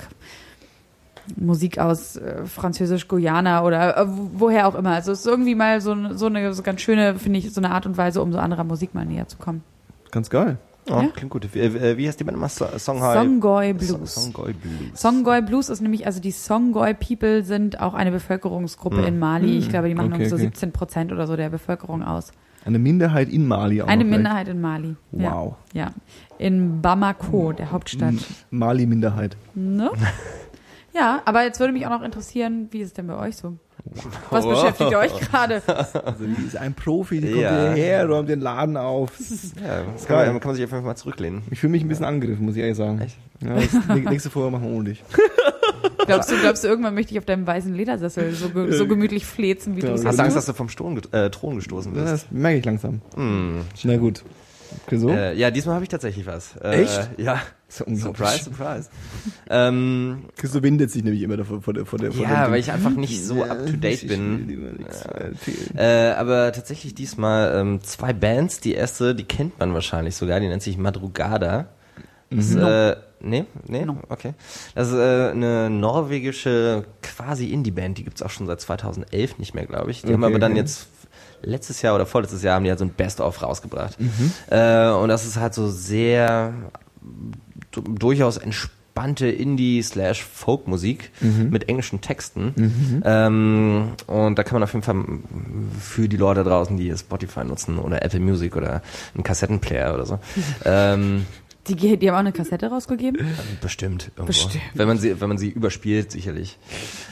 Musik aus äh, Französisch-Guyana oder äh, wo- woher auch immer. Also es ist irgendwie mal so, so eine so ganz schöne, finde ich, so eine Art und Weise, um so anderer Musik mal näher zu kommen. Ganz geil. Oh, Ja. Klingt gut. Wie, äh, wie heißt die Band immer? So- Songhai? Songoy So- Blues. Songoy Blues. Songoy Blues ist nämlich, also die Songoy People sind auch eine Bevölkerungsgruppe Hm. in Mali. Ich glaube, die machen Okay, irgendwie so okay. 17 Prozent oder so der Bevölkerung aus. Eine Minderheit in Mali auch Eine. Minderheit in Mali. Wow. Ja, ja. In Bamako, der Hauptstadt. Mali-Minderheit. Ne? Ja, aber jetzt würde mich auch noch interessieren, wie ist es denn bei euch so? Was Wow. beschäftigt euch gerade? Also die ist ein Profi, die kommt Ja. hierher, räumt den Laden auf. Ja, das kann man, kann man sich einfach mal zurücklehnen. Ich fühle mich ein bisschen angegriffen, muss ich ehrlich sagen. Echt? Ja, das nächste Folge machen wir ohne dich. Glaubst du, glaubst du, irgendwann möchte ich auf deinem weißen Ledersessel so, ge so gemütlich flezen, wie Ja, du es das Hast du Angst, dass du vom Thron, ge- äh, Thron gestoßen wirst? Das merke ich langsam. Hm. Na gut. Okay, so? Äh, ja, diesmal habe ich tatsächlich was. Äh, Echt? Ja. Unglaublich. Surprise, surprise. ähm, Christo windet sich nämlich immer davor, vor der, vor der, vor ja, dem weil ich einfach nicht so up to date bin. Äh, aber tatsächlich diesmal ähm, zwei Bands. Die erste, die kennt man wahrscheinlich sogar, die nennt sich Madrugada. Das ist, äh, nee, nee, No. okay. Das ist äh, eine norwegische quasi Indie-Band, die gibt's auch schon seit 2011 nicht mehr, glaube ich. Die haben Okay, aber dann okay. jetzt letztes Jahr oder vorletztes Jahr haben die halt so ein Best-of rausgebracht. Mhm. Äh, und das ist halt so sehr durchaus entspannte Indie-slash-Folk-Musik Mhm. mit englischen Texten. Ähm, und da kann man auf jeden Fall für die Leute draußen, die Spotify nutzen oder Apple Music oder einen Kassettenplayer oder so, ähm, Die, die haben auch eine Kassette rausgegeben? bestimmt irgendwo. Bestimmt. Wenn man sie, wenn man sie überspielt, sicherlich.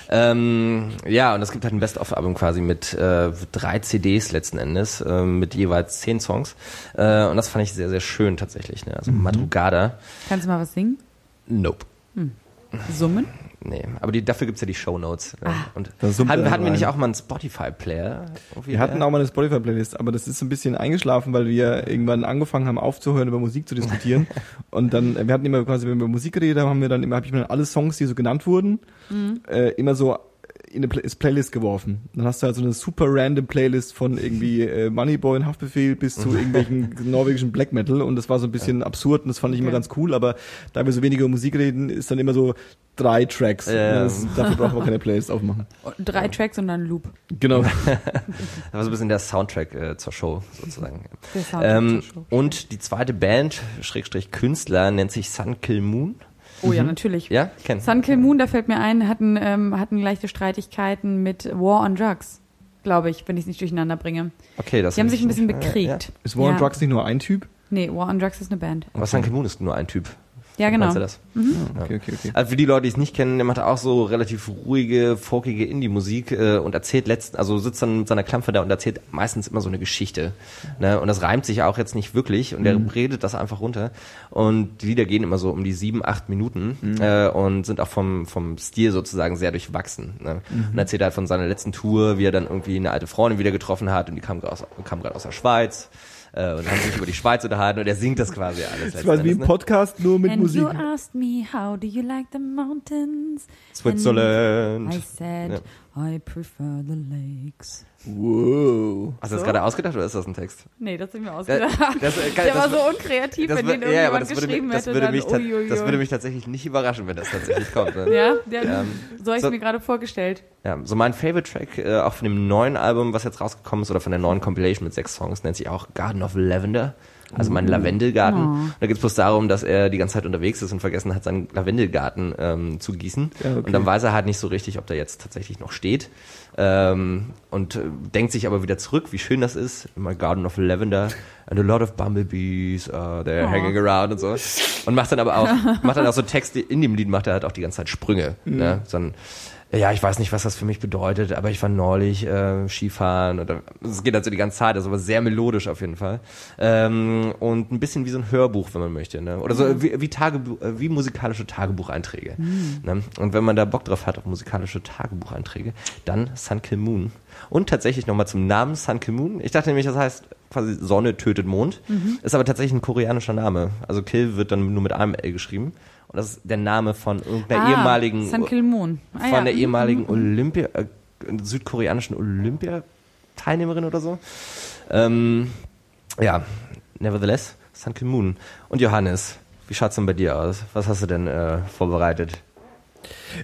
Ähm, ja, und es gibt halt ein Best-of-Album quasi mit äh, drei CDs letzten Endes, äh, mit jeweils zehn Songs. Äh, und das fand ich sehr, sehr schön tatsächlich. Ne? Also Madrugada. Kannst du mal was singen? Nope. Summen? Nee, aber die, dafür gibt's ja die Shownotes. Ne? Und Da summt hatten, hatten wir nicht auch mal einen Spotify-Player? Wir hatten auch mal eine Spotify-Playlist, aber das ist so ein bisschen eingeschlafen, weil wir irgendwann angefangen haben aufzuhören, über Musik zu diskutieren. und dann, wir hatten immer quasi, wenn wir über Musik geredet haben, haben wir dann immer, habe ich mir dann alle Songs, die so genannt wurden, äh, immer so in eine Play ist Playlist geworfen. Dann hast du halt so eine super random Playlist von irgendwie äh, Moneyboy und Haftbefehl bis zu irgendwelchen norwegischen Black Metal und das war so ein bisschen absurd und das fand ich immer Okay. ganz cool, aber da wir so weniger über Musik reden, ist dann immer so drei Tracks. Ja. Das, dafür brauchen wir keine Playlist aufmachen. Und Drei Tracks und dann ein Loop. Genau. Das war so ein bisschen der Soundtrack äh, zur Show sozusagen. Der Soundtrack Ähm, zur Show. und die zweite Band, Schrägstrich Künstler, nennt sich Sun Kill Moon. Oh ja, natürlich. Ja, kennst Sun Kill Moon, da fällt mir ein, hatten, ähm, hatten leichte Streitigkeiten mit War on Drugs, glaube ich, wenn ich es nicht durcheinander bringe. Okay, das Die haben hab sich ich ein bisschen nicht- äh, ja. bekriegt. Ist War on Ja. Drugs nicht nur ein Typ? Nee, War on Drugs ist eine Band. Aber Sun Kill Moon ist nur ein Typ. Ja, genau. Meinst du das? Okay, okay, okay. Also für die Leute, die es nicht kennen, der macht auch so relativ ruhige, folkige Indie-Musik äh, und erzählt letzten, also sitzt dann mit seiner Klampfe da und erzählt meistens immer so eine Geschichte. Ne? Und das reimt sich auch jetzt nicht wirklich und der redet das einfach runter. Und die Lieder gehen immer so um die sieben, acht Minuten äh, und sind auch vom, vom Stil sozusagen sehr durchwachsen. Ne? Und erzählt halt von seiner letzten Tour, wie er dann irgendwie eine alte Freundin wieder getroffen hat und die kam gerade aus, kam gerade aus der Schweiz. Äh, und haben sich über die Schweiz unterhalten und er singt das quasi alles. Das war wie Endes, ne? Podcast, nur mit And Musik. you asked me, how do you like the mountains? Switzerland. I said, I prefer the lakes. Wow. Hast du das So? gerade ausgedacht oder ist das ein Text? Nee, das sind mir Das, ausgedacht. das, äh, kann- Der war das- so unkreativ, das wenn den ja, irgendjemand das würde, geschrieben mich, das, hätte. würde dann, mich, ta- uiuiui. das würde mich tatsächlich nicht überraschen, wenn das tatsächlich kommt. Ne? Ja, der, Ähm, so habe ich so- mir gerade vorgestellt. Ja, so mein Favorite Track, äh, auch von dem neuen Album, was jetzt rausgekommen ist, oder von der neuen Compilation mit sechs Songs, nennt sich auch Garden of Lavender. Also mein Lavendelgarten. Da geht es bloß darum, dass er die ganze Zeit unterwegs ist und vergessen hat, seinen Lavendelgarten ähm, zu gießen. Ja, okay. Und dann weiß er halt nicht so richtig, ob der jetzt tatsächlich noch steht. Ähm, und äh, denkt sich aber wieder zurück, wie schön das ist. In my Garden of Lavender. And a lot of bumblebees are there Oh. hanging around und so. Und macht dann aber auch, macht dann auch so Texte, in dem Lied macht er halt auch die ganze Zeit Sprünge. Ne? So ein, ja, ich weiß nicht, was das für mich bedeutet, aber ich war neulich äh, Skifahren oder es geht also die ganze Zeit, also aber sehr melodisch auf jeden Fall ähm, und ein bisschen wie so ein Hörbuch, wenn man möchte, ne? oder so wie, wie Tagebuch, äh, wie musikalische Tagebucheinträge. Ne? Und wenn man da Bock drauf hat auf musikalische Tagebucheinträge, dann Sun Kill Moon. Und tatsächlich nochmal zum Namen Sun Kill Moon. Ich dachte nämlich, das heißt quasi Sonne tötet Mond, ist aber tatsächlich ein koreanischer Name. Also Kill wird dann nur mit einem L geschrieben. Und das ist der Name von irgendeiner Ah, ehemaligen Sun Kill Moon. Ah, von ja. der ehemaligen Olympia, äh, südkoreanischen Olympia-Teilnehmerin oder so. Ähm, ja, nevertheless, Sun Kill Moon. Und Johannes, wie schaut's denn bei dir aus? Was hast du denn äh, vorbereitet?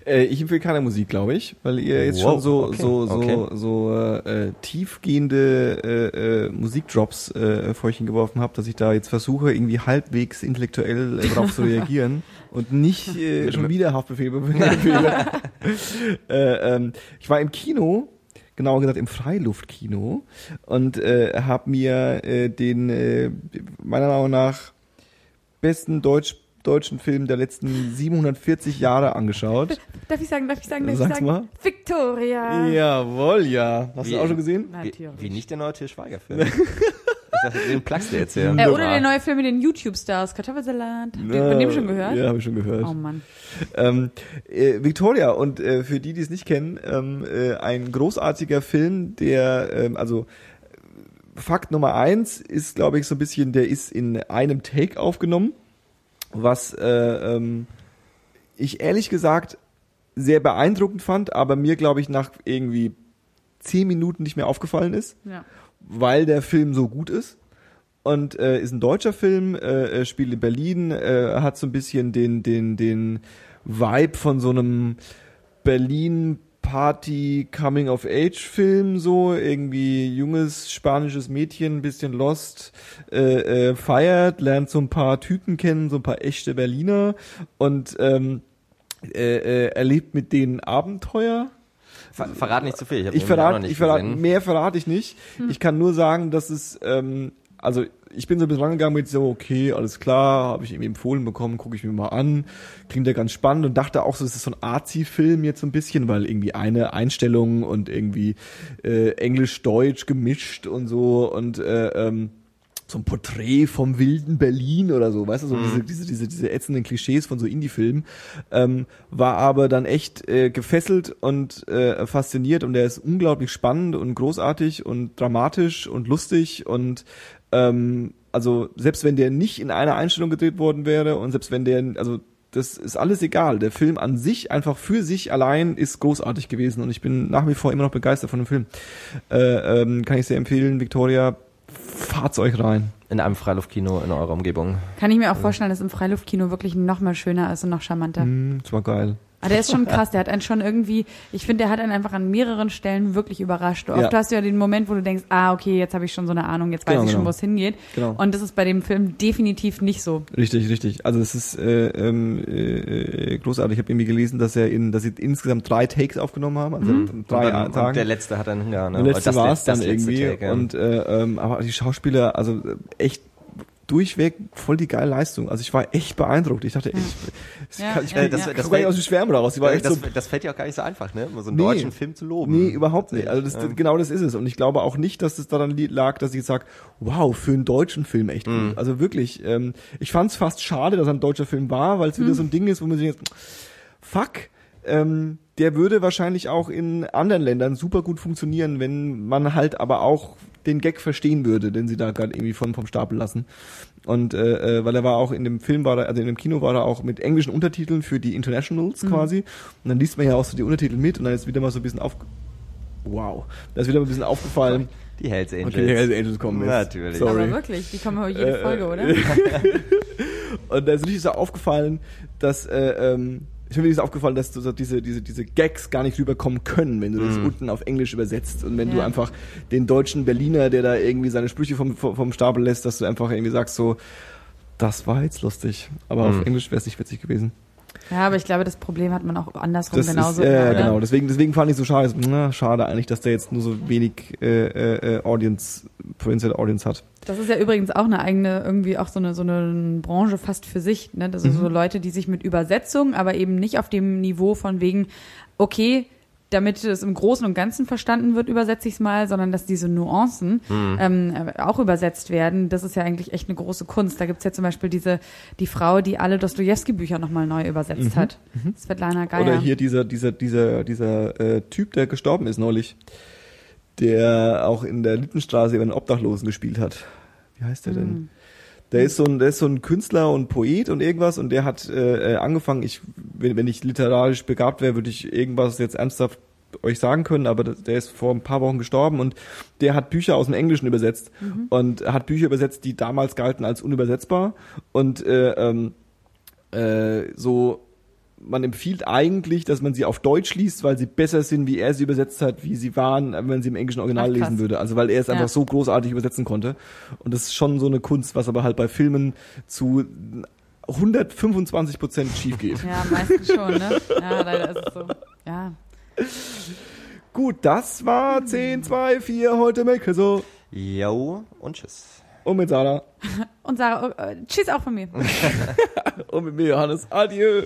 Äh, ich empfehle keine Musik, glaube ich, weil ihr jetzt Wow, schon so okay, so so okay. so äh, tiefgehende äh, äh, Musikdrops äh, vor euch hingeworfen habt, dass ich da jetzt versuche, irgendwie halbwegs intellektuell äh, darauf zu reagieren und nicht äh, schon wieder Haftbefehl äh, ähm, ich war im Kino genauer gesagt im Freiluftkino und äh, habe mir äh, den äh, meiner Meinung nach besten Deutsch deutschen Film der letzten 740 Jahre angeschaut. Darf ich sagen, darf ich sagen, darf Sag's ich sagen? mal. Victoria. Jawohl, ja. Hast Wie- du auch schon gesehen? Wie, Natürlich. wie nicht der neue Til Schweiger-Film. ich dachte, den plagst du jetzt hier. Äh, oder der neue Film mit den YouTube-Stars, Kartoffelsalat. Habt ihr von dem schon gehört? Ja, habe ich schon gehört. Oh Mann. Ähm, äh, Victoria und äh, für die, die es nicht kennen, ähm, äh, ein großartiger Film, der ähm, also Fakt Nummer eins ist, glaube ich, so ein bisschen, der ist in einem Take aufgenommen, was äh, ähm, ich ehrlich gesagt sehr beeindruckend fand, aber mir, glaube ich, nach irgendwie zehn Minuten nicht mehr aufgefallen ist Ja. weil der Film so gut ist. Und äh, ist ein deutscher Film, äh, äh, spielt in Berlin, äh, hat so ein bisschen den, den, den Vibe von so einem Berlin Party Coming of Age Film, so irgendwie junges spanisches Mädchen, ein bisschen lost, äh, äh, feiert, lernt so ein paar Typen kennen, so ein paar echte Berliner und ähm, äh, äh, erlebt mit denen Abenteuer. Ver verrat nicht zu viel. Ich, Ich verrate, nicht ich verrate, gesehen. mehr verrate ich nicht. Ich kann nur sagen, dass es, ähm, also ich bin so ein bisschen rangegangen mit so, okay, alles klar, habe ich irgendwie empfohlen bekommen, gucke ich mir mal an, klingt ja ganz spannend und dachte auch so, es ist so ein Arzi-Film jetzt so ein bisschen, weil irgendwie eine Einstellung und irgendwie äh, Englisch-Deutsch gemischt und so und äh, ähm, so ein Porträt vom wilden Berlin oder so, weißt du, so diese, diese, diese, diese ätzenden Klischees von so Indie-Filmen, ähm, war aber dann echt äh, gefesselt und äh, fasziniert und der ist unglaublich spannend und großartig und dramatisch und lustig und ähm, also selbst wenn der nicht in einer Einstellung gedreht worden wäre und selbst wenn der, also das ist alles egal. Der Film an sich, einfach für sich allein, ist großartig gewesen und ich bin nach wie vor immer noch begeistert von dem Film. Äh, ähm, kann ich sehr empfehlen, Victoria, fahrt's euch rein. In einem Freiluftkino in eurer Umgebung. Kann ich mir auch vorstellen, dass im Freiluftkino wirklich noch mal schöner ist und noch charmanter. Mm, das war geil. Aber der ist schon krass, der hat einen schon irgendwie, ich finde, der hat einen einfach an mehreren Stellen wirklich überrascht. Oft Ja. hast du ja den Moment, wo du denkst, ah, okay, jetzt habe ich schon so eine Ahnung, jetzt weiß Genau, ich schon, genau. wo es hingeht. Genau. Und das ist bei dem Film definitiv nicht so. Richtig, richtig. Also es ist äh, ähm, äh, großartig. Ich habe irgendwie gelesen, dass er in, dass sie insgesamt drei Takes aufgenommen haben, also Mhm. drei und, dann, und Tagen. der letzte hat dann, ja, ne? Der letzte das war es dann das letzte irgendwie. Take, ja. Und äh, ähm, aber die Schauspieler, also äh, echt durchweg voll die geile Leistung. Also ich war echt beeindruckt. Ich dachte, ich, ich, Ja, kann, ich, ja, kann- ja. das, Das- das war nicht aus den Schwärmen raus. Das, so das fällt ja auch gar nicht so einfach, ne? So einen Nee. deutschen Film zu loben. Nee, überhaupt nicht. Also das, genau das ist es. Und ich glaube auch nicht, dass es daran lag, dass ich jetzt sage, wow, für einen deutschen Film echt Mhm. gut. Also wirklich, ähm, ich fand es fast schade, dass er ein deutscher Film war, weil es wieder so ein Ding ist, wo man sich jetzt, fuck, ähm, der würde wahrscheinlich auch in anderen Ländern super gut funktionieren, wenn man halt aber auch den Gag verstehen würde, den sie da gerade irgendwie von, vom Stapel lassen. Und äh, äh, weil er war auch in dem Film war er, also in dem Kino war er auch mit englischen Untertiteln für die Internationals quasi. Und dann liest man ja auch so die Untertitel mit und dann ist wieder mal so ein bisschen auf Wow. Da ist wieder mal ein bisschen aufgefallen. Die Hells Angels. Okay, Hells Angels kommen jetzt. Natürlich. Sorry. Aber wirklich, die kommen heute jede Äh, Folge, oder? Und da ist richtig so aufgefallen, dass äh, ähm, ich mir ist aufgefallen, dass du so diese, diese, diese Gags gar nicht rüberkommen können, wenn du das unten auf Englisch übersetzt. Und wenn du Ja. einfach den deutschen Berliner, der da irgendwie seine Sprüche vom, vom, vom Stapel lässt, dass du einfach irgendwie sagst so, das war jetzt lustig. Aber auf Englisch wäre es nicht witzig gewesen. Ja, aber ich glaube, das Problem hat man auch andersrum Das genauso. ist, ja, oder? genau. Deswegen, deswegen fand ich so schade. Na, schade eigentlich, dass der jetzt nur so wenig äh, äh, äh, Audience, Potential Audience hat. Das ist ja übrigens auch eine eigene, irgendwie auch so eine, so eine Branche fast für sich. Ne? Das sind Mhm. so Leute, die sich mit Übersetzung, aber eben nicht auf dem Niveau von wegen, okay, damit es im Großen und Ganzen verstanden wird, übersetze ich es mal, sondern dass diese Nuancen Mhm. ähm, äh, auch übersetzt werden. Das ist ja eigentlich echt eine große Kunst. Da gibt's ja zum Beispiel diese, die Frau, die alle Dostojewski-Bücher nochmal neu übersetzt hat. Svetlana Geier. Mhm. Oder hier dieser, dieser, dieser, dieser äh, Typ, der gestorben ist neulich, der auch in der Littenstraße über einen Obdachlosen gespielt hat. Wie heißt der denn? Der ist so ein, der ist so ein Künstler und Poet und irgendwas und der hat äh, äh, angefangen, ich, wenn, wenn ich literarisch begabt wäre, würde ich irgendwas jetzt ernsthaft euch sagen können, aber der ist vor ein paar Wochen gestorben und der hat Bücher aus dem Englischen übersetzt und hat Bücher übersetzt, die damals galten als unübersetzbar und äh, ähm, äh, so man empfiehlt eigentlich, dass man sie auf Deutsch liest, weil sie besser sind, wie er sie übersetzt hat, wie sie waren, wenn man sie im englischen Original Ach, lesen würde. Also weil er es Ja. einfach so großartig übersetzen konnte. Und das ist schon so eine Kunst, was aber halt bei Filmen zu 125 Prozent schief geht. ja, meistens schon, ne? Ja, leider ist es so. Ja. Gut, das war 10, 2, 4 heute Make so. Yo und tschüss. Und mit Sarah. Und Sarah, äh, tschüss auch von mir. Und mit mir, Johannes. Adieu.